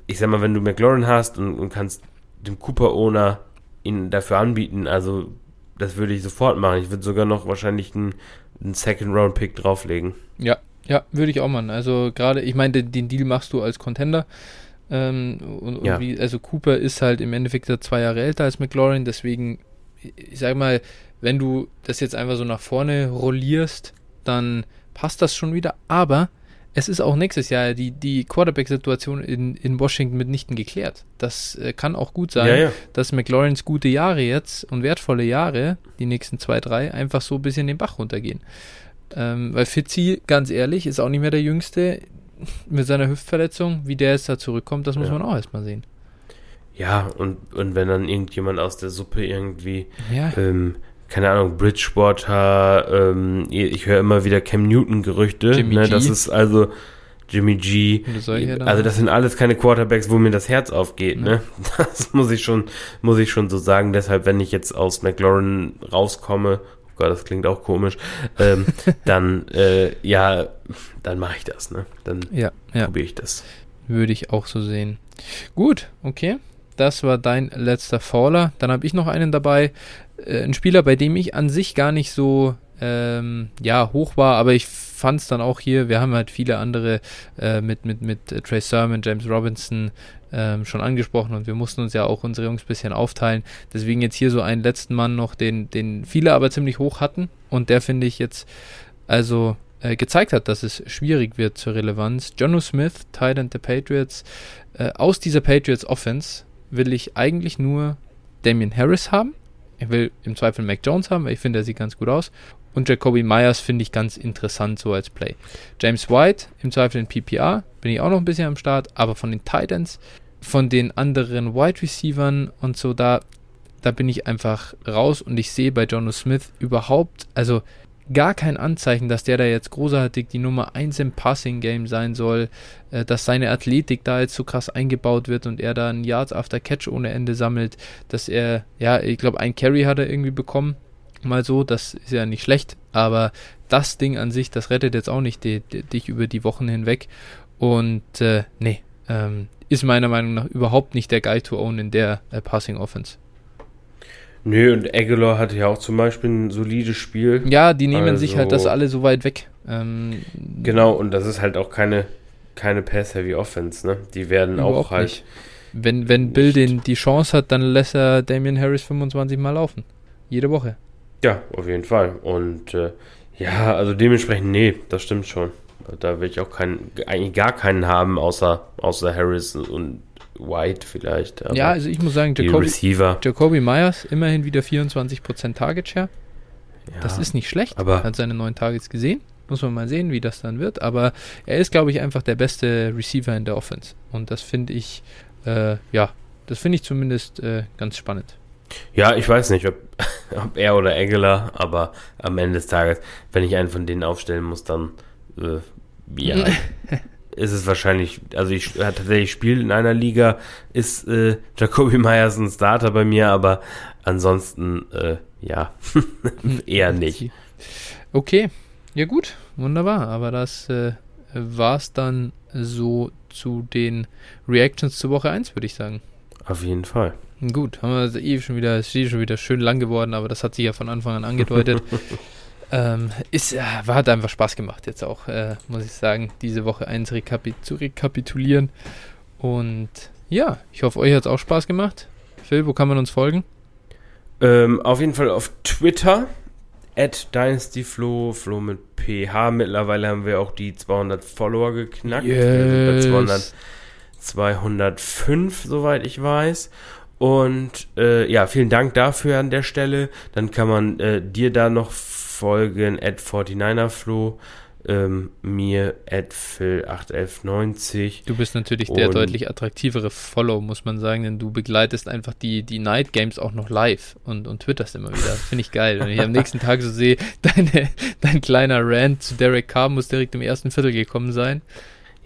S2: ich sag mal, wenn du McLaurin hast und, und kannst dem Cooper-Owner ihn dafür anbieten. Also, das würde ich sofort machen. Ich würde sogar noch wahrscheinlich einen, einen Second-Round-Pick drauflegen.
S1: Ja, ja, würde ich auch machen. Also, gerade, ich meine, den, den, Deal machst du als Contender. Ähm, und, ja. wie, also, Cooper ist halt im Endeffekt zwei Jahre älter als McLaurin. Deswegen, ich sag mal, wenn du das jetzt einfach so nach vorne rollierst, dann passt das schon wieder. Aber es ist auch nächstes Jahr die, die Quarterback-Situation in, in Washington mitnichten geklärt. Das äh, kann auch gut sein, ja, ja. dass McLaurens gute Jahre jetzt und wertvolle Jahre, die nächsten zwei, drei, einfach so ein bisschen den Bach runtergehen. Ähm, weil Fitzi, ganz ehrlich, ist auch nicht mehr der Jüngste mit seiner Hüftverletzung. Wie der jetzt da zurückkommt, das muss ja. man auch erstmal sehen.
S2: Ja, und, und wenn dann irgendjemand aus der Suppe irgendwie ähm, keine Ahnung, Bridgewater, ähm, ich höre immer wieder Cam Newton-Gerüchte. Ne, das ist also Jimmy G. Also das sind alles keine Quarterbacks, wo mir das Herz aufgeht. Ja. Ne? Das muss ich schon, muss ich schon so sagen. Deshalb, wenn ich jetzt aus McLaurin rauskomme, oh Gott, das klingt auch komisch, ähm, dann äh, ja, dann mache ich das. Ne? Dann
S1: ja, ja.
S2: probiere ich das.
S1: Würde ich auch so sehen. Gut, okay. Das war dein letzter Faller. Dann habe ich noch einen dabei. Äh, ein Spieler, bei dem ich an sich gar nicht so ähm, ja, hoch war, aber ich fand es dann auch hier, wir haben halt viele andere äh, mit, mit, mit äh, Trey Sermon, James Robinson ähm, schon angesprochen und wir mussten uns ja auch unsere Jungs ein bisschen aufteilen. Deswegen jetzt hier so einen letzten Mann noch, den, den viele aber ziemlich hoch hatten und der finde ich jetzt also äh, gezeigt hat, dass es schwierig wird zur Relevanz. Jono Smith, Titan der Patriots, äh, aus dieser Patriots Offense will ich eigentlich nur Damian Harris haben ich will im Zweifel Mac Jones haben, weil ich finde, er sieht ganz gut aus. Und Jacoby Myers finde ich ganz interessant so als Play. James White im Zweifel in PPR bin ich auch noch ein bisschen am Start, aber von den Titans, von den anderen Wide Receivern und so, da, da bin ich einfach raus und ich sehe bei Jono Smith überhaupt, also gar kein Anzeichen, dass der da jetzt großartig die Nummer 1 im Passing Game sein soll, äh, dass seine Athletik da jetzt so krass eingebaut wird und er da ein Yards after Catch ohne Ende sammelt, dass er, ja, ich glaube, ein Carry hat er irgendwie bekommen, mal so, das ist ja nicht schlecht, aber das Ding an sich, das rettet jetzt auch nicht die, die, dich über die Wochen hinweg und äh, nee, ähm, ist meiner Meinung nach überhaupt nicht der Guy to own in der äh, Passing Offense.
S2: Nö, und Aguilar hatte ja auch zum Beispiel ein solides Spiel.
S1: Ja, die nehmen also, sich halt das alle so weit weg. Ähm,
S2: genau, und das ist halt auch keine, keine Pass-Heavy-Offense, ne? Die werden auch halt.
S1: Nicht. Wenn, wenn Bill den, die Chance hat, dann lässt er Damian Harris 25 Mal laufen. Jede Woche.
S2: Ja, auf jeden Fall. Und äh, ja, also dementsprechend, nee, das stimmt schon. Da will ich auch keinen, eigentlich gar keinen haben, außer, außer Harris und White vielleicht.
S1: ja, also ich muss sagen, Jacoby, Jacoby Myers immerhin wieder 24% Target Share. Ja, das ist nicht schlecht.
S2: Aber
S1: hat seine neuen Targets gesehen. Muss man mal sehen, wie das dann wird. Aber er ist, glaube ich, einfach der beste Receiver in der Offense. Und das finde ich, äh, ja, das finde ich zumindest äh, ganz spannend.
S2: Ja, ich weiß nicht, ob, ob er oder Aguilar, aber am Ende des Tages, wenn ich einen von denen aufstellen muss, dann äh, ja, ist es wahrscheinlich, also ich ja, tatsächlich spiele in einer Liga, ist äh, Jacoby Myers ein Starter bei mir, aber ansonsten äh, ja, eher nicht.
S1: Okay, ja gut, wunderbar, aber das äh, war es dann so zu den Reactions zur Woche 1, würde ich sagen.
S2: Auf jeden Fall.
S1: Gut, haben wir also eh schon wieder, ist eh schon wieder schön lang geworden, aber das hat sich ja von Anfang an angedeutet. ähm, ist, äh, hat einfach Spaß gemacht jetzt auch, äh, muss ich sagen, diese Woche eins rekapi zu rekapitulieren. Und ja, ich hoffe, euch hat es auch Spaß gemacht. Phil, wo kann man uns folgen?
S2: Ähm, auf jeden Fall auf Twitter, at DynastyFlo, Flo mit PH. Mittlerweile haben wir auch die 200 Follower geknackt.
S1: Yes.
S2: Wir sind bei 200, 205, soweit ich weiß. Und äh, ja, vielen Dank dafür an der Stelle. Dann kann man äh, dir da noch folgen, at 49erflo, ähm, mir at phil81190.
S1: Du bist natürlich der deutlich attraktivere Follow, muss man sagen, denn du begleitest einfach die, die Night Games auch noch live und, und twitterst immer wieder. Finde ich geil. Wenn ich am nächsten Tag so sehe, deine, dein kleiner Rant zu Derek Carr muss direkt im ersten Viertel gekommen sein.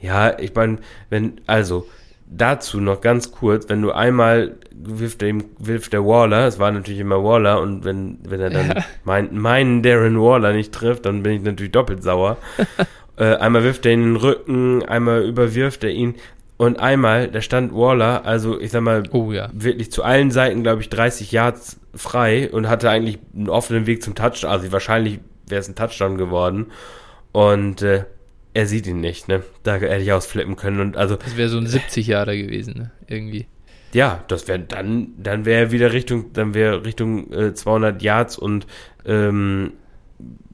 S2: Ja, ich meine, wenn, also, dazu noch ganz kurz, wenn du einmal wirft der, wirft der Waller, es war natürlich immer Waller und wenn, wenn er dann ja. mein, meinen Darren Waller nicht trifft, dann bin ich natürlich doppelt sauer. äh, einmal wirft er ihn in den Rücken, einmal überwirft er ihn und einmal, da stand Waller, also ich sag mal,
S1: oh, ja.
S2: wirklich zu allen Seiten, glaube ich, 30 Yards frei und hatte eigentlich einen offenen Weg zum Touchdown, also wahrscheinlich wäre es ein Touchdown geworden und äh, er sieht ihn nicht, ne? Da hätte ich ausflippen können und also.
S1: Das wäre so ein 70 Jahre gewesen, ne? Irgendwie.
S2: Ja, das wäre dann, dann wäre er wieder Richtung, dann wäre Richtung äh, 200 Yards und ähm,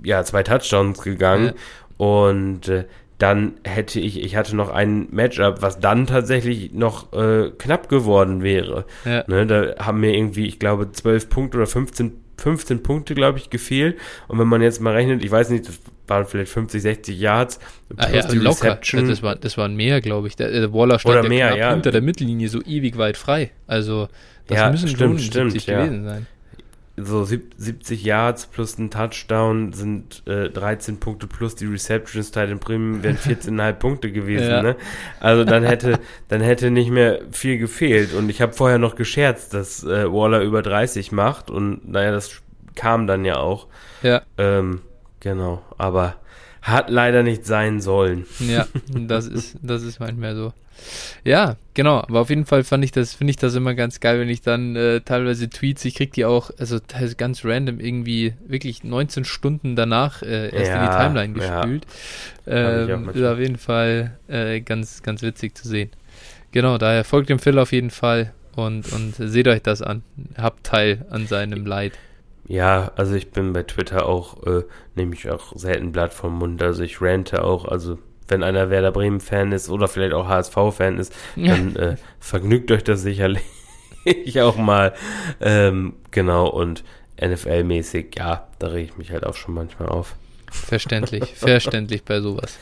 S2: ja zwei Touchdowns gegangen ja. und äh, dann hätte ich, ich hatte noch ein Matchup, was dann tatsächlich noch äh, knapp geworden wäre. Ja. Ne, da haben mir irgendwie, ich glaube, 12 Punkte oder 15, 15 Punkte, glaube ich, gefehlt. Und wenn man jetzt mal rechnet, ich weiß nicht, das waren vielleicht 50, 60 Yards.
S1: Ah, ja, die locker. Reception. Das, war, das waren mehr, glaube ich. Der, der Waller stand
S2: Oder mehr, ja.
S1: unter der Mittellinie so ewig weit frei. Also das
S2: ja,
S1: müssen
S2: stimmt, schon
S1: stimmt,
S2: ja.
S1: gewesen sein.
S2: So 70 Yards plus ein Touchdown sind äh, 13 Punkte plus die Receptions Teil in Bremen wären 14,5 Punkte gewesen. Ja. Ne? Also dann hätte dann hätte nicht mehr viel gefehlt. Und ich habe vorher noch gescherzt, dass äh, Waller über 30 macht und naja, das kam dann ja auch.
S1: Ja.
S2: Ähm, Genau, aber hat leider nicht sein sollen.
S1: Ja, das ist, das ist manchmal so. Ja, genau, aber auf jeden Fall fand ich das, finde ich das immer ganz geil, wenn ich dann äh, teilweise Tweets, ich krieg die auch, also ganz random irgendwie wirklich 19 Stunden danach äh, erst ja, in die Timeline gespült. Ja. Ähm, ist auf jeden Fall äh, ganz, ganz witzig zu sehen. Genau, daher folgt dem Phil auf jeden Fall und, und seht euch das an. Habt Teil an seinem Leid.
S2: Ja, also ich bin bei Twitter auch, äh, nehme ich auch selten Blatt vom Mund. Also ich rante auch, also wenn einer Werder Bremen-Fan ist oder vielleicht auch HSV-Fan ist, dann äh, vergnügt euch das sicherlich auch mal. Ähm, genau, und NFL-mäßig, ja, da rege ich mich halt auch schon manchmal auf.
S1: Verständlich, verständlich bei sowas.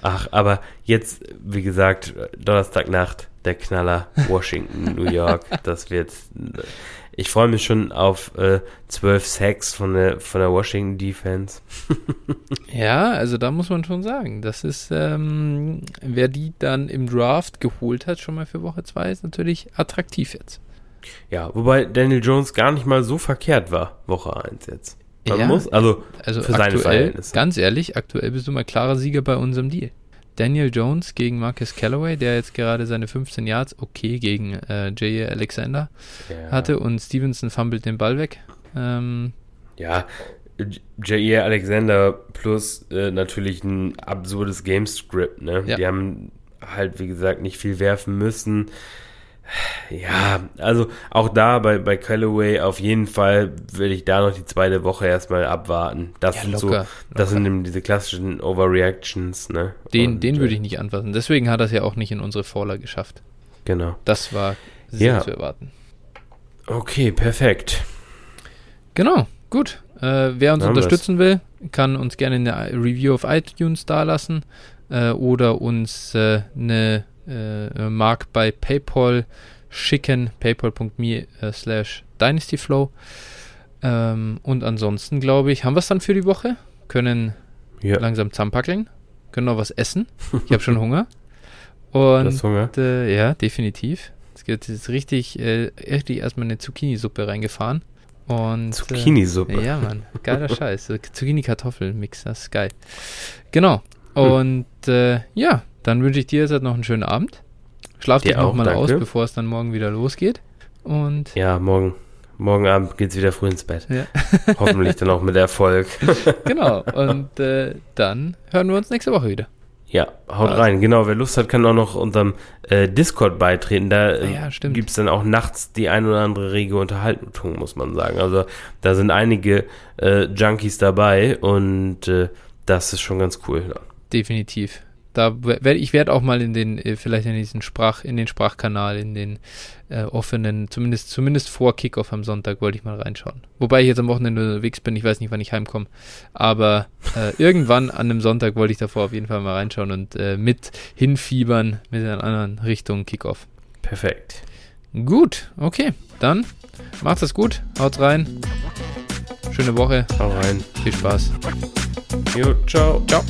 S2: Ach, aber jetzt, wie gesagt, Donnerstagnacht, der Knaller, Washington, New York, das wird ich freue mich schon auf äh, 12 Sacks von der, von der Washington Defense.
S1: ja, also da muss man schon sagen, das ist, ähm, wer die dann im Draft geholt hat, schon mal für Woche 2, ist natürlich attraktiv jetzt.
S2: Ja, wobei Daniel Jones gar nicht mal so verkehrt war, Woche 1 jetzt. Man ja, muss, also,
S1: also für seine Verhältnisse. Ganz ehrlich, aktuell bist du mal klarer Sieger bei unserem Deal. Daniel Jones gegen Marcus Callaway, der jetzt gerade seine 15 Yards, okay, gegen äh, J.A. Alexander ja. hatte und Stevenson fummelt den Ball weg. Ähm,
S2: ja, J.A. Alexander plus äh, natürlich ein absurdes Game-Script, ne? Ja. Die haben halt, wie gesagt, nicht viel werfen müssen. Ja, also auch da bei, bei Callaway auf jeden Fall würde ich da noch die zweite Woche erstmal abwarten. Das ja, sind locker, so, das locker. sind eben diese klassischen Overreactions, ne?
S1: Den, Und, den würde äh, ich nicht anfassen. Deswegen hat er es ja auch nicht in unsere Vorlage geschafft.
S2: Genau.
S1: Das war sehr ja. zu erwarten.
S2: Okay, perfekt.
S1: Genau, gut. Äh, wer uns unterstützen will, kann uns gerne eine Review auf iTunes dalassen äh, oder uns äh, eine äh, Mark bei PayPal schicken, paypal.me äh, slash dynastyflow. Ähm, und ansonsten glaube ich, haben wir es dann für die Woche. Können ja. langsam zusammenpackeln, können noch was essen. Ich habe schon Hunger. Und das Hunger? Äh, ja, definitiv. Es gibt jetzt richtig, äh, richtig erstmal eine Zucchini-Suppe reingefahren. Und,
S2: Zucchini-Suppe.
S1: Äh, ja, Mann. Geiler Scheiß. Zucchini-Kartoffel-Mix, das ist geil. Genau. Hm. Und hm. äh, ja, dann wünsche ich dir jetzt noch einen schönen Abend. Schlaf dich nochmal aus, bevor es dann morgen wieder losgeht. Und
S2: ja, morgen. Morgen Abend geht es wieder früh ins Bett. Ja. Hoffentlich dann auch mit Erfolg.
S1: genau. Und äh, dann hören wir uns nächste Woche wieder.
S2: Ja, haut also. rein. Genau, wer Lust hat, kann auch noch unserem äh, Discord beitreten. Da äh, ja, gibt es dann auch nachts die ein oder andere rege Unterhaltung, muss man sagen. Also da sind einige äh, Junkies dabei und äh, das ist schon ganz cool. Ja.
S1: Definitiv da werde ich werde auch mal in den äh, vielleicht in diesen Sprach in den Sprachkanal in den äh, offenen zumindest zumindest vor Kickoff am Sonntag wollte ich mal reinschauen. Wobei ich jetzt am Wochenende unterwegs bin ich weiß nicht wann ich heimkomme. Aber äh, irgendwann an einem Sonntag wollte ich davor auf jeden Fall mal reinschauen und äh, mit hinfiebern mit einer anderen Richtung Kickoff.
S2: Perfekt.
S1: Gut okay. Dann macht es gut. Haut rein. Schöne Woche.
S2: Hau rein.
S1: Viel Spaß.
S2: Jo ciao. Ciao